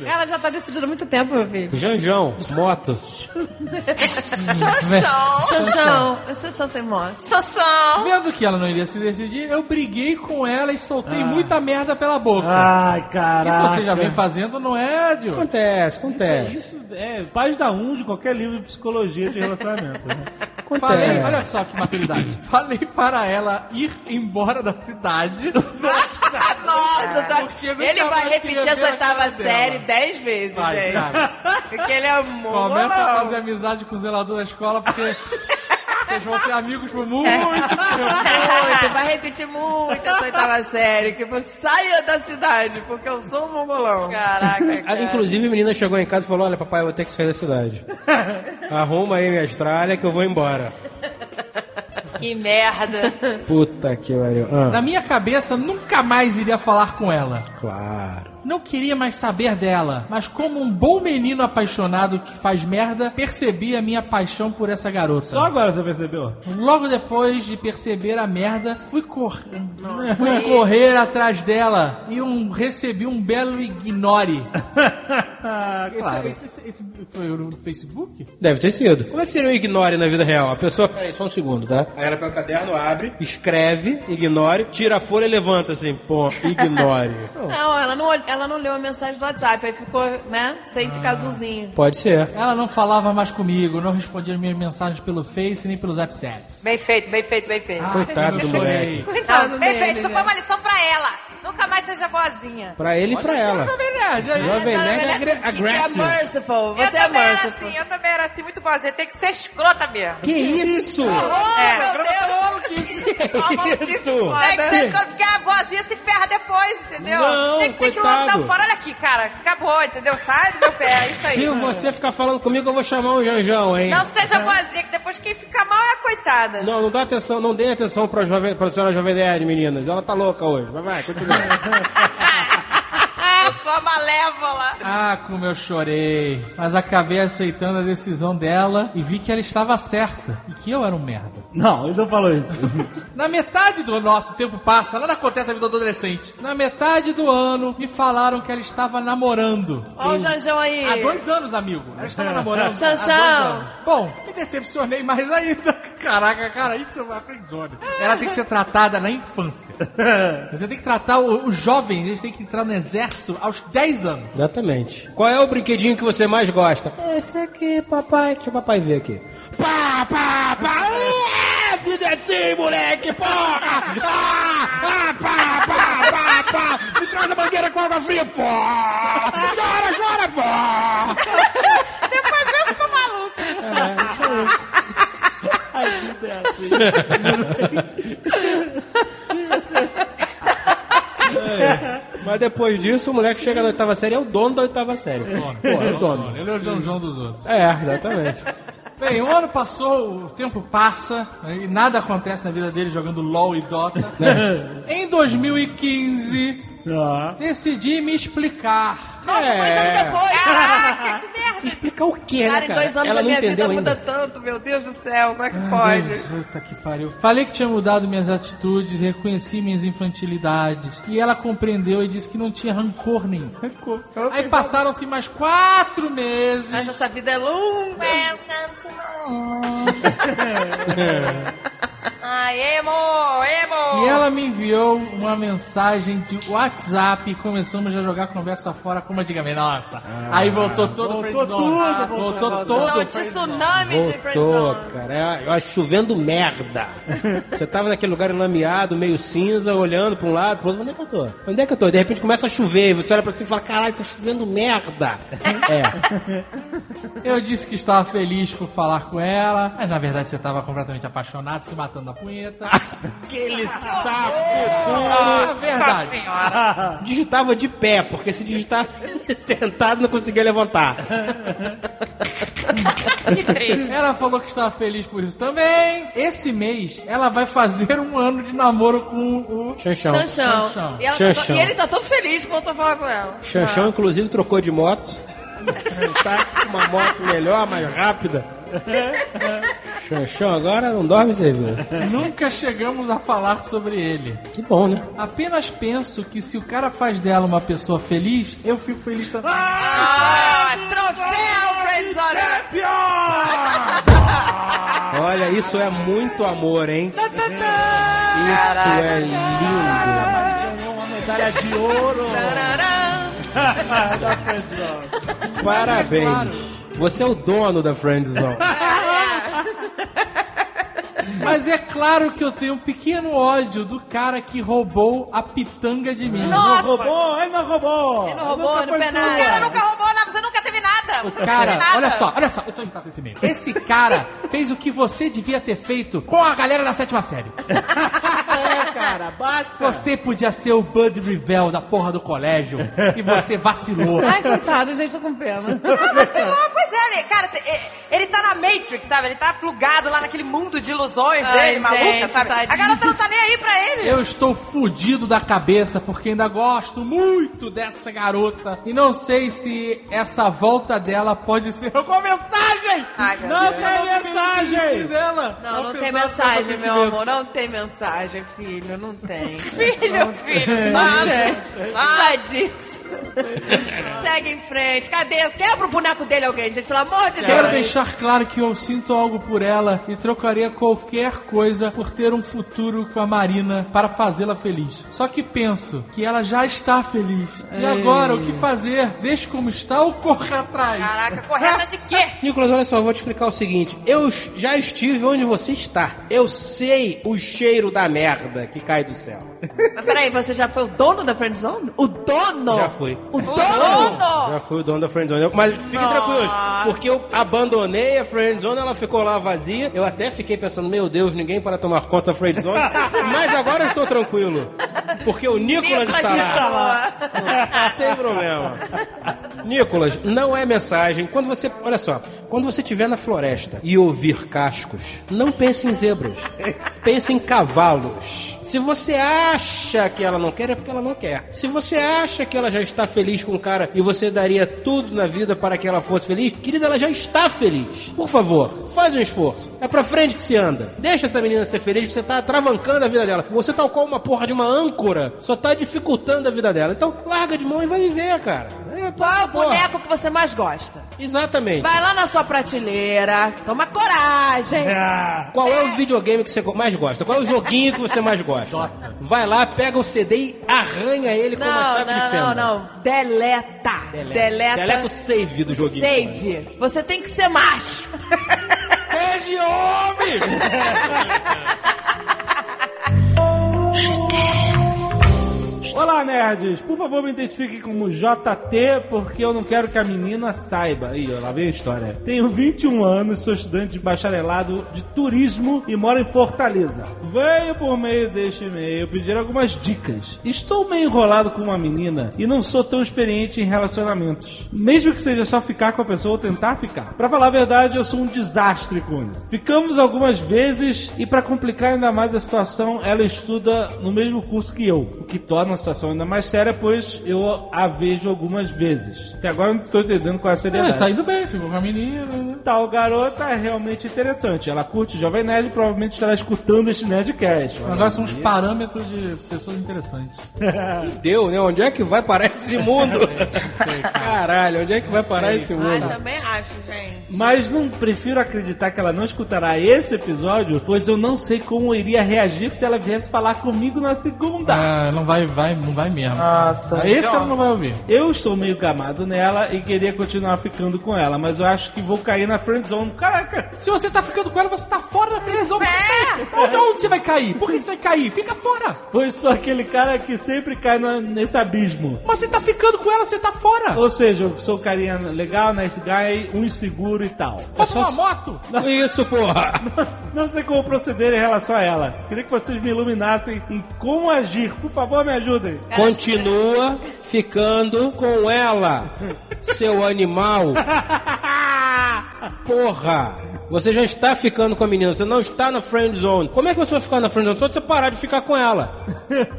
Ela já tá decidindo há muito tempo, meu filho. Janjão, moto. Sansão, eu sou Santa Moça. Xoxão. Vendo que ela não iria se decidir, eu briguei com ela e soltei Ah. muita merda pela boca. Ai, caraca. Isso você já vem fazendo, não é, Diogo? Acontece, acontece. Isso é página 1 de qualquer livro de psicologia de relacionamento. Né? Falei, Acontece. olha só que maturidade. Falei para ela ir embora da cidade. [laughs] Nossa, Porque nunca ele vai repetir essa a oitava cara série. Dez vezes, Vai, gente. cara. Porque ele é muito Começa a fazer amizade com o zelador da escola, porque Vocês vão ser amigos por muito É. tempo. Muito, vai repetir muito essa oitava série, que você saia da cidade, porque eu sou um mongolão. Caraca, Ah, cara. Inclusive, a menina chegou em casa e falou: Olha, papai, eu vou ter que sair da cidade. Arruma aí minha Austrália que eu vou embora. Que merda. Puta que pariu. Ah, Na minha cabeça, nunca mais iria falar com ela. claro. Não queria mais saber dela, mas como um bom menino apaixonado que faz merda, percebi a minha paixão por essa garota. Só agora você percebeu? Logo depois de perceber a merda, fui, cor... fui correr atrás dela e um... recebi um belo ignore. [laughs] Claro. Esse, esse- esse foi no Facebook? Deve ter sido. Como é que seria o ignore na vida real? A pessoa, peraí, só um segundo, tá? Aí ela pega o caderno, abre, escreve, ignore, tira a folha e levanta assim, pô, ignore. [laughs] Não, ela não, ol- ela não leu a mensagem do WhatsApp, aí ficou, né, sem ficar azulzinho. Pode ser. Ela não falava mais comigo, não respondia minhas mensagens pelo Face nem pelos WhatsApps. Bem feito, bem feito, bem feito. Coitado do moleque. Coitado Não, bem dele, feito, isso né? foi uma lição pra ela. Nunca mais seja boazinha. Pra ele e pra ela. Jovem Nerd. Jovem Nerd é Que é merciful, eu você é também era merciful. assim, eu também era assim, muito boazinha. Tem que ser escrota mesmo. Que isso? é. Meu Deus! isso? [laughs] Tem que ser escrota, porque a boazinha se ferra depois, entendeu? Não, tem, que- tem que. Lançar fora. Olha aqui, cara, acabou, entendeu? Sai do meu pé, é isso aí. Se você ficar falando comigo, eu vou chamar um Janjão, hein? Não seja boazinha, que depois quem fica mal é a coitada. Não, não dá atenção, não dê atenção pra, jovem, pra senhora Jovem Nerd, meninas. Ela tá louca hoje. Vai, vai, continua. [laughs] Eu sou a malévola. Ah, como eu chorei. Mas acabei aceitando a decisão dela e vi que ela estava certa e que eu era um merda. Não, ele não falou isso. [laughs] Na metade do nosso tempo passa, nada acontece na vida do adolescente. Na metade do ano, me falaram que ela estava namorando. Olha o Janjão aí. Há dois anos, amigo. Ela estava [laughs] namorando. anos. Bom, me decepcionei mais ainda. [laughs] Caraca, cara, isso é uma friendzone. Ela tem que ser tratada na infância. Você tem que tratar os jovens, eles têm que entrar no exército aos 10 anos. Exatamente. Qual é o brinquedinho que você mais gosta? Esse aqui, papai. Deixa o papai ver aqui. Pá, pá, pá. Vida é assim, moleque, porra! Ah, ah, pá, pá, pá, pá. Me traz a mangueira com água fria, pô! Chora, chora, pô! Depois eu fico maluco. É, isso aí. A vida é assim. É. Mas depois disso, o moleque chega na oitava série, é o dono da oitava série. Pô, é o dono. Ele é o João João dos outros. É, exatamente. Bem, o ano passou, o tempo passa, e nada acontece na vida dele jogando LOL e Dota. em 2015, Ah. decidi me explicar. Nossa, dois anos É. depois. Caraca, que merda. Explicar o quê, Cara, né, em cara? dois anos Ela a não minha vida entendeu muda ainda. tanto, meu Deus do céu, como é que pode? Puta que pariu. Falei que tinha mudado minhas atitudes, reconheci minhas infantilidades. E ela compreendeu e disse que não tinha rancor nenhum. Aí passaram-se mais quatro meses. Mas essa vida é longa. Welcome to my [laughs] Ai, emo, emo. E ela me enviou uma mensagem de WhatsApp e começamos a jogar conversa fora como antigamente. Nossa, aí voltou todo o voltou friendzone. tudo, voltou, voltou, todo de friendzone. tsunami de Voltou, friendzone. cara. É, Eu acho chovendo merda. [laughs] Você tava naquele lugar enlameado, meio cinza, olhando pra um lado, pro outro. Onde é que eu tô? Onde é que eu tô? De repente começa a chover e você olha pra cima e fala: caralho, tá chovendo merda. [laughs] É. Eu disse que estava feliz por falar com ela, mas na verdade você estava completamente apaixonado, se matando na punheta. [laughs] Aquele sapo. Ah, verdade. Digitava de pé, porque se digitasse [laughs] sentado não conseguia levantar. [laughs] Que triste. Ela falou que estava feliz por isso também. Esse mês ela vai fazer um ano de namoro com o. Xanchão. Xanchão. E, ela tá- e ele tá todo feliz que voltou a falar com ela. Xanchão, inclusive, trocou de moto. [laughs] tá com uma moto melhor, mais rápida. Xanchão agora não dorme serviço. Nunca chegamos a falar sobre ele. Que bom, né? Apenas penso que se o cara faz dela uma pessoa feliz, eu fico feliz também. Ah, troféu friendzone. Olha, isso é muito amor, hein? Isso é lindo. Ganhou uma medalha de ouro. da [laughs] Friendzone. Parabéns. Você é o dono da Friendzone. Mas é claro que eu tenho um pequeno ódio do cara que roubou a pitanga de mim. Nossa. Roubou, ele não roubou. Ele não roubou, Nunca não fez nada. Ela nunca roubou nada, você nunca teve nada. O cara, Nada. olha só, olha só, eu tô imitando esse mesmo. Esse cara fez o que você devia ter feito com a galera da sétima série. [laughs] Cara, baixa. Você podia ser o Bud Rivel da porra do colégio e você [laughs] vacilou. Ai, coitado, gente, tô com pena. [laughs] Ah, pois é, ele, cara, ele- tá na Matrix, sabe? Ele tá plugado lá naquele mundo de ilusões Ai, dele, maluca, gente, sabe? tadinho. A garota não tá nem aí pra ele. Eu estou fudido da cabeça porque ainda gosto muito dessa garota e não sei se essa volta dela pode ser alguma mensagem. Ai, não Deus. tem mensagem dela. Não, não tem mensagem, meu amor. Não tem mensagem, filho. [laughs] Não tem. Filho, filho, sabe? tem. Sabe? Sai disso. [laughs] Segue em frente. Cadê? Quebra o boneco dele alguém, gente. Pelo amor de Quero Deus. deixar claro que eu sinto algo por ela e trocaria qualquer coisa por ter um futuro com a Marina para fazê-la feliz. Só que penso que ela já está feliz. E Ei. agora, o que fazer? Deixe como está ou corre atrás? Caraca, correta de quê? [laughs] Nicolas, olha só, eu vou te explicar o seguinte. Eu já estive onde você está. Eu sei o cheiro da merda que cai do céu. Mas peraí, você já foi o dono da friendzone? O dono? Já fui. O dono? Já fui o dono da friendzone. Mas fiquem Nossa. tranquilos, porque eu abandonei a friendzone, ela ficou lá vazia. Eu até fiquei pensando, meu Deus, ninguém para tomar conta da friendzone. [laughs] Mas agora eu estou tranquilo, porque o Nicolas está lá. Não tem problema. Nicolas, não é mensagem. Quando você, olha só, quando você estiver na floresta e ouvir cascos, não pense em zebras. Pense em cavalos. Se você acha que ela não quer, é porque ela não quer. Se você acha que ela já está feliz com o cara e você daria tudo na vida para que ela fosse feliz, querida, ela já está feliz. Por favor, faz um esforço. É pra frente que se anda. Deixa essa menina ser feliz, que você tá travancando a vida dela. Você, tal qual uma porra de uma âncora, só tá dificultando a vida dela. Então, larga de mão e vai viver, cara. É, Qual é o boneco que você mais gosta? Exatamente. Vai lá na sua prateleira, toma coragem. Qual é o videogame que você mais gosta? Qual é o joguinho que você mais gosta? Vai lá, pega o CD e arranha ele com uma Não, chave de não, fenda. não, não. Deleta. Deleta. Deleta o save do joguinho. Save. Você tem que ser macho. Seja homem! [laughs] Olá, nerds! Por favor, me identifiquem como JT, porque eu não quero que a menina saiba. Ih, lá vem a história. Tenho 21 anos, sou estudante de bacharelado de turismo e moro em Fortaleza. Venho por meio deste e-mail pedir algumas dicas. Estou meio enrolado com uma menina e não sou tão experiente em relacionamentos. Mesmo que seja só ficar com a pessoa ou tentar ficar. Pra falar a verdade, eu sou um desastre com isso. Ficamos algumas vezes e pra complicar ainda mais a situação, ela estuda no mesmo curso que eu, o que torna a situação ainda mais séria, pois eu a vejo algumas vezes. Até agora eu não tô entendendo qual é a seriedade. É, tá indo bem, ficou com a menina. né? Tal garota é realmente interessante. Ela curte Jovem Nerd e provavelmente estará escutando este Nerdcast. Agora são os parâmetros de pessoas interessantes. [laughs] Deu, né? Onde é que vai parar esse mundo? [laughs] Caralho, onde é que vai parar esse Ah, mundo? também acho, gente. Mas não prefiro acreditar que ela não escutará esse episódio, pois eu não sei como iria reagir se ela viesse falar comigo na segunda. Ah, não vai, vai, não vai mesmo. Nossa. Esse ela não vai ouvir. Eu estou meio gamado nela e queria continuar ficando com ela, mas eu acho que vou cair na friendzone. Caraca, Se você tá ficando com ela, você tá fora da televisão. Onde, onde você vai cair? Por que você vai cair? Fica fora. pois sou aquele cara que sempre cai na- nesse abismo. Mas você tá ficando com ela, você tá fora. Ou seja, eu sou um carinha legal, nice guy, um inseguro e tal. Passa uma moto. Isso, porra! [laughs] Não sei como proceder em relação a ela. Queria que vocês me iluminassem em como agir. Por favor, me Continua ficando com ela, seu animal. Porra! Você já está ficando com a menina, você não está na friend zone. Como é que você vai ficar na friend zone? Só você parar de ficar com ela.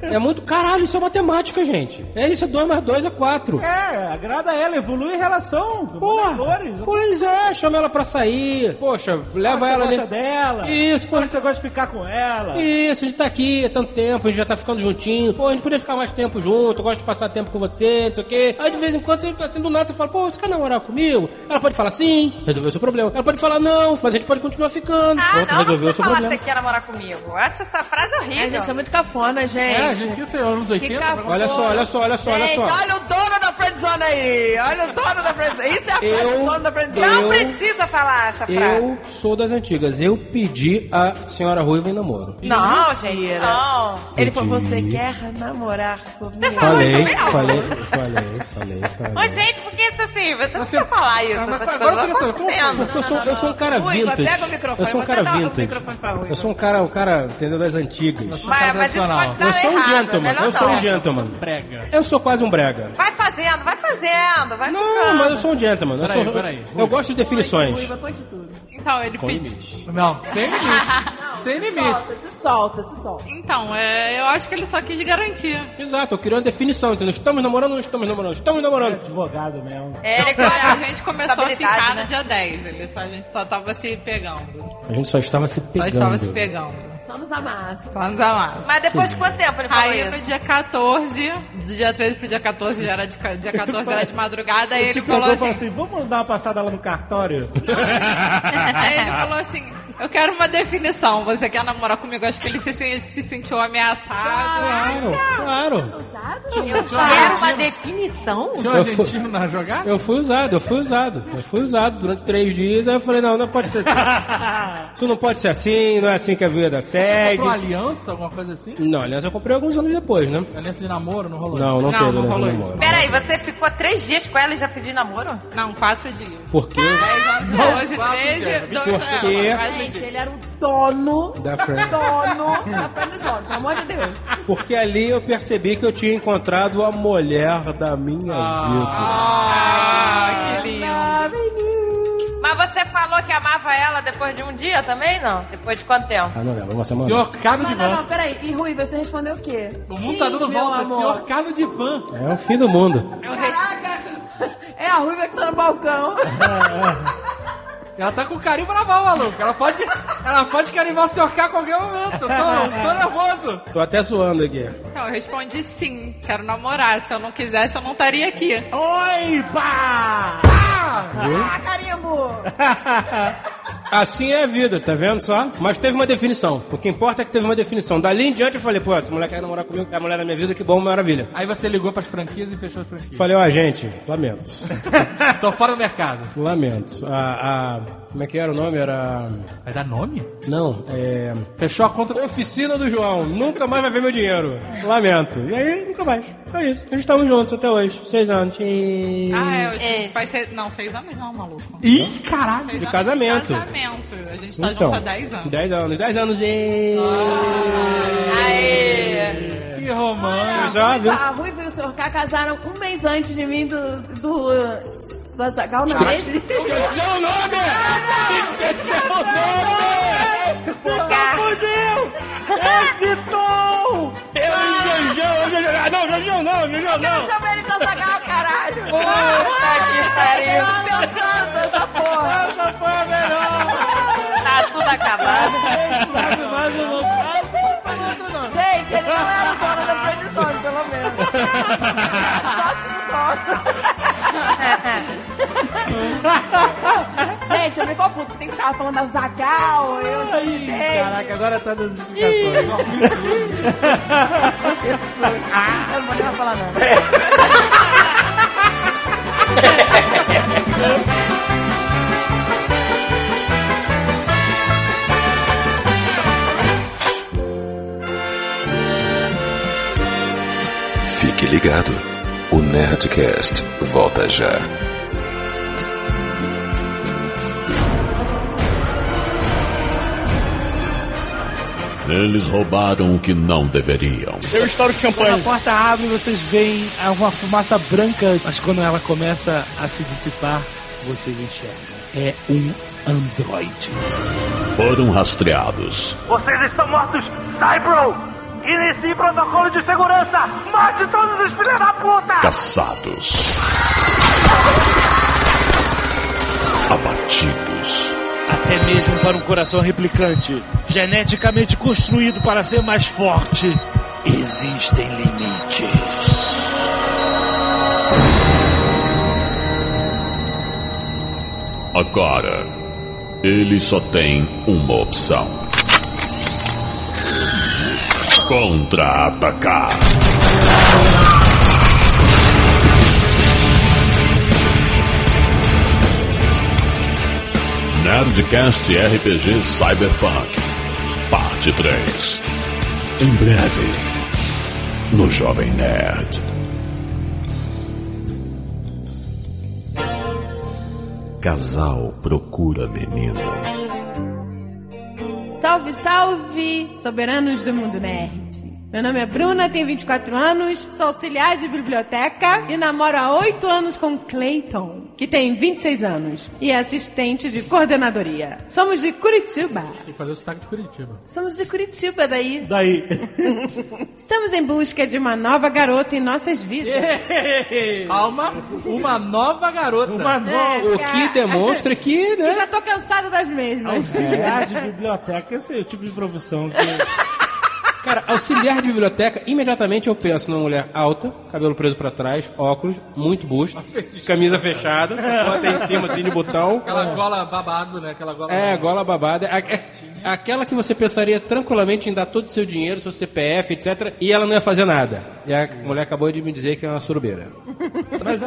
É muito caralho, isso é matemática, gente. É isso, 2 mais 2 é 4. É, agrada ela, evolui em relação. Porra! Valores. Pois é, chama ela pra sair. Poxa, leva ela ali. dela. Isso, pô. você gosta de ficar com ela. Isso, a gente tá aqui há tanto tempo, a gente já tá ficando juntinho. Pô, a gente podia ficar mais tempo junto, eu gosto de passar tempo com você, não sei o quê. Aí de vez em quando, você, assim, do nada, você fala, pô, você quer namorar comigo? Ela pode falar sim, resolveu o seu problema. Ela pode falar não, mas a gente pode continuar ficando. Ah, Pronto, não, não resolveu o precisa seu falar problema. que você quer namorar comigo. Eu acho essa frase horrível. É, gente, é muito cafona, gente. É, a gente isso é anos 80. cafona. Olha só, olha só, olha só, olha Gente, só. olha o dono da friendzone aí. Olha o dono da friendzone. Isso é a frase do dono da friendzone. Não Eu- precisa falar essa frase. Eu sou das antigas. Eu pedi a senhora Ruiva em namoro. Não, gente, não. Ele falou, você quer namorar comigo? Falei, isso mesmo? falei, falei, falei, falei. Ô, gente, por que isso assim? Você não precisa falar isso. Ah, mas Essas agora coisas saber, como acontecendo. Eu sou, eu sou um cara Ruiva, vintage. pega o microfone, eu sou um cara o vintage. Eu sou um cara, um cara, entendeu, das antigas. Mas, mas isso pode dar Eu sou um errado. gentleman, eu sou não. um gentleman. Prega. Eu sou quase um brega. Vai fazendo, vai fazendo, vai Não, ficando. mas eu sou um gentleman. Eu gosto de definições. Então, ele Com pediu. limite. Não, sem limite. [laughs] sem limite. Solta, se solta, se solta. Então, é, eu acho que ele só quis garantir. Exato, eu queria uma definição, entendeu? Estamos namorando ou não estamos namorando? Estamos namorando. Advogado mesmo. É, ele a gente começou a ficar né? no dia 10. Ele só, a gente só tava se pegando. A gente só estava se Só pegando. estava se pegando. Só nos amassos. Só nos amassos. Mas depois de quanto tempo ele falou Aí no isso? dia 14, do dia 13 pro dia 14 já era de, dia 14 era de madrugada, aí Ele falou assim, assim, vamos dar uma passada lá no cartório? [laughs] aí ele falou assim, eu quero uma definição, você quer namorar comigo? Acho que ele se, se, se sentiu ameaçado. Claro, claro. Eu quero uma definição? Tinha um Eu fui- argentino na jogada? Eu fui usado, eu fui usado. Eu fui usado durante três dias. Aí eu falei, não, não pode ser assim. [laughs] Isso não pode ser assim, não é assim que a vida segue. Comprou aliança, alguma coisa assim? Não, aliás, eu comprei alguns anos depois, né? Aliança de namoro, não rolou? Não, não, Não, teve não aliança rolou de isso. namoro. Peraí, você ficou três dias com ela e já pediu namoro? Não, quatro dias. Porque 10, 11, 12, quatro 13, dias. 12, Porque- Gente, ele era o dono, da friend. dono [laughs] da friendzone, pelo amor de Deus. Porque ali eu percebi que eu tinha encontrado a mulher da minha vida. Ah, que lindo. Mas você falou que amava ela depois de um dia também, não? Depois de quanto tempo? Ah, não lembro, uma semana. Senhor Carlos de Não, não, Van. não, peraí. E Rui, você respondeu o quê? O mundo Sim, tá dando volta. amor. Senhor Carlos de Van. É o fim do mundo. Caraca! É a Ruiva que tá no balcão. [laughs] Ela tá com carimbo na mão, maluco. Ela pode, ela pode carimbar o Senhor K a qualquer momento. Tô, tô nervoso. Tô até suando aqui. Então, eu respondi sim, quero namorar. Se eu não quisesse, eu não estaria aqui. Oi, pá! Ah, carimbo! [laughs] Assim é a vida, tá vendo só? Mas teve uma definição. O que importa é que teve uma definição. Dali em diante eu falei, pô, essa mulher quer namorar comigo, é a mulher da minha vida, que bom, maravilha. Aí você ligou pras franquias e fechou as franquias. Falei, ó, gente, lamento. [laughs] Tô fora do mercado. Lamento. A, a- Como é que era o nome? Era. Vai dar nome? Não, é. Fechou a conta. Oficina do João. Nunca mais vai ver meu dinheiro. Lamento. E aí, nunca mais. É isso. A gente estamos juntos até hoje. Seis anos. Tchim. Ah, é, É. vai ser. Não, seis anos não, maluco. Ih, caralho. Seis De anos casamento. De casamento. A gente tá Então, junto há dez anos. Dez anos. Dez anos. E... Aê! Que romântico. Já, viu? A Ruiva e o Sr. K casaram um mês antes de mim do. do. do Azagal, não é? Esqueceu o nome! Esqueceu o nome! Fudeu! Excitou! Eu e Janjão, Janjão. Ah, não, Janjão não, Janjão Eu não. chamo ele de Azagal, caralho! Puta que pariu! Meu santo, essa porra! Essa foi a melhor! Tá tudo acabado. Mais uma... Gente, ele não era o dono da Friendzone, pelo menos. Só se [laughs] Gente, eu me confundo, tem que ficar falando da Zagal, eu já sei. Caraca, agora tá dando explicações. [laughs] Eu não vou nem falar nada. Fique ligado. O Nerdcast volta já. Eles roubaram o que não deveriam. Eu estouro Quando a champanhe. porta abre, vocês veem uma fumaça branca, mas quando ela começa a se dissipar, vocês enxergam. É um androide. Foram rastreados. Vocês estão mortos! Cybro! Inicie protocolo de segurança! Mate todos os filhos da puta! Caçados. Abatidos. Até mesmo para um coração replicante, geneticamente construído para ser mais forte, existem limites. Agora, Ele só tem uma opção: contra-atacar. Nerdcast RPG Cyberpunk, parte 3. Em breve, no Jovem Nerd. Casal procura menina. Salve, salve, soberanos do mundo nerd. Meu nome é Bruna, tenho 24 anos, sou auxiliar de biblioteca e namoro há 8 anos com Clayton, que tem 26 anos, e é assistente de coordenadoria. Somos de Curitiba. Tem que fazer o sotaque de Curitiba. Somos de Curitiba, daí. Daí. [laughs] Estamos em busca de uma nova garota em nossas vidas. Calma, uma nova garota. Uma nova. O que demonstra que, né? Eu já tô cansada das mesmas. Auxiliar de biblioteca, esse é o tipo de profissão que. [laughs] Cara, auxiliar de biblioteca, imediatamente eu penso numa mulher alta, cabelo preso pra trás, óculos, muito busto, camisa fechada, bota em cima assim de botão. Aquela gola babado, né? Aquela gola É, gola babada. A- é- Aquela que você pensaria tranquilamente em dar todo o seu dinheiro, seu CPF, etc. E ela não ia fazer nada. E a mulher acabou de me dizer que é uma surubeira.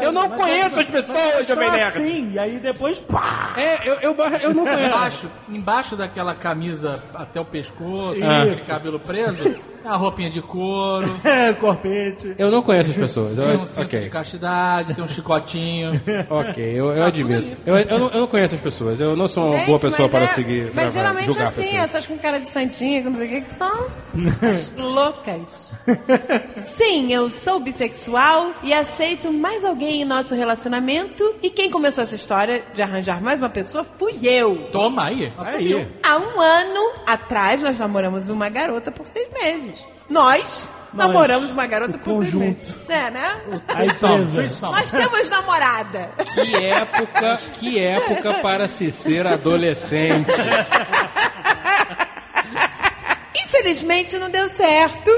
Eu não conheço as pessoas, Jovem Nerd. Sim, e aí depois, pá! É, eu, eu, eu não conheço. Embaixo, embaixo daquela camisa até o pescoço, aquele cabelo preso, é a roupinha de couro, [laughs] É, corpete. Eu não conheço as pessoas. Eu, tem um cinto de ok, castidade, tem um chicotinho. [laughs] ok, eu, eu admito. Eu, eu, não, eu não conheço as pessoas. Eu não sou uma Gente, boa pessoa mas para é- seguir, Mas para geralmente julgar assim, pessoas. essas com cara de santinha, que não sei o que, que são [laughs] as loucas. Sim, eu sou bissexual e aceito mais alguém em nosso relacionamento. E quem começou essa história de arranjar mais uma pessoa fui eu. Toma aí. Aí. Há um ano atrás, nós namoramos uma garota por seis meses. Nós, namoramos uma garota o por seis conjunto. meses. É, né? A empresa. Nós temos namorada. Que época, que época para se ser adolescente. Infelizmente não deu certo.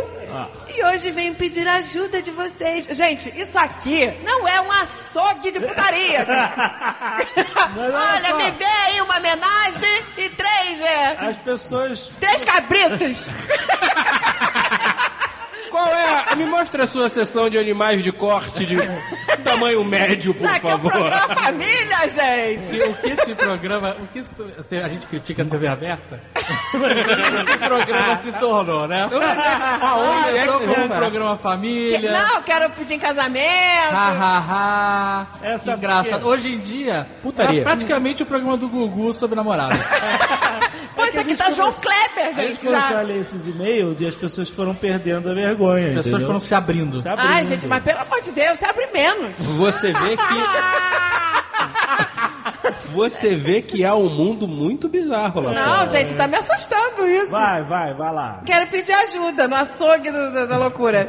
E hoje venho pedir ajuda de vocês. Gente, isso aqui não é um açougue de putaria. [laughs] Olha Olha, só. me vê aí uma homenagem e três, é, As pessoas. três cabritos. [laughs] Qual é? a- Me mostra a sua sessão de animais de corte de tamanho médio, por Isso aqui é um favor. programa família, gente. O que esse programa, o que isso, assim, a gente critica a TV aberta? Que [laughs] esse programa se tornou, né? Aonde é que Começou você como um programa Que- família. não, quero pedir em casamento. Ha, ha, ha. Essa que engraçado. Hoje em dia, Putaria. é praticamente o programa do Gugu sobre namorado. [laughs] Pô, isso aqui tá João Kleber, A gente gente. começou a Já. ler esses e-mails e as pessoas foram perdendo a vergonha. As pessoas entendeu? foram se abrindo. Se abrindo. Ai, gente, mas pelo amor de Deus, se abre menos. Você vê que. [laughs] Você vê que há um mundo muito bizarro lá Não, fora. gente, tá me assustando isso. Vai, vai, vai lá. Quero pedir ajuda no açougue do- da, da loucura.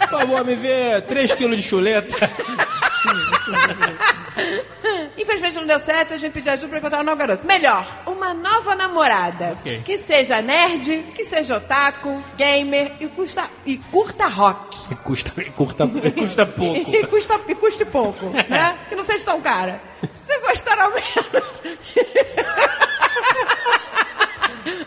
Por favor, me vê 3 quilos de chuleta. [laughs] [laughs] Infelizmente não deu certo, a gente pediu ajuda pra encontrar um novo garoto. Melhor, uma nova namorada. Ok. Que seja nerd, que seja otaku, gamer e, custa, e curta rock. Custa, curta, custa [laughs] pouco. E, custa, e custe pouco, né? [laughs] Que não seja tão cara. Se gostar ao menos.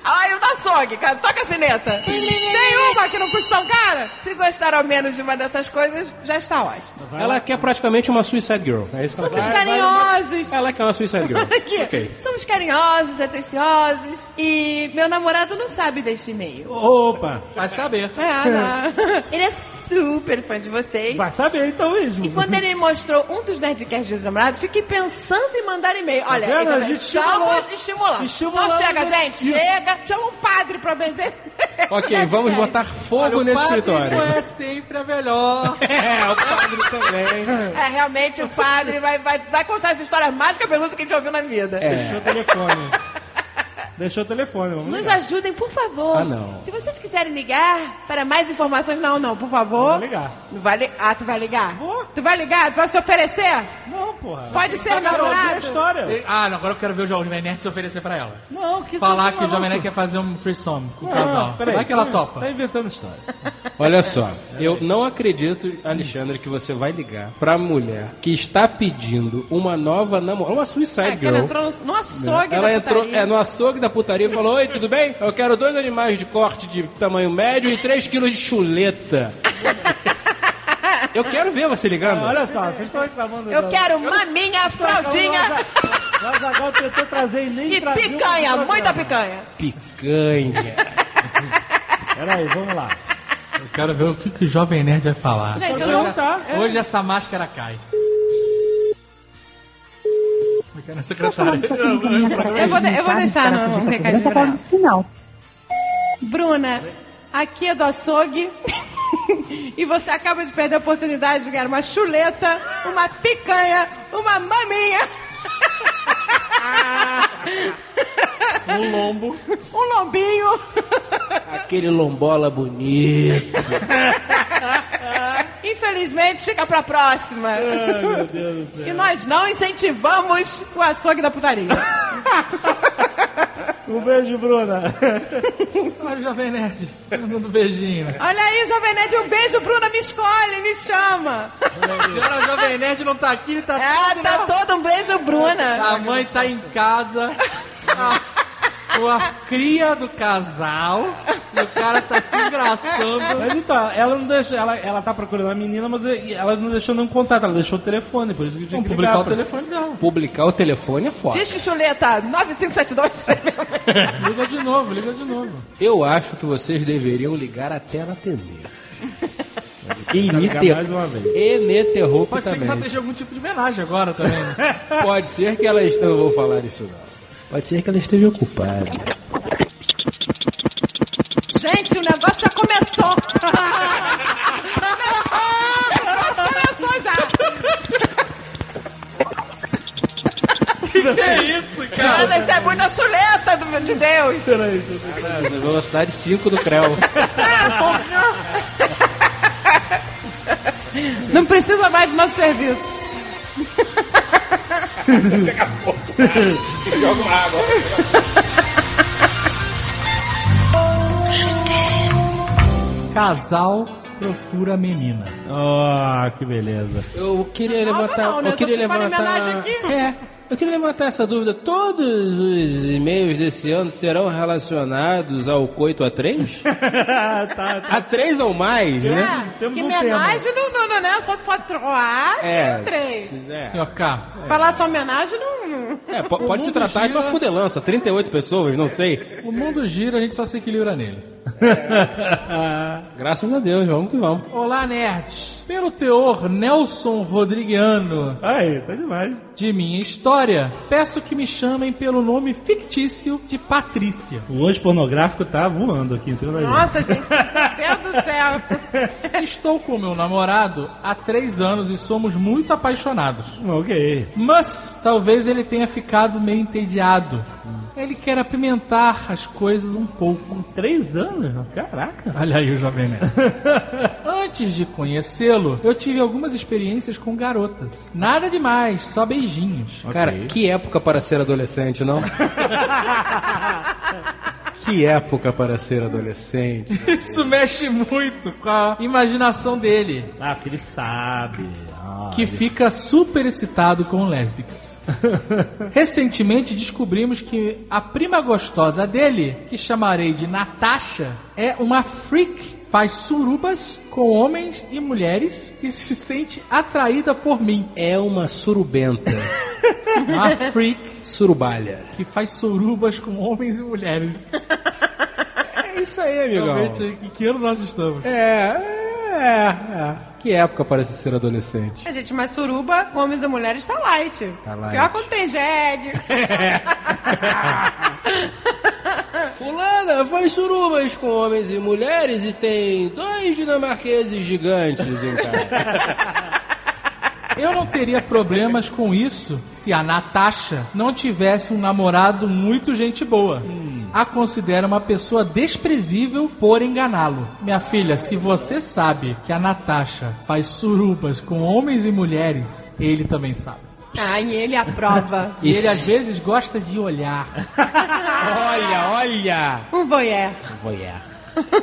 Ai, o da açougue, cara, toca a sineta. Tem uma que não custa tão cara. Se gostar ao menos de uma dessas coisas, já está ótimo. Ela quer praticamente uma Suicide Girl. É isso que ela Somos quer. carinhosos. Ela quer uma Suicide Girl. [laughs] Aqui. Ok. Somos carinhosos, atenciosos e meu namorado não sabe deste e-mail. Opa! Vai saber. É, [laughs] não. Ele é super fã de vocês. Vai saber então mesmo. E quando ele me mostrou um dos Nerdcasts dos namorados, fiquei pensando em mandar e-mail. Olha, Tá vendo? ele- A gente estimulou. estamos estimulando. Estimulando Não chega, isso. gente, chega. Chama um padre pra benzer. [laughs] Ok, vamos botar fogo Olha, o nesse padre escritório. não é sempre a melhor. [laughs] É, o padre também. É, realmente, o padre vai, vai, vai contar as histórias mais cabelosas que a gente já ouviu na vida. Deixou o telefone. Deixou o telefone, vamos Nos ligar. ajudem, por favor. Ah, não. Se vocês quiserem ligar para mais informações, não, não, por favor. Vou ligar. Não vai li- Ah, tu vai ligar? Tu vai ligar? Tu vai se oferecer? Não, porra. Pode ser quero ouvir a namorado? história. Ah, não, agora eu quero ver o Jovem Nerd se oferecer pra ela. Não, que Falar que o Jovem. Nerd quer fazer um threesome com o Não, casal. peraí. Vai que ela topa. Tá inventando história. [laughs] Olha só, eu não acredito, Alexandre, que você vai ligar pra mulher que está pedindo uma nova namorada, uma suicide É, que ela girl. entrou no, no açougue Ela da entrou é, no açougue da putaria e falou: Oi, tudo bem? Eu quero dois animais de corte de tamanho médio e 3 quilos de chuleta. [laughs] Eu quero ver você ligando. Olha só, vocês estão reclamando. Eu da- quero maminha, fraldinha O Azaghal tentou trazer e nem e picanha, muita picanha. Picanha. [laughs] Peraí, vamos lá. Eu quero ver o que, que o Jovem Nerd vai falar. Gente, hoje, não- tá. hoje essa máscara cai. [laughs] Eu quero a secretária. Eu vou, de- eu vou deixar no, um recadinho pra ela. Final. Bruna, aqui é do açougue. [laughs] e você acaba de perder a oportunidade de ganhar uma chuleta, uma picanha, uma maminha. Um lombo. [laughs] Um lombinho. Aquele lombola bonito. [laughs] Infelizmente, fica pra próxima. meu Deus do céu. E nós não incentivamos o açougue da putaria. [laughs] Um beijo, Bruna. Olha o Jovem Nerd mandando beijinho. Olha aí, Jovem Nerd, um beijo, Bruna, me escolhe, me chama. Senhora Jovem Nerd não tá aqui, tá É, todo tá todo um beijo, Bruna. A mãe tá em casa. A, [laughs] a cria do casal. E o cara tá se engraçando. Mas então, ela não deixou, ela, ela tá procurando a menina, mas ela não deixou nenhum contato, ela deixou o telefone, por isso que tinha Vamos que publicar ligar o pra- telefone dela. Publicar o telefone é foda. Diz que chuleta [laughs] 9572. Liga de novo, liga de novo. Eu acho que vocês deveriam ligar até ela atender. [laughs] E inter... mais uma vez. Pode ser que ela esteja algum tipo de homenagem agora também. né? Pode ser que ela esteja... Não vou falar isso não. Pode ser que ela esteja ocupada. Gente, o negócio já começou. [laughs] o negócio começou já. que que é isso, Cara, isso é muita chuleta do, de Deus. Na velocidade 5 do Creu. [laughs] Não precisa mais do nosso serviço. [laughs] [laughs] Joga uma água. Casal procura menina. Ah, que beleza. Eu queria levantar... não, né? eu queria levantar... É. Eu queria levantar essa dúvida. Todos os e-mails desse ano serão relacionados ao coito a três? [laughs] tá, A três ou mais, né? É, que homenagem não, não, não, não, só se for troar, É, três. é. Senhor K. Se falar só homenagem, não... É, pode se tratar de uma gira. fudelança. 38 pessoas, não sei. O mundo gira, a gente só se equilibra nele. [laughs] Graças a Deus, vamos que vamos. Olá, nerds. Pelo teor Nelson Rodriguiano Aí, tá demais. de minha história, peço que me chamem pelo nome fictício de Patrícia. O anjo pornográfico tá voando aqui em cima da gente. Nossa, gente, [laughs] Deus do céu. Estou com meu namorado há três anos e somos muito apaixonados. Ok. Mas talvez ele tenha ficado meio entediado. Ele quer apimentar as coisas um pouco. Três anos? Caraca. Olha aí o jovem nerd. [laughs] Antes de conhecê-lo, eu tive algumas experiências com garotas. Nada demais, só beijinhos. Cara, que época para ser adolescente, não? [laughs] que época para ser adolescente. Isso mexe muito com a imaginação dele, Ah, porque ele sabe. Ah, que ele- fica super excitado com lésbicas. [laughs] Recentemente descobrimos que a prima gostosa dele, que chamarei de Natasha, é uma freak. Faz surubas com homens e mulheres e se sente atraída por mim. É uma surubenta. [laughs] Uma freak Surubalha. que faz surubas com homens e mulheres. É isso aí, amigão. Realmente, em que ano nós estamos? É, é, é. Que época para se ser adolescente. É, gente, mas suruba com homens e mulheres tá light. Tá light. Pior quando tem jegue. [laughs] Fulana faz surubas com homens e mulheres e tem dois dinamarqueses gigantes em casa. [laughs] Eu não teria problemas com isso se a Natasha não tivesse um namorado muito gente boa. A considera uma pessoa desprezível por enganá-lo. Minha filha, se você sabe que a Natasha faz surubas com homens e mulheres, ele também sabe. Ai, ele aprova. [laughs] E ele às vezes gosta de olhar. [laughs] olha, olha! Um voyeur. Voyeur.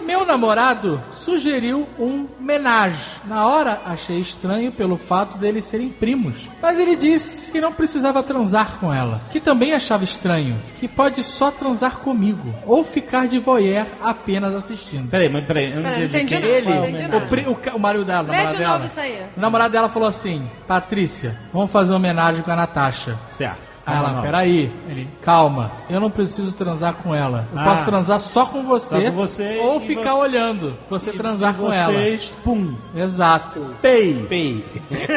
Meu namorado sugeriu um menage. Na hora, achei estranho pelo fato deles serem primos. Mas ele disse que não precisava transar com ela. Que também achava estranho. Que pode só transar comigo. Ou ficar de voyeur apenas assistindo. Peraí, mas peraí, eu não Peraí, entendi. entendi Ele, é o o, homenagem? pri- o ca- o marido dela, o namorado dela. isso aí. O namorado dela falou assim: Patrícia, vamos fazer uma homenagem com a Natasha. Certo. Aí Não, ela, não. peraí. Ele, calma, eu não preciso transar com ela. Eu Ah. posso transar só com você, Só com você ou e ficar você- olhando você transar com Vocês, pum. ela. Exato. Pei. Pei. [laughs] Esse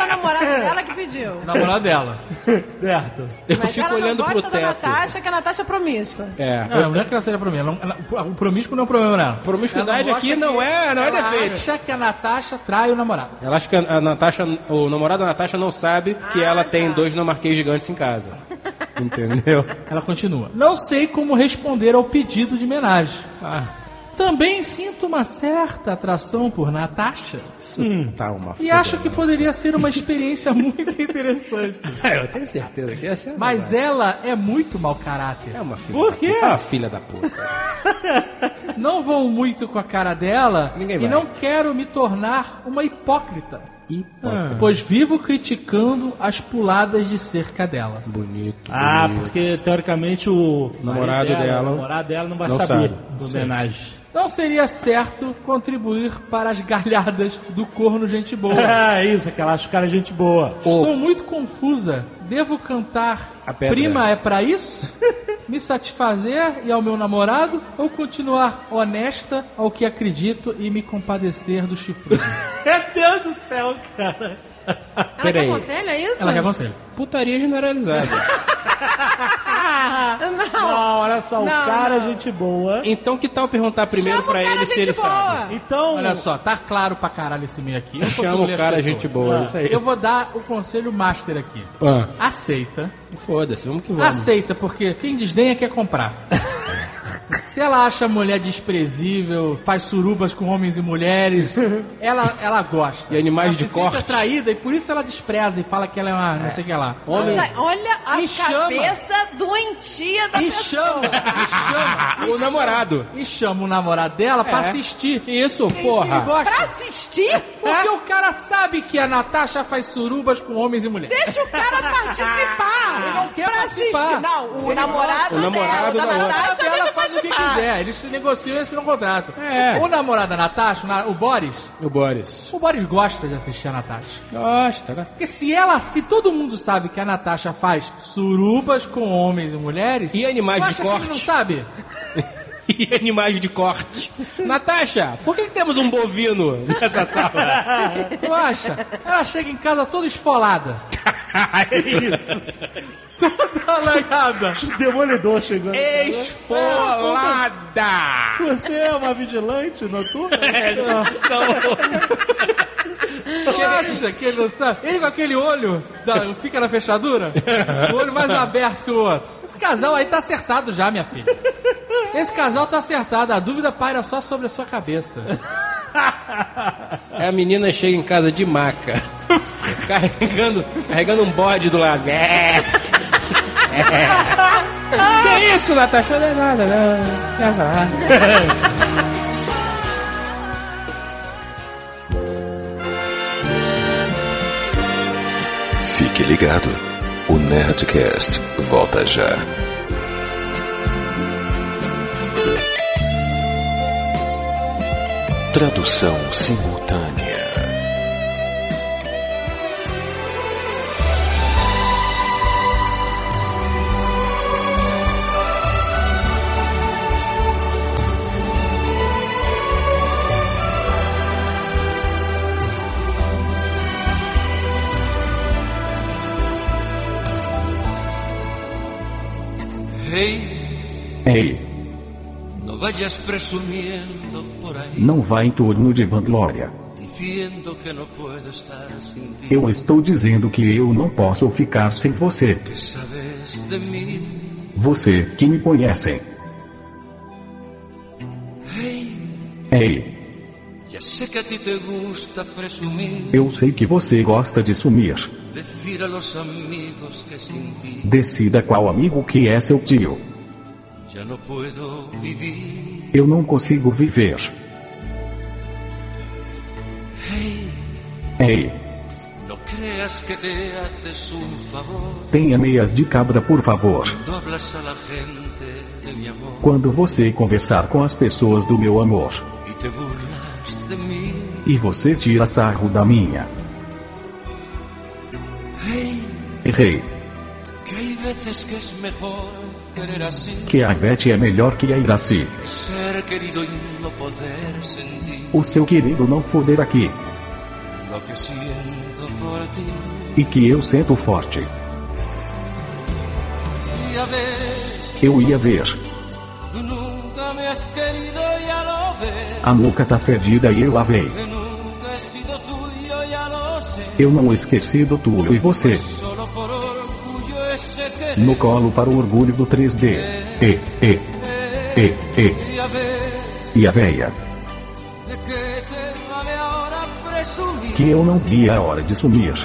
é o namorado dela que pediu. Namorado dela. [laughs] Certo. Eu Mas fico ela olhando não pro gosta da teto. Natasha, que a Natasha é promíscua. É. Não, não é que ela seja promíscua. O promíscuo não é um problema nela. Promiscuidade aqui não é, não é ela defeito. acha que a Natasha trai o namorado. Ela acha que a a Natasha, o namorado da Natasha não sabe que ela tem dois dinamarquês gigantes em casa. Entendeu? Ela continua. Não sei como responder ao pedido de homenagem. Ah, Também sinto uma certa atração por Natasha. isso tá uma E acho que poderia ser uma experiência [laughs] muito interessante. [laughs] É, eu tenho certeza que essa é Mas ela é muito mau caráter. É uma filha Por da quê? puta. Ah, filha da puta. Não vou muito com a cara dela Ninguém e vai. não quero me tornar uma hipócrita. Hipócrita. Pois vivo criticando as puladas de cerca dela. Bonito. Ah, bonito. porque teoricamente o Namorado marido dela- o namorado dela não vai não saber sabe. do homenagem. Não seria certo contribuir para as galhadas do corno gente boa. [laughs] É isso, que ela acha o cara gente boa. Estou muito confusa. Devo cantar A pedra. Prima é pra isso? [laughs] Me satisfazer e ao meu namorado? Ou continuar honesta ao que acredito e me compadecer do chifrudo? Meu [laughs] Deus do céu, cara. Ela quer Peraí. conselho, é isso? Ela quer conselho. Putaria generalizada. [laughs] Não, olha só, o Não, cara é não. gente boa. então que tal perguntar primeiro Chama o pra cara ele se gente ele boa. sabe? Então, Olha só, tá claro pra caralho esse meio aqui. Eu não consigo Chama ler o as cara pessoas. gente boa, Ah. isso aí. Eu vou dar o conselho master aqui. Ah, Aceita. Foda-se, vamos que vamos. Aceita, porque quem desdenha quer comprar. [laughs] Se ela acha a mulher desprezível, faz surubas com homens e mulheres, ela, ela gosta. E animais ela de se corte. sente atraída e por isso ela despreza e fala que ela é uma não sei o que lá. Homem. Nossa, olha a Me chama. cabeça doentia da E pessoa. chama, e chama, [laughs] O namorado. e chama o namorado dela pra É. assistir. Isso, porra. gosta. Pra assistir? Porque o cara sabe que a Natasha faz surubas com homens e mulheres. Deixa o cara participar. Ele não quer pra participar. assistir. Não, o namorado. O namorado dela, da. Natasha, ela deve faz o que participar. quiser, eles se negociam e assinam um contrato. É. O namorado da Natasha, na- o Boris, O Boris. o Boris gosta de assistir a Natasha. Gosta, né? Porque se ela, se todo mundo sabe que a Natasha faz surubas com homens e mulheres, E animais de acha que ele não corte? sabe? [laughs] E animais de corte. Natasha, por que, que temos um bovino nessa sala? [laughs] Tu acha? Ela chega em casa toda esfolada. É isso. Toda alagada. Demolidor chegando. Esfolada! Você é uma vigilante noturna? [laughs] Tu acha que ele não sabe? Ele com aquele olho, da- fica na fechadura, o olho mais aberto que o outro. Esse casal aí tá acertado já, minha filha. Esse casal tá acertado, a dúvida paira só sobre a sua cabeça. A menina chega em casa de maca, carregando, carregando um bode do lado. É. Que isso, Natasha? Não é nada, não. É nada. Fique ligado. O Nerdcast volta já. Tradução simultânea. Ei, No vayas presumiendo não vá em torno de vanglória. Eu estou dizendo que eu não posso ficar sem você. Você que me conhecem. Ei, eu sei que você gosta de sumir. Decida qual amigo que é seu tio. Eu não consigo viver. Ei, No creas que te haces un favor tenha meias de cabra por favor. Quando você conversar com as pessoas do meu amor. y te burlas de mí. E você tira sarro da minha. Hey, Errei. que hay veces que es mejor querer así. Que a Ivete é melhor que a Iraci. Ser querido y no poder sentir O seu querido não foder aqui. E que eu sinto forte. Eu ia ver. A nuca tá fedida e eu lavei. Eu não esqueci do Túlio e você. No colo para o orgulho do 3D. E, e, e, e. E a véia. Que eu não vi a hora de sumir. A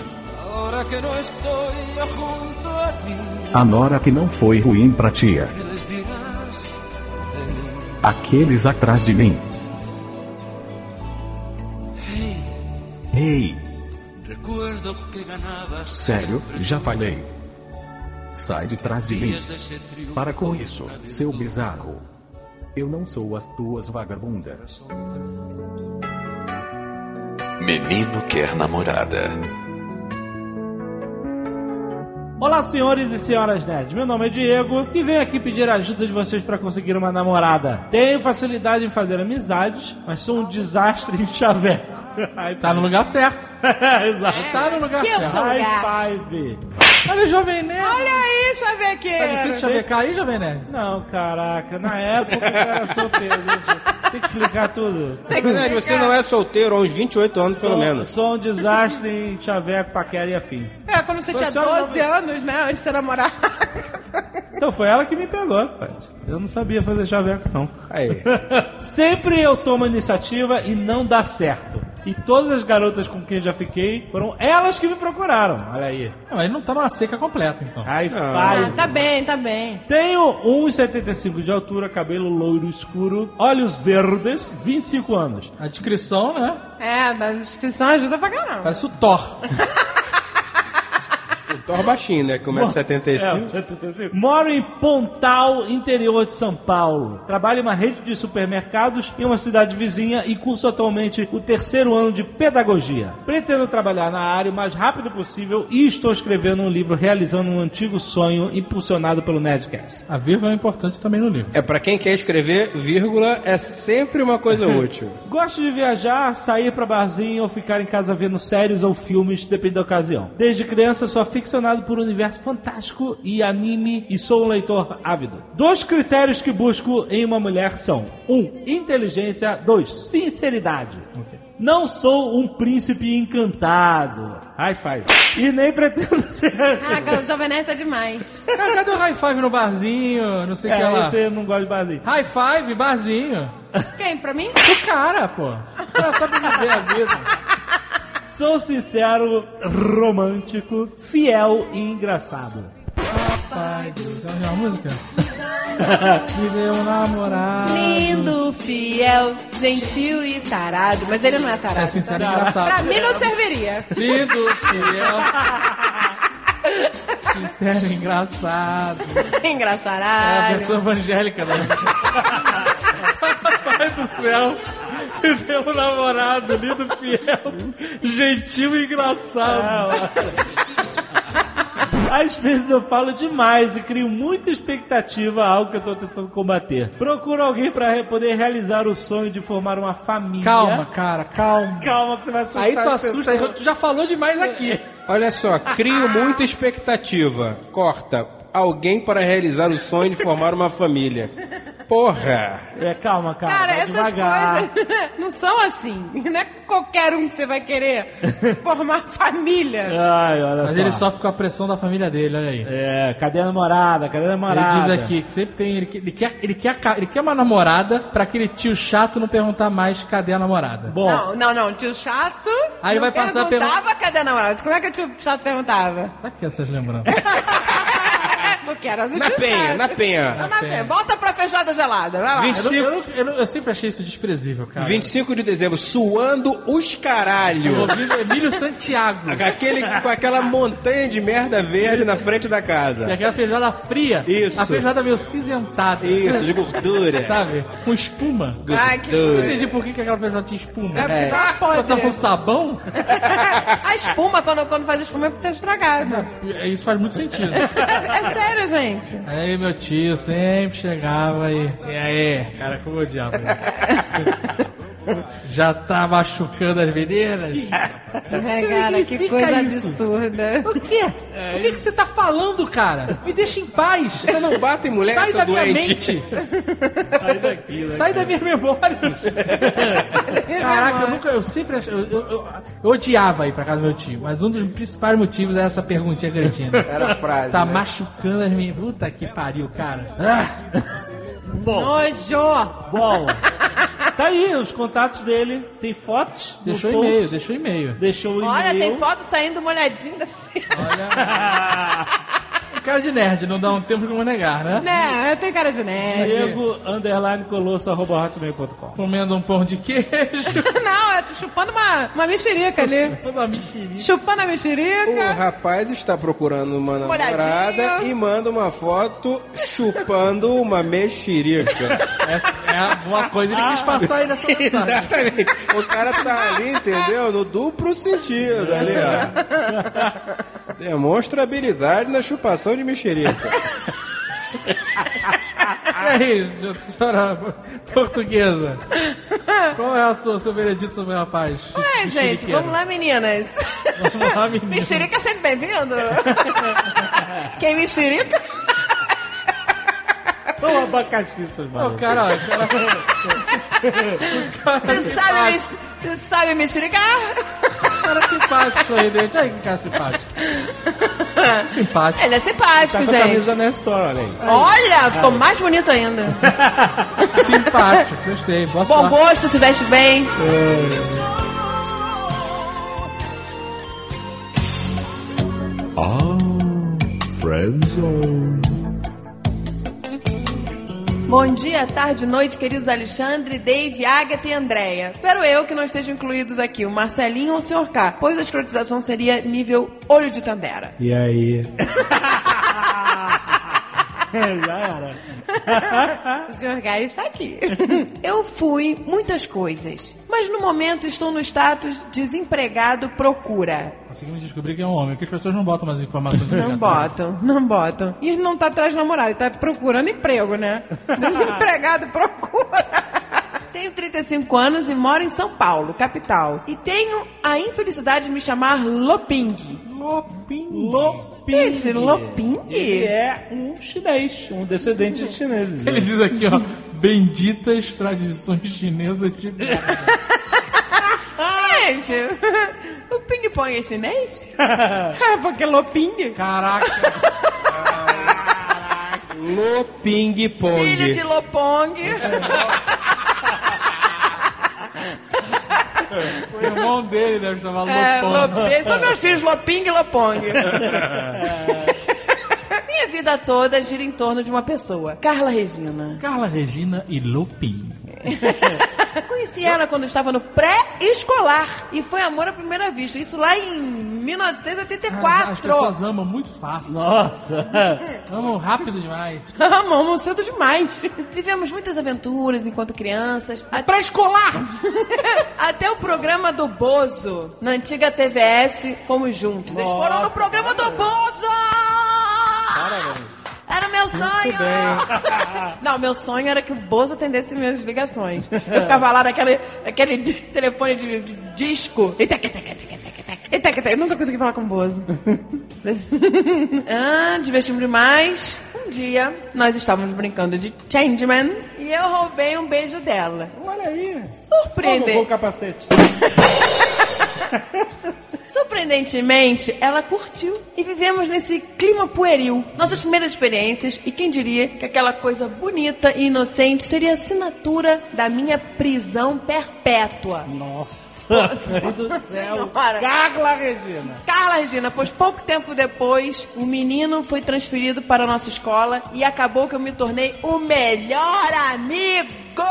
ti. A nora que não foi ruim pra tia. Aqueles atrás de mim. Ei, sério, já falei. Sai de trás de mim. Para com isso, seu bizarro. Eu não sou as tuas vagabundas. Menino quer namorada. Olá, senhores e senhoras nerds. Meu nome é Diego e venho aqui pedir a ajuda de vocês para conseguir uma namorada. Tenho facilidade em fazer amizades, mas sou um desastre em chaveco. [laughs] Tá no lugar certo. [laughs] Exato. Tá no lugar Que certo. High five. Olha o Jovem Nerd. Olha aí, Tá chavequeiro. difícil chavecar aí, Jovem Nerd? Não, caraca, na época eu era solteiro, gente. Tem que explicar tudo. Mas você não é solteiro há uns 28 anos, pelo Sou- menos. Sou um desastre em chaveco, paquera e afim. É, quando você Foi tinha só 12 anos, né? Antes de você namorar. [laughs] Então foi ela que me pegou, rapaz. Eu não sabia fazer chaveco, não. Aí. [laughs] Sempre eu tomo iniciativa e não dá certo. E todas as garotas com quem já fiquei foram elas que me procuraram. Olha aí. Não, ele não tá numa seca completa, então. High Ah, tá bem, tá bem. Tenho 1,75 de altura, cabelo loiro escuro, olhos verdes, 25 anos. A descrição, né? É, da descrição ajuda pra caramba. Parece o Thor. [laughs] O Thor baixinho, né? Com 1,75m. É, 75. Moro em Pontal, interior de São Paulo. Trabalho em uma rede de supermercados em uma cidade vizinha e curso atualmente o terceiro ano de pedagogia. Pretendo trabalhar na área o mais rápido possível e estou escrevendo um livro realizando um antigo sonho impulsionado pelo Nerdcast. A vírgula é importante também no livro. É pra quem quer escrever, vírgula é sempre uma coisa [laughs] útil. Gosto de viajar, sair pra barzinho ou ficar em casa vendo séries ou filmes, depende da ocasião. Desde criança sou aficionado por universo fantástico e anime e sou um leitor ávido. Dois critérios que busco em uma mulher são: um, inteligência, dois, sinceridade. Não sou um príncipe encantado. High five. E nem pretendo [laughs] ser. Ah, cara, o Jovem Nerd tá demais. Ah, cadê o high five no barzinho? Não sei o É, que lá. você não gosta de barzinho. High five, barzinho. Quem, pra mim? O cara, pô. Ela sabe viver a vida. Sou sincero, romântico, fiel e engraçado. Pai Deus. É uma música? [laughs] Me deu um namorado. Lindo, fiel, gentil e tarado. Mas ele não é tarado. É sincero e engraçado. Pra mim não serviria. Lindo, fiel. [laughs] Sincero e engraçado. É a versão evangélica da [laughs] Pai do céu, me deu um namorado lindo, fiel, gentil e engraçado. Às vezes eu falo demais e crio muita expectativa a algo que eu tô tentando combater. Procuro alguém pra poder realizar o sonho de formar uma família. Calma, cara, calma. Calma que tu vai assustar Aí tu as assusta, aí tu já falou demais aqui. Olha só, crio muita expectativa. Corta. Alguém para realizar o sonho de formar uma família. Porra! É, calma, calma. Cara, vai essas devagar. coisas [laughs] não são assim. Não é qualquer um que você vai querer [laughs] formar família. Ai, olha Mas só. ele sofre com a pressão da família dele, olha aí. É, cadê a namorada? Cadê a namorada? Ele diz aqui que sempre tem. Ele, que- ele quer, ele, quer, ele quer uma namorada pra aquele tio chato não perguntar mais cadê a namorada. Bom, Não, não, não. Tio chato. Aí vai passar a perguntava cadê a namorada. Como é que o tio chato perguntava? Pra que essas lembranças? [laughs] Porque que era do Na penha, na penha. Na penha. Volta pra feijoada gelada, vai lá. 25. Eu, eu, não- eu sempre achei isso desprezível, cara. 25 de dezembro, suando os caralho. Emílio Santiago. Com, aquele, com aquela montanha de merda verde na frente da casa. E aquela feijoada fria. Isso. A feijoada meio cinzentada. Isso, de gordura. Sabe? Com espuma. Ai, que Eu não Gordura. entendi por que, que aquela feijoada tinha espuma. É podre. Botar com sabão? [laughs] A espuma, quando, quando faz espuma, é porque tá estragado. É, Isso faz muito sentido. É, é sério, gente. Aí meu tio sempre chegava e. E aí, cara, como eu isso. [laughs] Já tá machucando as meninas? É, cara, que coisa isso? absurda. O quê? O que, que você tá falando, cara? Me deixa em paz. Você não bate em mulher, Sai da minha doente. mente. Sai daqui, né? [laughs] Sai da minha memória. Caraca, eu nunca, eu sempre ach- eu, eu, eu- eu odiava ir pra casa do meu tio, mas um dos principais motivos era essa perguntinha cretina. Era a frase, Tá né? machucando as minhas. Puta que pariu, cara. Ah. [laughs] Bom, Nojo! bom. Tá aí os contatos dele. Tem fotos? Deixou e-mail, deixou e-mail. Deixou o e-mail. Olha, tem foto saindo molhadinho da [laughs] Cara de nerd, não dá um tempo como negar, né? Né, eu tenho cara de nerd. Diego, underline, colosso, arroba hotmail.com. Comendo um pão de queijo. [laughs] Não, eu tô chupando uma, uma mexerica ali. Toda uma mexerica. Chupando a O mexerica. rapaz está procurando uma namorada e manda uma foto chupando uma mexerica. É, é uma coisa que ele quis passar aí nessa mensagem. [laughs] Exatamente. O cara tá ali, entendeu? No duplo sentido ali, ó. [laughs] Demonstra habilidade na chupação de mexerica. [laughs] E aí, senhora portuguesa? Qual é a sua, seu veredito sobre o rapaz? Ué, gente, vamos lá, meninas. Vamos lá, menina. Mexerica é sempre bem-vindo. [laughs] Quem mexerica? Ô, abacaxi, seus Ô, malucos. cara, ó, cara, o cara Você sabe, mex- você sabe mexerica? cara simpático, sorridente. Aí que cara simpático. Simpático. Ele é simpático, Tá com a gente. camisa na Store, olha aí. Olha, ficou mais bonito ainda. Simpático, gostei. Boa Bom sorte. gosto, se veste bem. Ah, Friendzone. Bom dia, tarde, noite, queridos Alexandre, Dave, Agatha e Andréia. Espero eu que não estejam incluídos aqui o Marcelinho ou o Sr. K, pois a escrotização seria nível olho de Tandera. E aí? [laughs] [laughs] Já era. O Sr. K está aqui. [laughs] Eu fui muitas coisas, mas no momento estou no status desempregado procura. Conseguimos descobrir que é um homem, porque as pessoas não botam mais informações Não botam, não botam. E ele não tá atrás de namorado, ele tá procurando emprego, né? [laughs] Desempregado procura. Tenho 35 anos e moro em São Paulo, capital. E tenho a infelicidade de me chamar Loping. Loping. Loping. Gente, Loping? Ele é um chinês, um descendente de chineses. Ele diz aqui, ó, benditas tradições chinesas de merda. Gente, o ping-pong é chinês? É, [laughs] porque Loping. Caraca. [laughs] No ping-pong. Filho de Lopong. O irmão dele deve chamar É, Lopong. Loping. São meus filhos Loping e Lopong. [laughs] Minha vida toda gira em torno de uma pessoa, Carla Regina. Carla Regina e Lupin. [laughs] Conheci ela quando estava no pré-escolar e foi amor à primeira vista. Isso lá em 1984. As pessoas amam muito fácil. Nossa. [laughs] Amam rápido demais. Amamos cedo demais. [laughs] Vivemos muitas aventuras enquanto crianças. Pré-escolar! Até o programa do Bozo, na antiga TVS, fomos juntos. Eles foram no Nossa, programa do Bozo! Era meu sonho! [laughs] Não, meu sonho era que o Bozo atendesse minhas ligações. [laughs] Eu ficava lá naquele, naquele telefone de, disco. Eu nunca consegui falar com o Bozo. [laughs] ah, divertimos demais. Um dia, nós estávamos brincando de Changeman e eu roubei um beijo dela. Olha aí. Surpreendente. Roubou o capacete. [laughs] Surpreendentemente, ela curtiu e vivemos nesse clima pueril. Nossas primeiras experiências, e quem diria que aquela coisa bonita e inocente seria a assinatura da minha prisão perpétua. Nossa. Do céu. Carla Regina. Carla Regina, pois pouco tempo depois, o menino foi transferido para a nossa escola e acabou que eu me tornei o melhor amigo!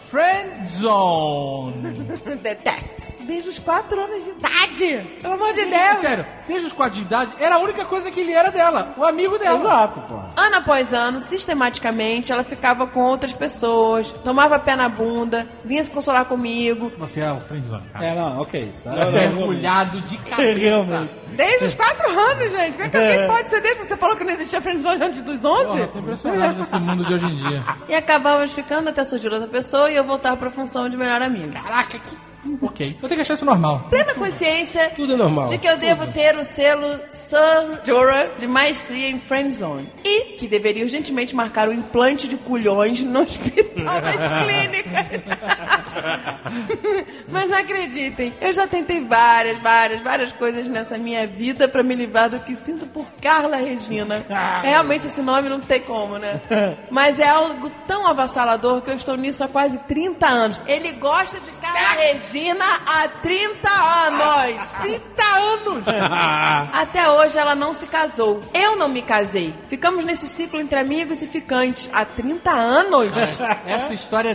Friend Zone. [laughs] Detect. Desde os 4 anos de idade. Pelo amor de Deus. Sério, desde os 4 de idade, era a única coisa que ele era dela, o amigo dela. Exato, pô. Ano após ano, sistematicamente, ela ficava com outras pessoas, tomava pé na bunda, vinha se consolar comigo. Você é o Friend Zone, cara. É, não, ok. Tá. Mergulhado de [laughs] cabeça. Realmente. Desde os 4 anos, gente. Como é que alguém pode ser desde? Você falou que não existia friendzone antes dos 11? Porra, tô impressionado [laughs] nesse mundo de hoje em dia. E acabávamos ficando até surgir outra pessoa e eu voltava pra função de melhor amigo. Caraca, que... Ok. Eu tenho que achar isso normal. Plena consciência Tudo é normal. de que eu devo ter o selo Sir Jorah de maestria em Friendzone. E que deveria urgentemente marcar o implante de culhões no [laughs] hospital das clínicas. [laughs] Mas acreditem, eu já tentei várias, várias, várias coisas nessa minha vida pra me livrar do que sinto por Carla Regina. Realmente esse nome não tem como, né? Mas é algo tão avassalador que eu estou nisso há quase 30 anos. Ele gosta de Carla Regina há 30 anos. 30 anos! [laughs] Até hoje ela não se casou. Eu não me casei. Ficamos nesse ciclo entre amigos e ficantes há 30 anos. Essa história é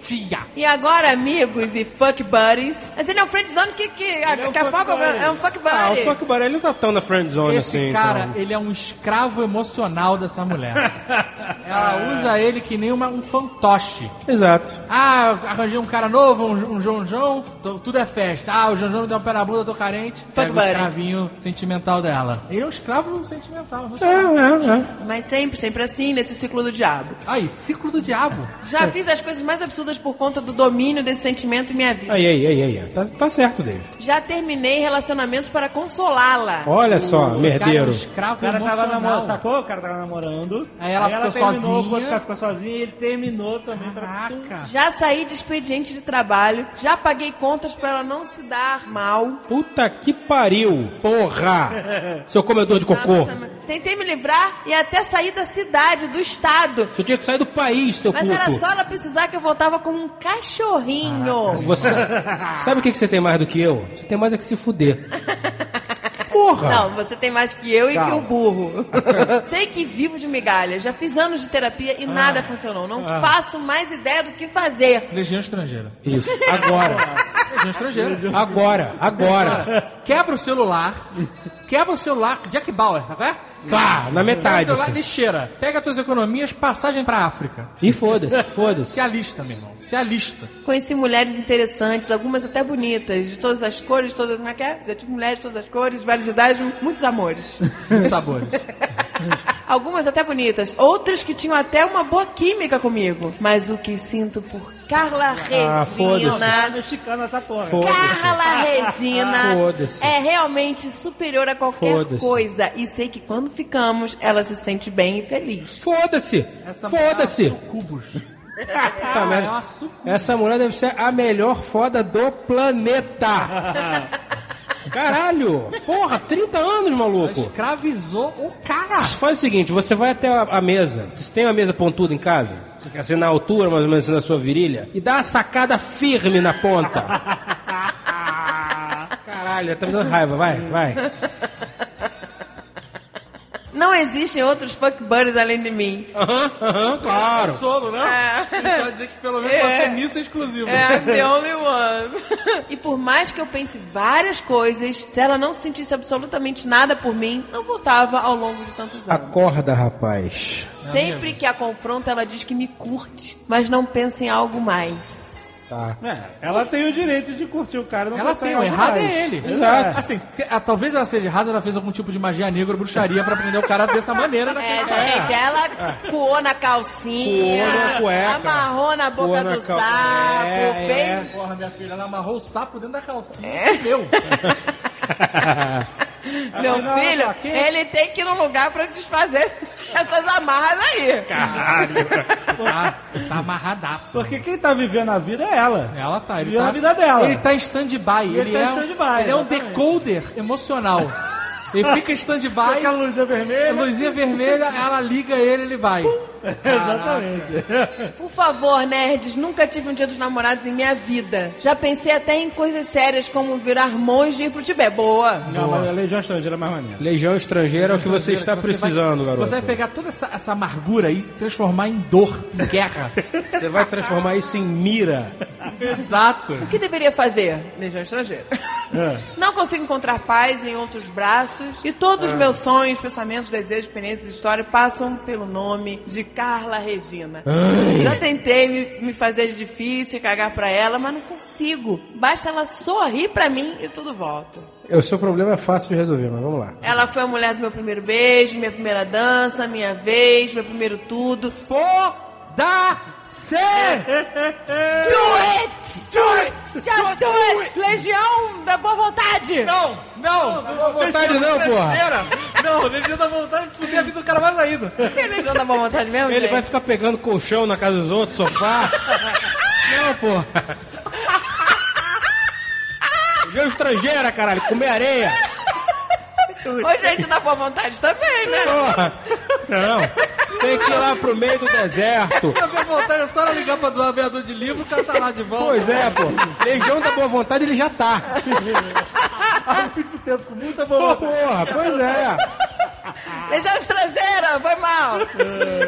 doentia. E agora, amigos e fuck buddies. Mas ele é um friendzone que, que daqui a pouco é um fuck buddy. Ah, o Fuck Buddy ele não tá tão na friend zone Esse assim. cara, então. ele é um escravo emocional dessa mulher. [laughs] Ela usa ele que nem uma, um fantoche. Exato. Ah, eu arranjei um cara novo, um, um João João, tô- tudo é festa. Ah, o João João me deu um pé na bunda, eu tô carente. Pega o buddy. escravinho sentimental dela. Ele é um escravo sentimental. É, é, é. Mas sempre, sempre assim, nesse ciclo do diabo. Aí, ciclo do diabo. Já fiz as coisas mais absurdas por conta do domínio desse sentimento em minha vida. Aí, aí, aí, aí. Tá, tá certo, David. Já terminei relacionamentos para consolá-la. Olha só, merdeiro. escravo O cara tava namorando, sacou? O cara tava namorando. Aí ela ficou terminou, sozinha. o outro cara ficou sozinho e ele terminou também pra. Caraca. Já saí de expediente de trabalho, já paguei contas para ela não se dar mal. Puta que pariu. Porra. [laughs] Seu comedor de cocô. Tentei me livrar e até sair da cidade, do estado. Você tinha que sair do país, seu Mas puto. era só ela precisar que eu voltava como um cachorrinho. Você... Sabe o que, que você tem mais do que eu? Você tem mais é que se fuder. Porra. Não, você tem mais que eu e Calma. que o burro. [laughs] Sei que vivo de migalha. Já fiz anos de terapia e nada funcionou. Não Ah. faço mais ideia do que fazer. Legião estrangeira. Isso. [laughs] Agora. Legião estrangeira. Agora. Agora. Quebra o celular. Quebra o celular. Jack Bauer, tá certo? Claro, na metade, assim. lixeira. Pega tuas economias, passagem pra África. E foda-se, [laughs] foda-se. Se alista, meu irmão. Se alista. Conheci mulheres interessantes, algumas até bonitas, de todas as cores, todas, como é que é? Já tive mulheres de todas as cores, várias idades, muitos amores. [laughs] Muitos sabores. [laughs] [laughs] Algumas até bonitas, outras que tinham até uma boa química comigo. Mas o que sinto por Carla Ah. Regina, mexicana essa porra. Carla Regina Foda-se. é realmente superior a qualquer coisa. E sei que quando ficamos, ela se sente bem e feliz. Foda-se. Foda-se. Cubos. Tá, mas Essa mulher deve ser a melhor foda do planeta. [laughs] Caralho! Porra, 30 anos, maluco! Escravizou o cara. Faz o seguinte, você vai até a, a mesa. Você tem uma mesa pontuda em casa? Você quer ser na altura, mais ou menos, assim, da sua virilha? E dá uma sacada firme na ponta. [laughs] Caralho, tá me dando raiva. Vai, vai. Não existem outros fuck buddies além de mim. Aham, aham, claro. Solo, né? É. Só dizer que pelo menos É. você nisso é exclusivo. É, I'm the [laughs] only one. e por mais que eu pense várias coisas, se ela não sentisse absolutamente nada por mim, não voltava ao longo de tantos anos. Acorda, rapaz. Sempre que a confronto, ela diz que me curte, mas não pensa em algo mais. Tá. É, ela tem o direito de curtir o cara. Não Ela tem, o errado mais. é ele. Exato. Assim, se- ah, talvez ela seja errada, ela fez algum tipo de magia negra, bruxaria pra prender o cara dessa maneira. É, naquela- gente, ela coou na calcinha, Coou na cueca. amarrou na boca na do cal- sapo, É, fez... é. Porra, minha filha, ela amarrou o sapo dentro da calcinha É. e meu. [laughs] Meu Não, filho, aqui- ele tem que ir num lugar pra desfazer [laughs] essas amarras aí. Caralho. [laughs] Tá, tá amarradaço. Porque quem tá vivendo a vida é ela. Ela tá, ele Vivendo tá, a vida dela. Ele tá em stand-by. Ele Ele, tá em é, stand-by, Ele é um decoder emocional. [laughs] Ele fica em stand-by. Aquela luzinha vermelha. Luzinha vermelha, ela liga ele, ele vai. [laughs] Exatamente. Por favor, nerds, nunca tive um dia dos namorados em minha vida. Já pensei até em coisas sérias como virar monge e ir pro Tibete. Boa. Não, mas a Legião Estrangeira é mais maneira. Legião estrangeira é o que você está vai- precisando, garoto. Você vai pegar toda essa, essa amargura e transformar em dor, em guerra. [laughs] Você vai transformar isso em mira. Exato. O que deveria fazer? Legião estrangeira. É. Não consigo encontrar paz em outros braços e todos os Ah. meus sonhos, pensamentos, desejos, experiências e histórias passam pelo nome de Carla Regina. Ai. Já tentei me, me fazer de difícil e cagar pra ela, mas não consigo. Basta ela sorrir pra mim e tudo volta. O seu problema é fácil de resolver, mas vamos lá. Ela foi a mulher do meu primeiro beijo, minha primeira dança, minha vez, meu primeiro tudo. Foda-se! Do it! Do it! Just do it! Legião da boa vontade! Não, não! Boa vontade não, porra! Não, Legião da vontade de fuder a vida do cara mais ainda. [laughs] Legião da boa vontade mesmo, Ele gente? vai ficar pegando colchão na casa dos outros, sofá. não, porra. [laughs] Legião estrangeira, caralho, comer areia. Ô, gente da boa vontade também, né? Porra. Não. Tem que ir lá pro meio do deserto. A minha vontade é só ela ligar pra do aviador de livro, o cara tá lá de volta. Pois é, pô. Legião da boa vontade ele já tá. Há muito tempo, com muita boa Porra, pois é. [laughs] Legião estrangeira, foi mal.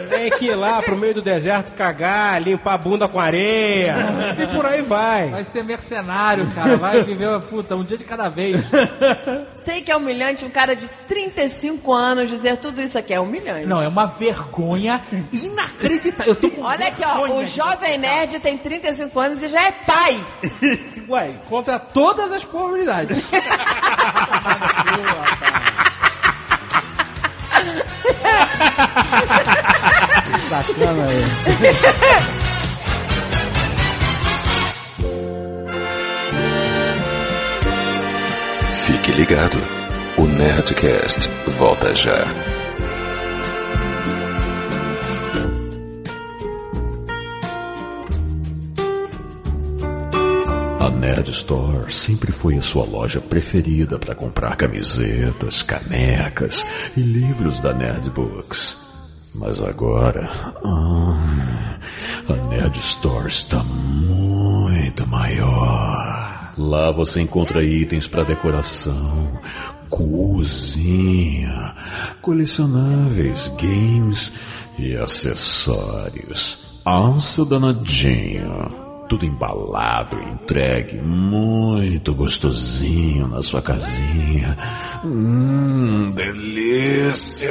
Tem que ir lá pro meio do deserto cagar, limpar a bunda com areia. E por aí vai. Vai ser mercenário, cara. Vai viver, puta, um dia de cada vez. [laughs] Sei que é humilhante um cara de 35 anos dizer tudo isso aqui. É humilhante. Não, é uma vergonha inacreditável. Eu tô com Olha aqui, ó. O jovem nerd tem 35 anos e já é pai. Ué, contra todas as probabilidades. [laughs] Bacana aí. Fique ligado. O Nerdcast volta já. A Nerd Store sempre foi a sua loja preferida para comprar camisetas, canecas e livros da Nerd Books. Mas agora, ah, a Nerd Store está muito maior. Lá você encontra itens para decoração, cozinha, colecionáveis, games e acessórios. Seu danadinho. Tudo embalado, entregue, muito gostosinho na sua casinha. Hum, delícia!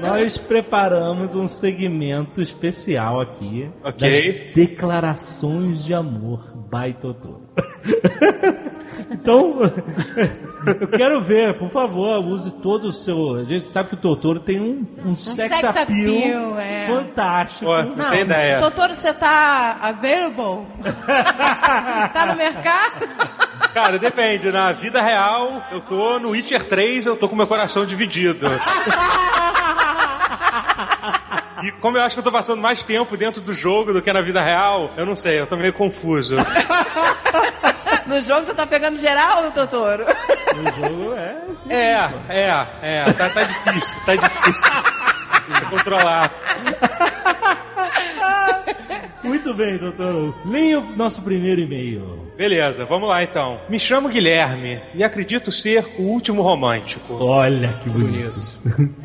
Nós preparamos um segmento especial aqui. Ok. Das declarações de amor by Totoro. [laughs] então, [laughs] eu quero ver, por favor, use todo o seu. A gente sabe que o Totoro tem um, um, sex, sex appeal, appeal, é. fantástico. Pô, não tem ideia. Totoro, você tá available? [laughs] tá no mercado? Cara, depende. Na vida real, eu tô no Witcher 3, eu tô com meu coração dividido. E como eu acho que eu tô passando mais tempo dentro do jogo do que na vida real, eu não sei, eu tô meio confuso. [laughs] No jogo você tá pegando geral, Totoro? No jogo é. É, é, é. Tá, tá difícil, tá difícil. [laughs] controlar. Muito bem, Totoro. Leia o nosso primeiro e-mail. Beleza, vamos lá então. Me chamo Guilherme e acredito ser o último romântico. Olha que bonito.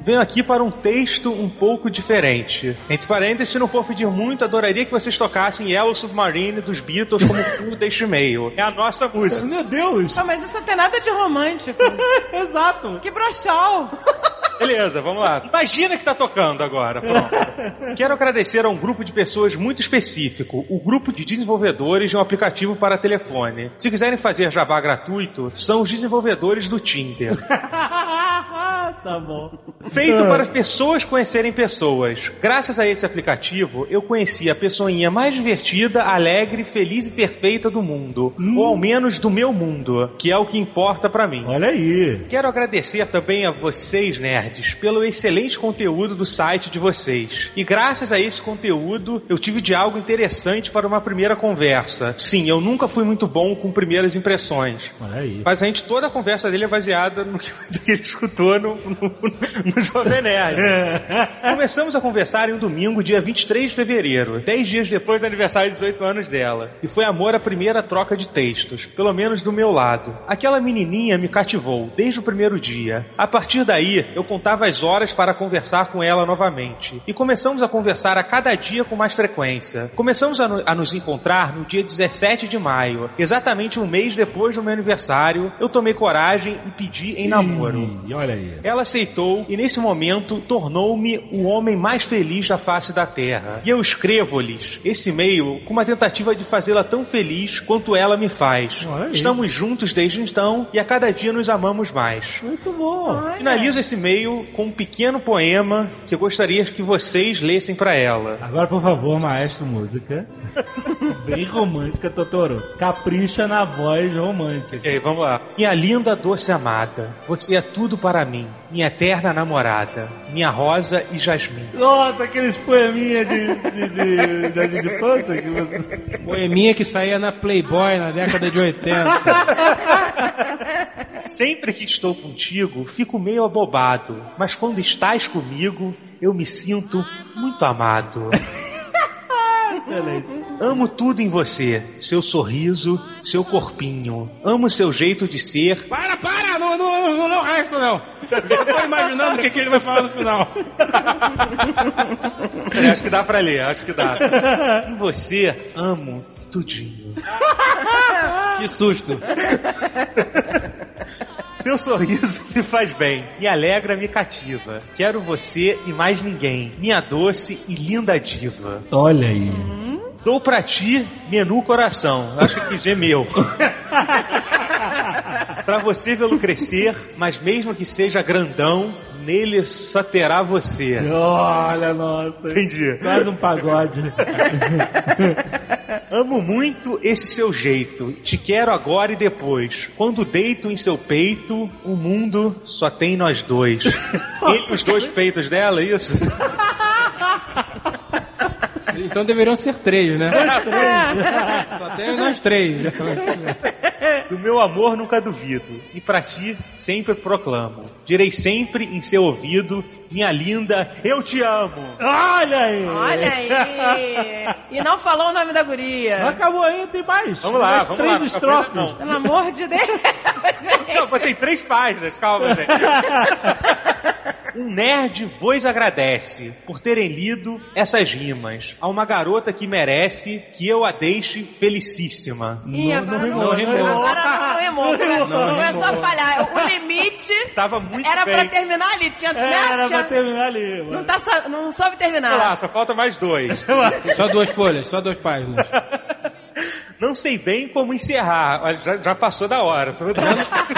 Venho aqui para um texto um pouco diferente. Entre parênteses, se não for pedir muito, adoraria que vocês tocassem Yellow Submarine dos Beatles como [laughs] fundo deste e-mail. É a nossa música. Meu Deus! Ah, mas isso não tem nada de romântico. [laughs] Exato. Que brochol. [laughs] Beleza, vamos lá. Imagina que tá tocando agora. Pronto. Quero agradecer a um grupo de pessoas muito específico, o grupo de desenvolvedores de um aplicativo para telefone. Se quiserem fazer Jabá gratuito, são os desenvolvedores do Tinder. [laughs] tá bom. Feito para as pessoas conhecerem pessoas. Graças a esse aplicativo, eu conheci a pessoinha mais divertida, alegre, feliz e perfeita do mundo. Ou ao menos do meu mundo, que é o que importa pra mim. Olha aí. Quero agradecer também a vocês, nerds, pelo excelente conteúdo do site de vocês. E graças a esse conteúdo, eu tive de algo interessante para uma primeira conversa. Sim, eu nunca fui muito bom com primeiras impressões. Olha aí. Mas a gente, toda a conversa dele é baseada no que, [laughs] ele escutou no, no, no Jovem Nerd. Começamos a conversar em um domingo, dia 23 de fevereiro, 10 dias depois do aniversário de 18 anos dela. E foi amor à primeira troca de textos, pelo menos do meu lado. Aquela menininha me cativou desde o primeiro dia. A partir daí, eu contava as horas para conversar com ela novamente. E começamos a conversar a cada dia com mais frequência. Começamos a, no- a nos encontrar no dia 17 de maio, exatamente um mês depois do meu aniversário. Eu tomei coragem e pedi em namoro. E olha aí. Ela aceitou e nesse momento tornou-me o homem mais feliz da face da terra. E eu escrevo-lhes esse e-mail com uma tentativa de fazê-la tão feliz quanto ela me faz. Estamos juntos desde então e a cada dia nos amamos mais. Muito bom. Finalizo esse e-mail com um pequeno poema que eu gostaria que vocês lessem para ela. Agora, por favor, maestro, música. [laughs] Bem romântica, Totoro. Capricha na voz romântica. Ok, vamos lá. Minha linda doce amada, você é tudo para mim, minha eterna namorada, minha rosa e jasmim. Nossa, aqueles poeminhas de, de, de, de, de infância que você... Poeminha que saía na Playboy na década de 80. [laughs] Sempre que estou contigo, fico meio abobado, mas quando estás comigo, eu me sinto muito amado. Amo tudo em você, seu sorriso, seu corpinho. Amo seu jeito de ser. Para, para! Não, não, não, não, não resto não. Eu tô imaginando o que, que ele vai falar no final. É, acho que dá pra ler, acho que dá. Em você, amo tudinho. [laughs] Que susto. Seu sorriso me faz bem, me alegra, me cativa. Quero você e mais ninguém, minha doce e linda diva. Olha aí. Dou pra ti menu coração. Acho que quis [laughs] pra você vê-lo crescer, mas mesmo que seja grandão, nele só terá você. Olha, nossa. Entendi. Quase um pagode. [laughs] Amo muito esse seu jeito. Te quero agora e depois. Quando deito em seu peito, o mundo só tem nós dois. [laughs] Ele, os dois peitos dela, é isso? Então deveriam ser três, né? Só tem nós três. [laughs] Do meu amor nunca duvido, e pra ti sempre proclamo. Direi sempre em seu ouvido, minha linda, eu te amo. Olha aí. Olha aí. [laughs] E não falou o nome da guria. Não acabou aí, tem mais. Vamos lá, Mais vamos três lá. estrofes. Não. Pelo amor de Deus. [laughs] Não, mas tem três páginas, calma, gente. [laughs] Um nerd vos agradece por terem lido essas rimas a uma garota que merece que eu a deixe felicíssima. Ih, não, não rimou. Agora não rimou. Come- Não Começou rimou. a falhar. O limite [laughs] Tava muito era bem. pra terminar ali. Tinha, né? Era Tinha- pra terminar ali. Não, tá, não soube lá, terminar. só falta mais dois. Só duas folhas, só duas páginas. [laughs] Não sei bem como encerrar. Já, já passou da hora. dar-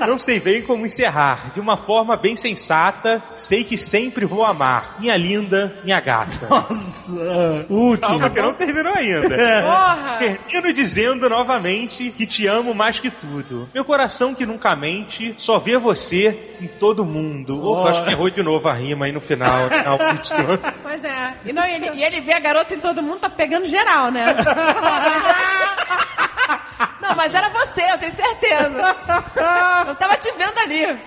[laughs] Não sei bem como encerrar. De uma forma bem sensata, sei que sempre vou amar. Minha linda, minha gata. Nossa, último. Calma que não terminou ainda. Porra. Termino dizendo novamente que te amo mais que tudo. Meu coração que nunca mente, só vê você em todo mundo. Opa, Oh. acho que errou de novo a rima aí no final. na última. Pois é. E, não, ele, e ele vê a garota em todo mundo, tá pegando geral, né? [laughs] Não, mas era você, eu tenho certeza. Eu tava te vendo ali.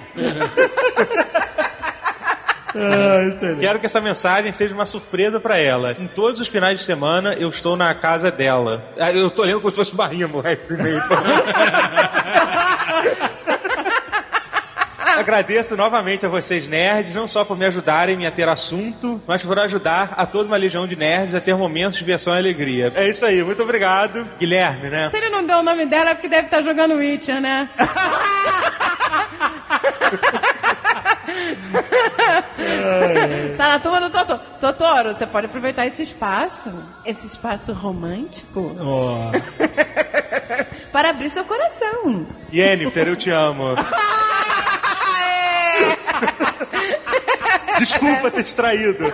Quero que essa mensagem seja uma surpresa pra ela. Em todos os finais de semana eu estou na casa dela. Ah, Eu tô lendo como se fosse rima o resto do e-mail. [laughs] [laughs] Agradeço novamente a vocês nerds, não só por me ajudarem a ter assunto, mas por ajudar a toda uma legião de nerds a ter momentos de diversão e alegria. É isso aí, muito obrigado. Guilherme, né? Se ele não deu o nome dela é porque deve estar jogando Witcher, né? [laughs] Tá na turma do Totoro. Totoro, você pode aproveitar esse espaço, esse espaço romântico, Ó. [laughs] para abrir seu coração. Yennefer, eu te amo. [laughs] Desculpa ter te traído.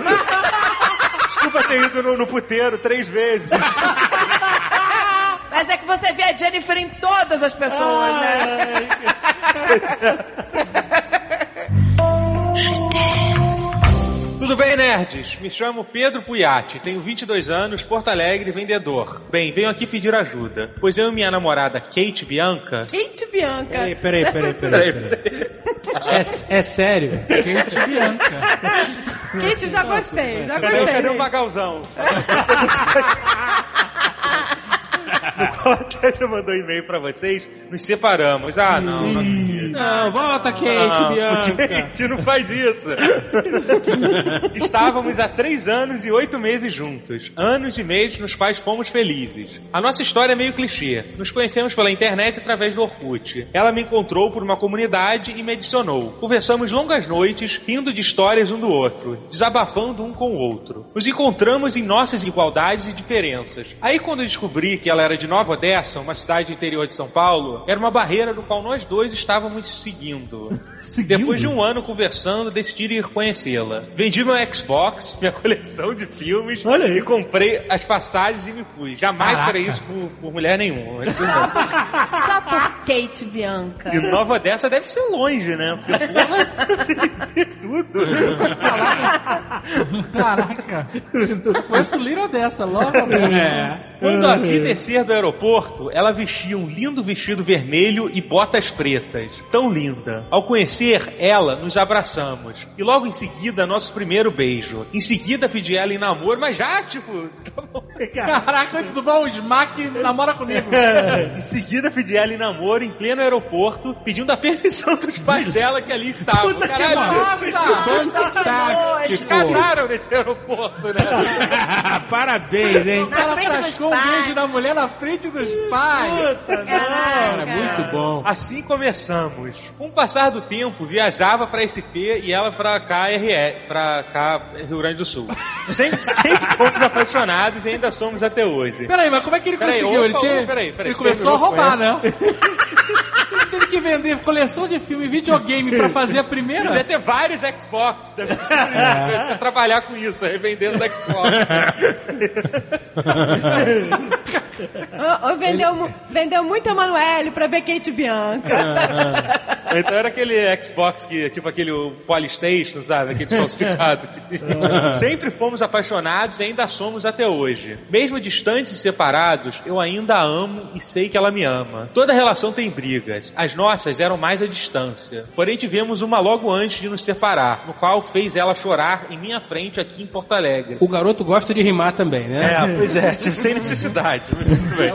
Desculpa ter ido no, no puteiro três vezes. Mas é que você vê a Jennifer em todas as pessoas, né? [laughs] Tudo bem, nerds? Me chamo Pedro Puiati, tenho 22 anos, Porto Alegre, vendedor. Bem, venho aqui pedir ajuda, pois eu e minha namorada Kate Bianca... Kate Bianca. Peraí, peraí, peraí, peraí. peraí. É, é sério? Kate Bianca. Kate, já gostei, já gostei. cadê o Magalzão? [laughs] no qual já mandou e-mail pra vocês, nos separamos. Ah, não, não acredito. Não, volta, Kate Não, Bianca. Kate, não faz isso. [laughs] Estávamos há três anos e oito meses juntos. Anos e meses nos quais fomos felizes. A nossa história é meio clichê. Nos conhecemos pela internet através do Orkut. Ela me encontrou por uma comunidade e me adicionou. Conversamos longas noites, rindo de histórias um do outro, desabafando um com o outro. Nos encontramos em nossas igualdades e diferenças. Aí quando eu descobri que ela era de Nova Odessa, uma cidade interior de São Paulo, era uma barreira no qual nós dois estávamos seguindo. [laughs] Depois de um ano conversando, decidi ir conhecê-la. Vendi meu Xbox, [laughs] minha coleção de filmes e comprei as passagens e me fui. Jamais Caraca. farei isso por, por mulher nenhuma. [laughs] Só por Kate Bianca. E Nova Odessa deve ser longe, né? Porque, porra, tudo. [laughs] Caraca. Conheço Lira dessa, logo mesmo. É. Quando a vi descer do aeroporto, ela vestia um lindo vestido vermelho e botas pretas. Tão linda. Ao conhecer ela, nos abraçamos. E logo em seguida, nosso primeiro beijo. Em seguida, pedi ela em namoro, mas já, tipo... [laughs] tá bom. Caraca, tudo bom? O Smack namora comigo. em seguida, pedi ela em namoro em pleno aeroporto, pedindo a permissão dos pais dela que ali estavam. Puta que Caralho, eles casaram nesse aeroporto, né? [laughs] Parabéns, hein? Ela frascou um beijo da mulher na frente dos pais. Cara, muito bom. Assim começamos. Com o passar do tempo, viajava pra SP e ela pra KRE, pra cá, Rio Grande do Sul. Sempre, sempre [laughs] fomos apaixonados e ainda somos até hoje. Peraí, mas como é que ele Peraí, conseguiu? opa, ele tinha... peraí, peraí, ele começou a roubar, né? [laughs] ele teve que vender coleção de filme e videogame pra fazer a primeira. Deve ter vários Xbox. Deve [laughs] ser isso. Deve ter trabalhar com isso, revendendo Xbox. [laughs] Ô, ô, vendeu, mu- vendeu muito Emanuele pra ver Kate Bianca. [laughs] Então era aquele Xbox que, tipo aquele o Polystation, sabe? Aquele falsificado. Sempre fomos apaixonados e ainda somos até hoje. Mesmo distantes e separados, eu ainda a amo e sei que ela me ama. Toda relação tem brigas. As nossas eram mais à distância. Porém, tivemos uma logo antes de nos separar, no qual fez ela chorar em minha frente aqui em Porto Alegre. O garoto gosta de rimar também, né? É, pois é, tipo, sem necessidade. Muito bem.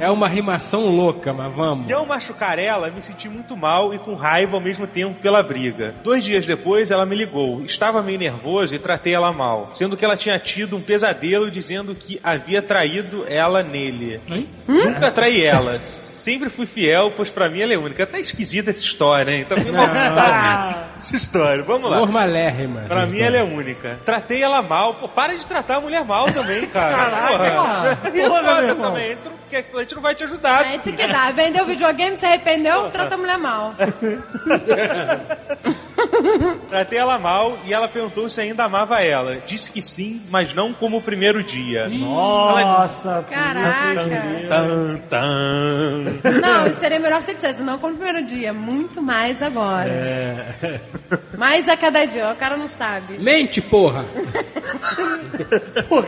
É uma rimação louca, mas vamos. E ao machucar ela, me senti muito mal e com raiva ao mesmo tempo pela briga. Dois dias depois, ela me ligou. Estava meio nervoso e tratei ela mal, sendo que ela tinha tido um pesadelo dizendo que havia traído ela nele. Nunca traí ela. Sempre fui fiel, pois pra mim ela é única. Tá esquisita essa história, hein? Tá meio mal contada essa história. Vamos lá. Normalérrima. Pra mim ela é única. Tratei ela mal. Pô, para de tratar a mulher mal também, [laughs] cara. Caraca, Porra. porra. E a Porra, também. A gente não vai te ajudar. É isso que dá. Vendeu videogame, se arrependeu, trata a mulher mal. [laughs] [laughs] Tratei ela mal e ela perguntou se ainda amava ela. Disse que sim, mas não como o primeiro dia. Nossa, Caraca. Tan, tan. Não, seria melhor se você dissesse, não como no primeiro dia, muito mais agora. É. Mais a cada dia, o cara não sabe. Mente, porra! [laughs]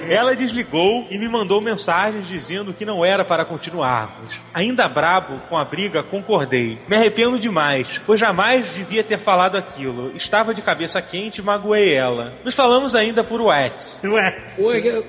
Ela desligou e me mandou mensagens dizendo que não era para continuarmos. Ainda brabo com a briga, concordei. Me arrependo demais, pois jamais devia ter falado aquilo. Estava de cabeça quente e magoei ela. Nos falamos ainda por Whats.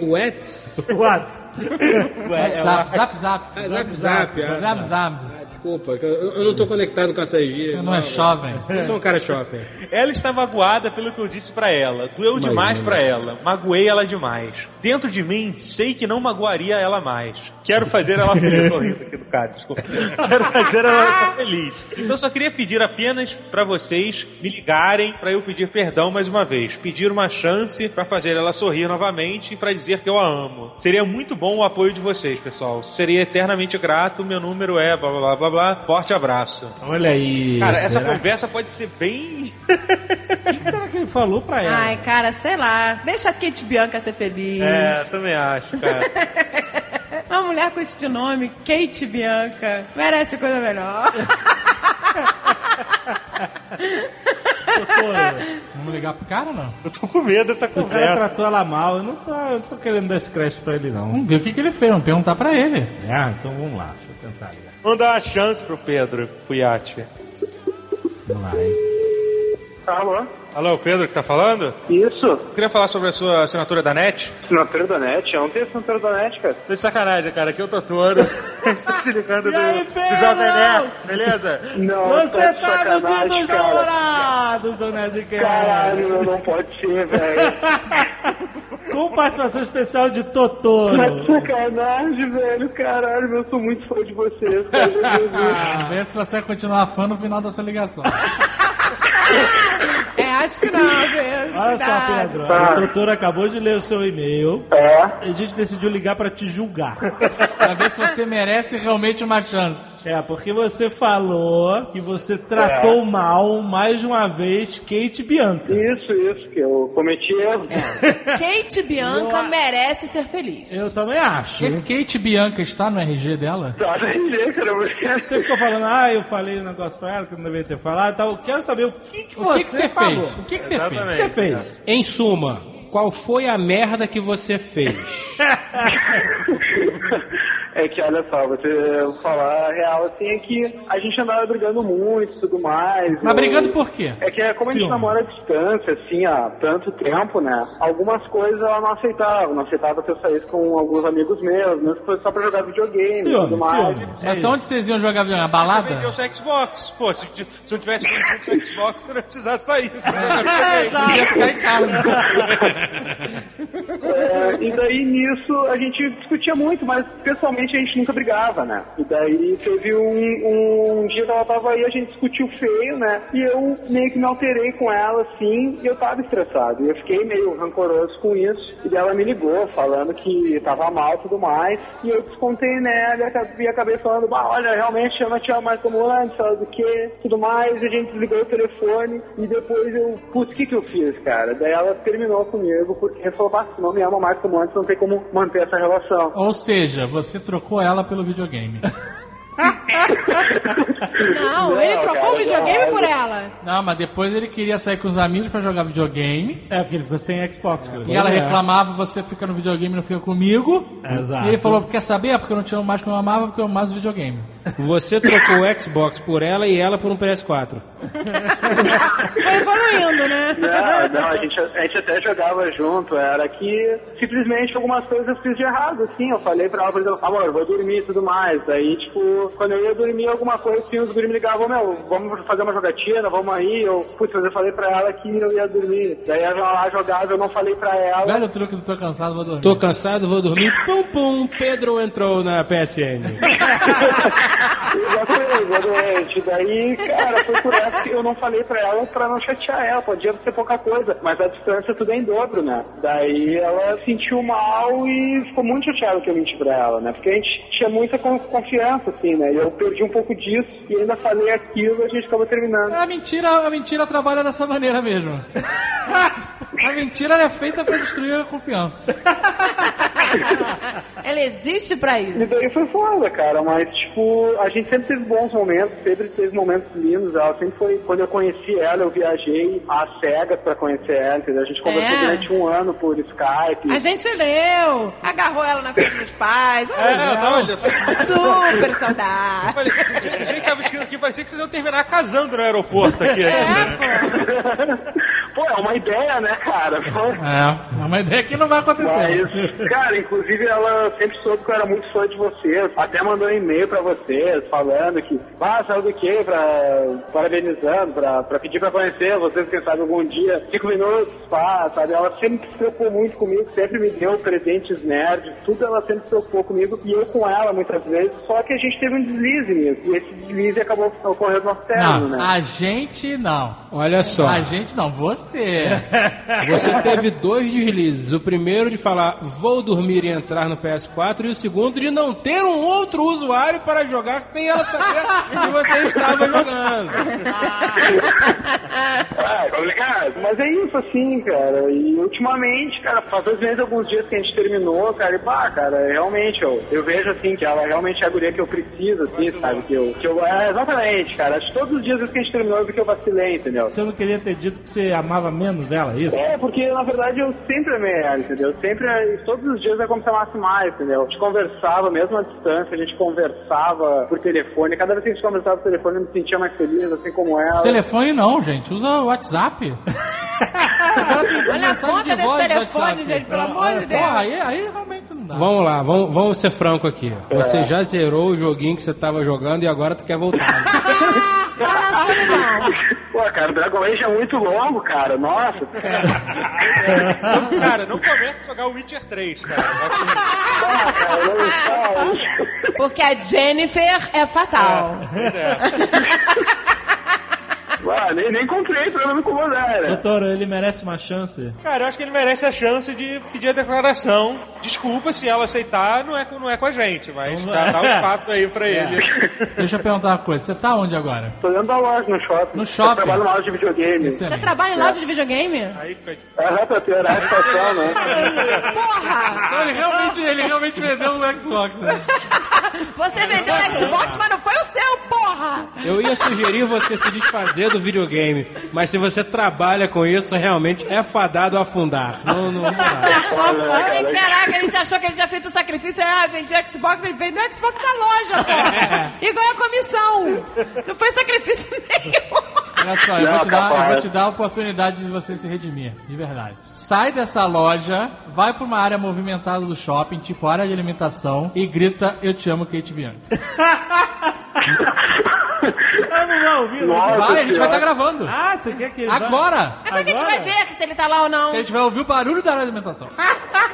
Whats. O Whats? [laughs] [laughs] Whats. Zap, zap, zap. Ah, zap, zap. ah, Zap, zap. Desculpa, eu, eu não tô conectado com essas dias. Você não é jovem. Eu sou um cara jovem. Ela está magoada pelo que eu disse pra ela. Doeu demais pra ela. Magoei ela demais. Dentro de mim, sei que não magoaria ela mais. Quero fazer ela feliz. Tô rindo aqui do cara, desculpa. [laughs] Quero fazer ela feliz. Então só queria pedir apenas pra vocês me ligarem pra eu pedir perdão mais uma vez. Pedir uma chance pra fazer ela sorrir novamente e pra dizer que eu a amo. Seria muito bom o apoio de vocês, pessoal. Seria eternamente grato. Meu número é blá blá blá blá blá. Forte abraço. Olha aí. Cara, essa será- conversa pode ser bem. O que será que ele falou pra ela? Ai, cara, sei lá. Deixa a Kate Bianca ser feliz. É, também acho, cara. [laughs] Uma mulher com esse de nome, Kate Bianca, merece coisa melhor. [laughs] Vamos ligar pro cara ou não? Eu tô com medo dessa O cara conversa. tratou ela mal. Eu não tô, eu não tô querendo dar esse crédito pra ele, não. Vamos ver o que, que ele fez, vamos perguntar pra ele. Ah, então vamos lá. Deixa eu tentar ligar. Vamos dar uma chance pro Pedro Fuyati. Vamos lá, hein? Alô? Alô, o Pedro que tá falando? Isso. Eu queria falar sobre a sua assinatura da NET. Assinatura da NET? Ontem assinatura da NET, cara. Tô de sacanagem, cara. Aqui é o Totoro. Estou te ligando do, aí, do Pedro? Jovem Nerd, beleza? Não, Você tá de tá no dia dos cara. namorados, Dona Nerdcast. Caralho, meu, não pode ser, velho. [laughs] Com participação especial de Tá Totoro. de sacanagem, velho. Caralho, eu sou muito fã de vocês, cara. Ah, [laughs] vê se você vai continuar fã no final dessa ligação. [laughs] É, acho que não, Pedro. Olha só, Cuidado. Pedro. Tá. O doutor acabou de ler o seu e-mail. É. A gente decidiu ligar pra te julgar. pra ver se você merece realmente uma chance. É, porque você falou que você tratou mal mais de uma vez Kate Bianca. Isso, isso, que eu cometi erro. Kate Bianca merece ser feliz. Eu também acho. Esse Kate Bianca está no RG dela? Tá na RG, cara, Você ficou falando, ah, eu falei um negócio pra ela que eu não deveria ter falado e tal. Eu quero saber o que, que O você que, que você falou. fez? O que, que você O que fez? você fez? Em suma, qual foi a merda que você fez? [laughs] É que, olha só, você vou falar a real, assim, é que a gente andava brigando muito e tudo mais. Mas eu- brigando por quê? É que é como a gente Ciúme. namora à distância, assim, há tanto tempo, né? Algumas coisas ela não aceitava. Não aceitava que eu saísse com alguns amigos meus, mesmo que fosse só pra jogar videogame e Ciúme, tudo mais. ciúme. Mas onde vocês iam jogar videogame? Na balada? vendeu seu Xbox. Pô, se, se eu tivesse vendido seu Xbox, eu não precisava sair. [laughs] Ia ficar em casa. [laughs] É, e daí nisso a gente discutia muito, mas pessoalmente a gente nunca brigava, né? E daí teve um, um dia que ela tava aí, a gente discutiu feio, né? E eu meio que me alterei com ela, assim, e eu tava estressado. E eu fiquei meio rancoroso com isso. E ela me ligou, falando que tava mal e tudo mais. E eu descontei nela e acabei, falando, bah, olha, realmente eu não amo mais como antes, sabe do que, tudo mais. E a gente desligou o telefone. E depois eu, putz, o que que eu fiz, cara? Daí ela terminou comigo, porque falou, não me ama mais como antes, não tem como manter essa relação. Ou seja, você trocou ela pelo videogame. Não, Não, ele trocou cara, o videogame jamais. por ela. Não, mas depois ele queria sair com os amigos pra jogar videogame. É, porque ele ficou sem Xbox. cara. E ela É. reclamava, você fica no videogame e não fica comigo. Exato. E ele falou, quer saber? É porque eu não te amo mais que eu amava, porque eu amo mais o videogame. Você trocou o Xbox por ela e ela por um PS4. Foi evoluindo, né? Não, não, a gente, a gente até jogava junto, era que simplesmente algumas coisas eu fiz de errado, assim, eu falei pra ela, por exemplo, amor, eu vou dormir e tudo mais, daí, tipo, quando eu ia dormir alguma coisa, assim, os guris me ligavam, meu, vamos fazer uma jogatina, vamos aí, eu, putz, mas eu falei pra ela que eu ia dormir, daí ela lá jogava, eu não falei pra ela, Velho truque do tô cansado, vou dormir. Tô cansado, vou dormir. Pum pum, Pedro entrou na PSN. [laughs] exatamente, exatamente, daí, cara, foi por essa que eu não falei pra ela pra não chatear ela, podia ser pouca coisa, mas a distância tudo é em dobro, né, daí ela sentiu mal e ficou muito chateada que eu menti pra ela, né, porque a gente tinha muita con- confiança, assim, né, e eu perdi um pouco disso e ainda falei aquilo e a gente acabou terminando. A mentira, a mentira trabalha dessa maneira mesmo. A mentira é feita pra destruir a confiança. Ela existe pra isso. E daí foi foda, cara, mas tipo, a gente sempre teve bons momentos, sempre teve momentos lindos, ela sempre foi, quando eu conheci ela, eu viajei às cegas pra conhecer ela, entendeu? A gente conversou É. durante um ano por Skype. A gente leu, agarrou ela na frente dos pais. É, não, Olha, olha. super saudável. Falei, jeito que tava escrito aqui parecia que vocês iam terminar casando no aeroporto aqui. ainda, né? [laughs] Pô, é uma ideia, né, cara? É, é uma ideia que não vai acontecer. Mas, cara, inclusive ela sempre soube que eu era muito fã de vocês. Até mandou um e-mail pra vocês falando que, ah, sabe do que? Pra, parabenizando, pra, pra pedir pra conhecer vocês, quem sabe algum dia. Cinco minutos, pá, sabe? Ela sempre se preocupou muito comigo, sempre me deu presentes nerds, tudo ela sempre se preocupou comigo e eu com ela muitas vezes. Só que a gente teve um deslize nisso. E esse deslize acabou ocorrendo no nosso término, Não, né? a gente não. Olha só. A gente não, você. [laughs] Você teve dois deslizes. O primeiro de falar vou dormir e entrar no PS4 e o segundo de não ter um outro usuário para jogar sem ela saber [laughs] que você estava jogando. Ah, é complicado. Mas é isso, assim, cara. E ultimamente, cara, faz dois meses, alguns dias que a gente terminou, cara, e pá, cara, realmente, eu, eu vejo, assim, que ela realmente é a guria que eu preciso, assim, sabe? Que eu, que eu, é, exatamente, cara. Acho que todos os dias que a gente terminou, eu vi que eu vacilei, entendeu? Você não queria ter dito que você amava menos dela, é isso? É, porque na verdade eu sempre amei ela, entendeu? Sempre, todos os dias é como se amasse mais, entendeu? A gente conversava, mesmo à distância, a gente conversava por telefone. Cada vez que a gente conversava por telefone, eu me sentia mais feliz, assim como ela. Telefone não, gente. Usa o WhatsApp. [laughs] Olha a conta desse telefone, gente, pelo amor de Deus. Porra, aí, aí realmente não dá. Vamos lá, vamos, vamos ser franco aqui. Você já zerou o joguinho que você estava jogando e agora tu quer voltar. [laughs] Pô, cara, o Dragon Age é muito longo, cara. Nossa. Não, cara, não começa a jogar o Witcher 3, cara. Porque a Jennifer é fatal. Pois é. [laughs] Ah, nem, nem comprei pra não me incomodar, né? Doutor, ele merece uma chance. Cara, eu acho que ele merece a chance de pedir a declaração. Desculpa se ela aceitar, não é, com- não é com a gente, mas Então, dá, dá um espaço aí pra [laughs] É. ele. Deixa eu perguntar uma coisa. Você tá onde agora? Tô dentro da loja, no shopping. No shopping? Eu trabalho numa loja de videogame. Você trabalha em loja de videogame? Aham, pra piorar a situação, né? Porra! Ele realmente, ele realmente vendeu um Xbox. Né? Você vendeu o Xbox, mas não foi o seu, porra! Eu ia sugerir você se desfazer do videogame, mas se você trabalha com isso, realmente é fadado a afundar. Não, não, não caraca, a gente achou que ele tinha feito o sacrifício. Ah, vendi o Xbox, ele vendeu o Xbox na loja, porra! [laughs] Igual a comissão! Não foi sacrifício [laughs] nenhum! Olha só, eu, Não, vou te dar, eu vou te dar a oportunidade de você se redimir, de verdade. Sai dessa loja, vai pra uma área movimentada do shopping, tipo área de alimentação, e grita, eu te amo, Kate Bianca. [laughs] Eu não vou ouvir. Nossa Vai, a gente vai estar gravando. Ah, você quer que ele? Agora! É pra que a gente vai ver se ele tá lá ou não. Que a gente vai ouvir o barulho da alimentação. [laughs]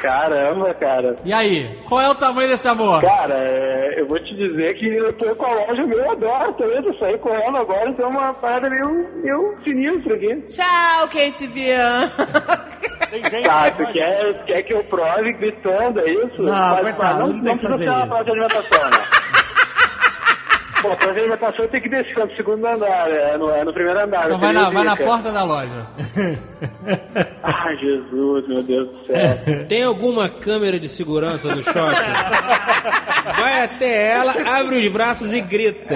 Caramba, cara. E aí, qual é o tamanho desse amor? Cara, é, eu vou te dizer que eu tô com a loja meio aberta. Eu saí correndo agora, então é uma parada meio, meio sinistra aqui. Tchau, Kate gente Tá, tu quer, quer que eu prove gritando, é isso? Não, Mas, não, não não precisa ser uma praça de alimentação, né? Pô, praça de alimentação tem que descer no segundo andar, é no, é no primeiro andar. Então vai na, vai ver, na porta da loja. Ai, Jesus, meu Deus do céu. [laughs] Tem alguma câmera de segurança no shopping? [laughs] Vai até ela, abre os braços e grita.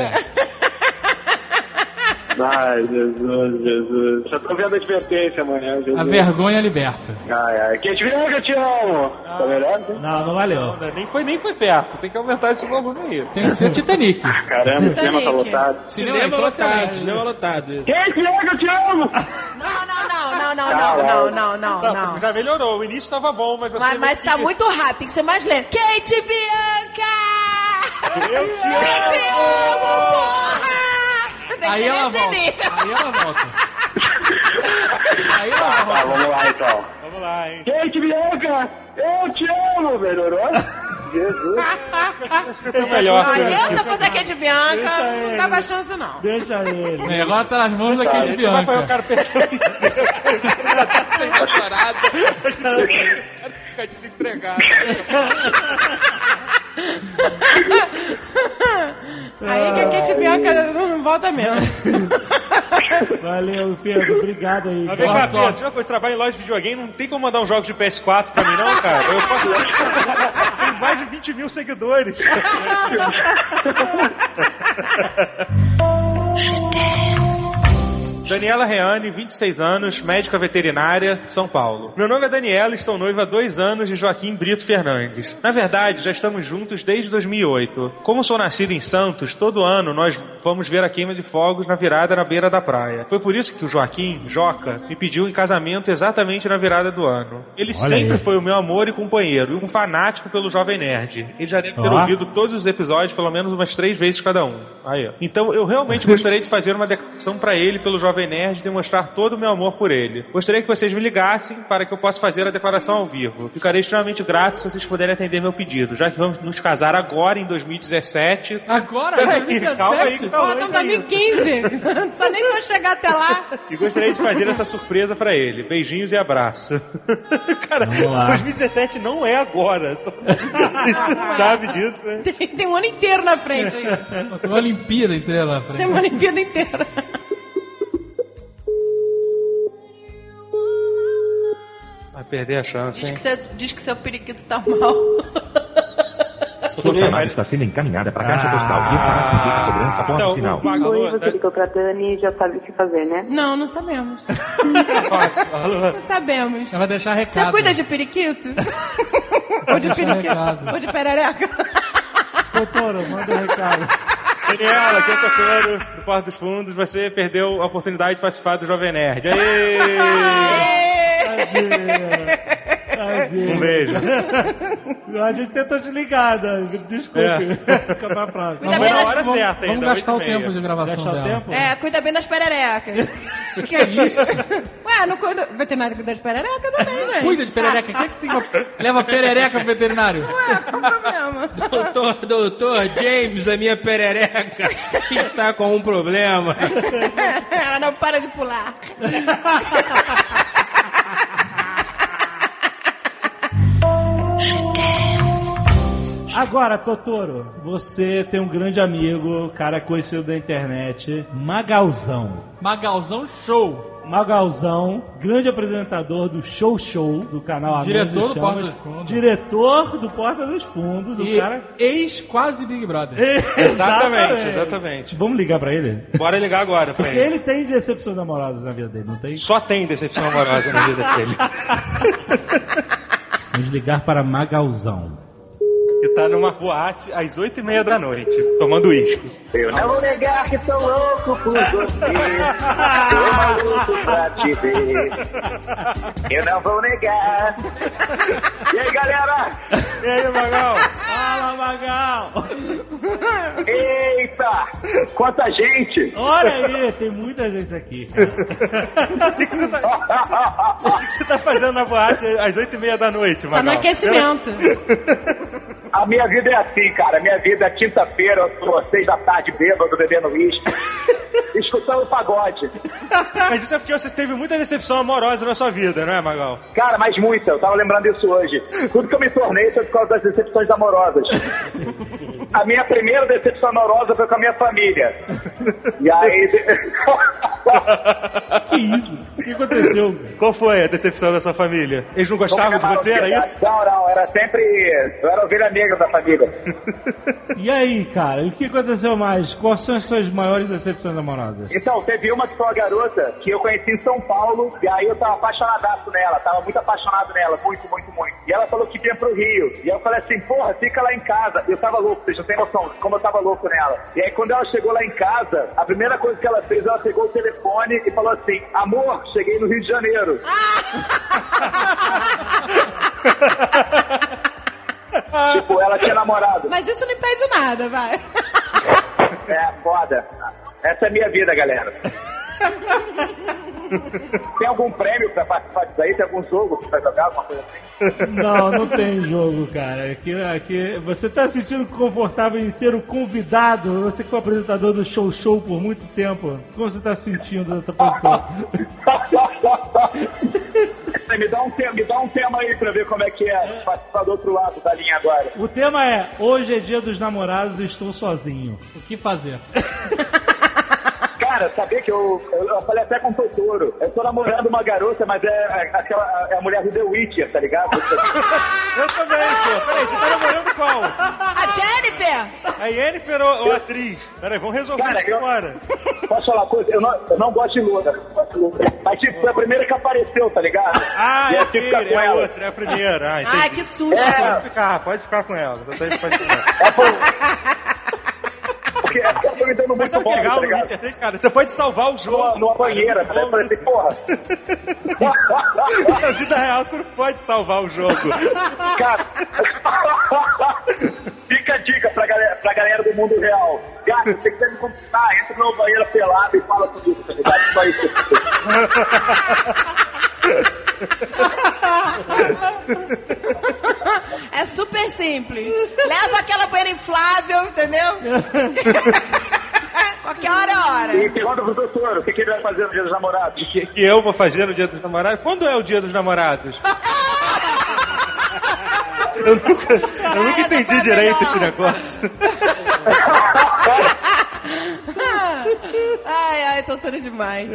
Ai, Jesus, Jesus. Já tô vendo a advertência amanhã, Jesus. A vergonha liberta. Ai, ai. Viu, eu te amo. Tá melhor? Não, não valeu. Não, nem, foi, nem foi perto, tem que aumentar esse volume aí. Tem que ser Titanic. Caramba, o cinema tá lotado. Cinema entrou lotado, excelente. cinema lotado. isso. Quem te viu, eu te amo. Não, não, não, não, não, não, não, não, não, não. Já melhorou, o início tava bom, mas você. Mas, mas tá muito rápido, tem que ser mais lento. Kate Bianca! Eu te Eu te amo, porra! Tem que Aí ser ela volta. Aí ela volta. Aí ela Tá, tá, volta. vamos lá então. Vamos lá, hein? Kate Bianca, eu te amo, melhorou? Jesus. Acho que vai ser melhor. Ah, eu, se eu fosse a Kate Bianca, não dava chance, não. Deixa ele. É, agora tá nas mãos da Kate Ele vai fazer o Bianca. cara perder. Já tá sendo chorado. [laughs] Fica desempregado. [laughs] Aí que a Kate Bianca não volta mesmo. [laughs] Valeu, Pedro. Obrigado aí. Mas vem cá. Pedro, coisa, trabalho em loja de videogame, não tem como mandar um jogo de PS4 pra mim, não, cara? Eu posso. [laughs] Tem mais de 20 mil seguidores. [laughs] Daniela Reane, 26 anos, médica veterinária, São Paulo. Meu nome é Daniela estou noiva há dois anos de Joaquim Brito Fernandes. Na verdade, já estamos juntos desde 2008. Como sou nascido em Santos, todo ano nós vamos ver a queima de fogos na virada na beira da praia. Foi por isso que o Joaquim, Joca, me pediu em casamento exatamente na virada do ano. Ele Olha sempre aí. foi o meu amor e companheiro, e um fanático pelo Jovem Nerd. Ele já deve ter ouvido todos os episódios, pelo menos umas três vezes cada um. Aí, ó. Então eu realmente gostaria de fazer uma declaração pra ele pelo Jovem Nerd e demonstrar todo o meu amor por ele. Gostaria que vocês me ligassem para que eu possa fazer a declaração ao vivo. Ficarei extremamente grato se vocês puderem atender meu pedido, já que vamos nos casar agora em 2017. Agora? Peraí, calma aí, calma estamos aí. em 2015. [laughs] Não precisa nem só chegar até lá. E gostaria de fazer essa surpresa pra ele. Beijinhos e abraço. [laughs] Cara, Vamos lá. 2017 não é agora. Só- [laughs] Você sabe disso, né? Tem, tem um ano inteiro na frente. Tem uma Olimpíada inteira lá na frente. Tem uma Olimpíada inteira. Vai perder a chance, Diz hein? que, você, diz que seu periquito tá mal. Sua chamada está sendo encaminhada para a caixa postal e para a cobrança após o final. Oi, você ligou pra Dani e já sabe o que fazer, né? Não, não sabemos. Não sabemos. Ela vai deixar recado. Você cuida de periquito? Ou de periquito? recado. Ou de perereca? Doutora, manda um recado. Daniela, quinta-feira, no Porto dos Fundos, você perdeu a oportunidade de participar do Jovem Nerd. Aê! Um beijo. A gente tentou te ligar, Dan. desculpe. É. Fica pra próxima. Cuida bem das- hora vamos, certa vamos ainda, gastar o tempo de gravação Gastar o dela. tempo? É, cuida bem das pererecas. [laughs] Que é isso? Ué, não cuida... Veterinário cuida de perereca também, né? Cuida de perereca. Quem é que tem uma... Leva perereca pro veterinário? Ué, qual o problema? Doutor, doutor, James, a minha perereca está com um problema. [laughs] Ela não para de pular. [laughs] Agora, Totoro, você tem um grande amigo, cara conhecido da internet, Magalzão. Magalzão Show. Magalzão, grande apresentador do Show Show, do canal Amigos Diretor do Chamas. Porta dos Fundos. Diretor do Porta dos Fundos, E o cara... ex quase Big Brother. [laughs] Exatamente, exatamente. Vamos ligar pra ele? Bora ligar agora pra Porque ele. ele tem decepções amorosas na vida dele, não tem? Só tem decepção amorosa na vida dele. [laughs] Vamos ligar para Magalzão. Que tá numa boate às oito e meia da noite, tomando uísque. Eu não vou negar que tô louco por você. Tô maluco pra te ver. Eu não vou negar. E aí, galera? E aí, Magal? Fala, Magal! Eita! Quanta gente! Olha aí, tem muita gente aqui. O que, que você tá... que que você tá fazendo na boate às oito e meia da noite, Tá Magal? no aquecimento. A minha vida é assim, cara. Minha vida é quinta-feira, eu tô seis da tarde bêbado, bebendo uísque, [laughs] escutando pagode. Mas isso é porque você teve muita decepção amorosa na sua vida, não é, Magal? Cara, mas muita. Eu tava lembrando disso hoje. Tudo que eu me tornei foi por causa das decepções amorosas. [laughs] A minha primeira decepção amorosa foi com a minha família. [laughs] E aí... que isso? O que aconteceu? Qual foi a decepção da sua família? Eles não gostavam de você, era isso? Não, não. Era sempre... Eu era ovelha negra da família. E aí, cara, o que aconteceu mais? Quais são as suas maiores decepções amorosas? Então, teve uma que foi uma garota que eu conheci em São Paulo, e aí eu tava apaixonadaço nela, tava muito apaixonado nela, muito, muito, muito. E ela falou que vinha pro Rio. E eu falei assim, porra, fica lá em casa. Eu tava louco, não têm noção como eu tava louco nela. E aí quando ela chegou lá em casa, a primeira coisa que ela fez, ela pegou o telefone e falou assim, amor, cheguei no Rio de Janeiro. [laughs] tipo, ela tinha namorado. Mas isso não impede nada, vai. É, foda. Essa é a minha vida, galera. [laughs] Tem algum prêmio pra participar disso aí? Tem algum jogo que vai jogar, alguma coisa assim? Não, não tem jogo, cara. Aqui, aqui, você tá se sentindo confortável em ser o convidado? Você que foi apresentador do show show por muito tempo. Como você tá se sentindo nessa posição? [laughs] me, dá um tema, me dá um tema aí pra ver como é que é participar do outro lado da linha agora. O tema é Hoje é dia dos namorados e estou sozinho. O que fazer? [laughs] Cara, sabia que eu, eu, eu falei até com o Totoro. Eu tô namorando uma garota, mas é, é aquela é a mulher do The Witcher, tá ligado? [laughs] Eu também, pô. Peraí, você tá namorando qual? A Jennifer! A Yennefer ou, ou a atriz? Peraí, vamos resolver Cara, isso eu- agora. Posso falar uma coisa? Eu não, eu não gosto de Luna. Mas, tipo, foi a primeira que apareceu, tá ligado? Ah, E é que aquele, ficar com é a ela. outra, é a primeira. Ah. Ai, que susto! É. Pode ficar, pode ficar com ela. Pode ficar. [laughs] É por... Me dando Mas muito sabe que é bom, legal tá no ligado? Witcher 3, cara? Você pode salvar o jogo. Numa, cara, banheira, falei isso. assim, porra. Na [laughs] vida real, você não pode salvar o jogo. Cara, fica a dica pra galera, pra galera do mundo real. Cara, se você quiser me conquistar, entra numa banheira pelada e fala comigo, tá ligado? Só isso. [laughs] É super simples. Leva aquela banheira inflável, entendeu? [laughs] Qualquer hora é hora. E pergunta pro doutor, o que, que ele vai fazer no dia dos namorados? Que, que eu vou fazer no dia dos namorados? Quando é o dia dos namorados? [laughs] Eu nunca, eu nunca entendi direito esse negócio. [laughs] [laughs] Ai, ai, doutora demais.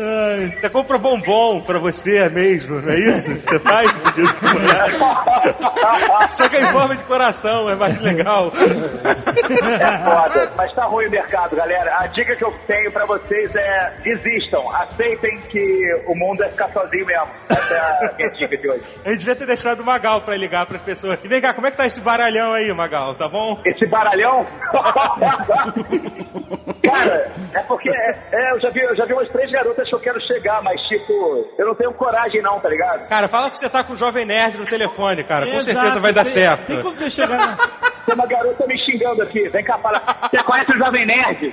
Você compra bombom pra você mesmo, não é isso? Você faz dos [laughs] namorados. Só que é em forma de coração, é mais legal. É foda, mas tá ruim o mercado, galera. A dica que eu tenho pra vocês é desistam, aceitem que o mundo é ficar sozinho mesmo. Essa é a minha dica de hoje. A gente devia ter deixado o Magal pra ligar pras pessoas. E vem cá, como é que tá esse baralhão aí, Magal? Tá bom? Esse baralhão? [laughs] Cara, é porque é, é, eu, já vi, eu já vi umas três garotas que eu quero chegar, mas tipo, eu não tenho coragem não, tá ligado? Cara, fala que você tá com o Jovem Nerd no telefone, cara. Com Exato, certeza vai dar tem- certo. Tem como você chegar na... [laughs] Tem uma garota me xingando aqui, vem cá fala, você conhece o Jovem Nerd?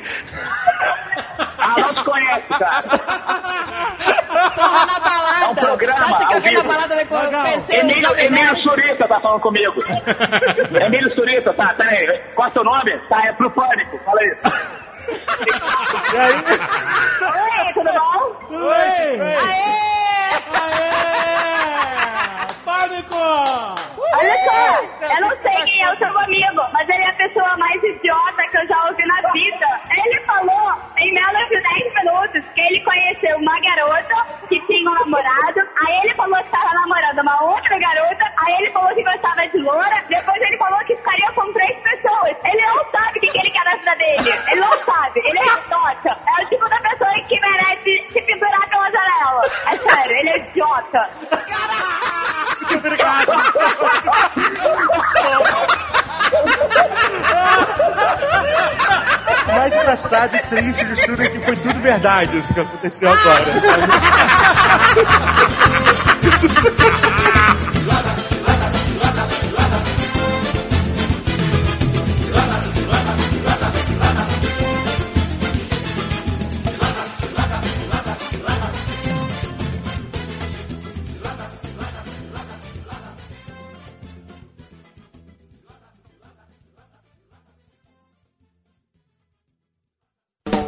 Ah, não te conhece, cara. Porra, na balada. É um programa, acha que alguém na balada vai conhecer o Emílio, Emílio? Surita tá falando comigo. [laughs] Emílio Surita, tá, peraí. Qual é o seu nome? Tá, é pro Pânico, fala aí. E aí? Oi, tudo bom? Oi! Pânico! Olha só, eu não sei quem é o seu amigo, mas ele é a pessoa mais idiota que eu já ouvi na vida. Ele falou em menos de 10 minutos que ele conheceu uma garota que tinha um namorado, aí ele falou que estava namorando uma outra garota, aí ele falou que gostava de loura, depois ele falou que ficaria com três pessoas. Ele não sabe o que, que ele quer na vida dele. Ele não sabe, ele é idiota. É o tipo da pessoa que merece se pendurar pela janela. É sério, ele é idiota. Obrigado. O mais engraçado e triste de tudo é que foi tudo verdade isso que aconteceu agora.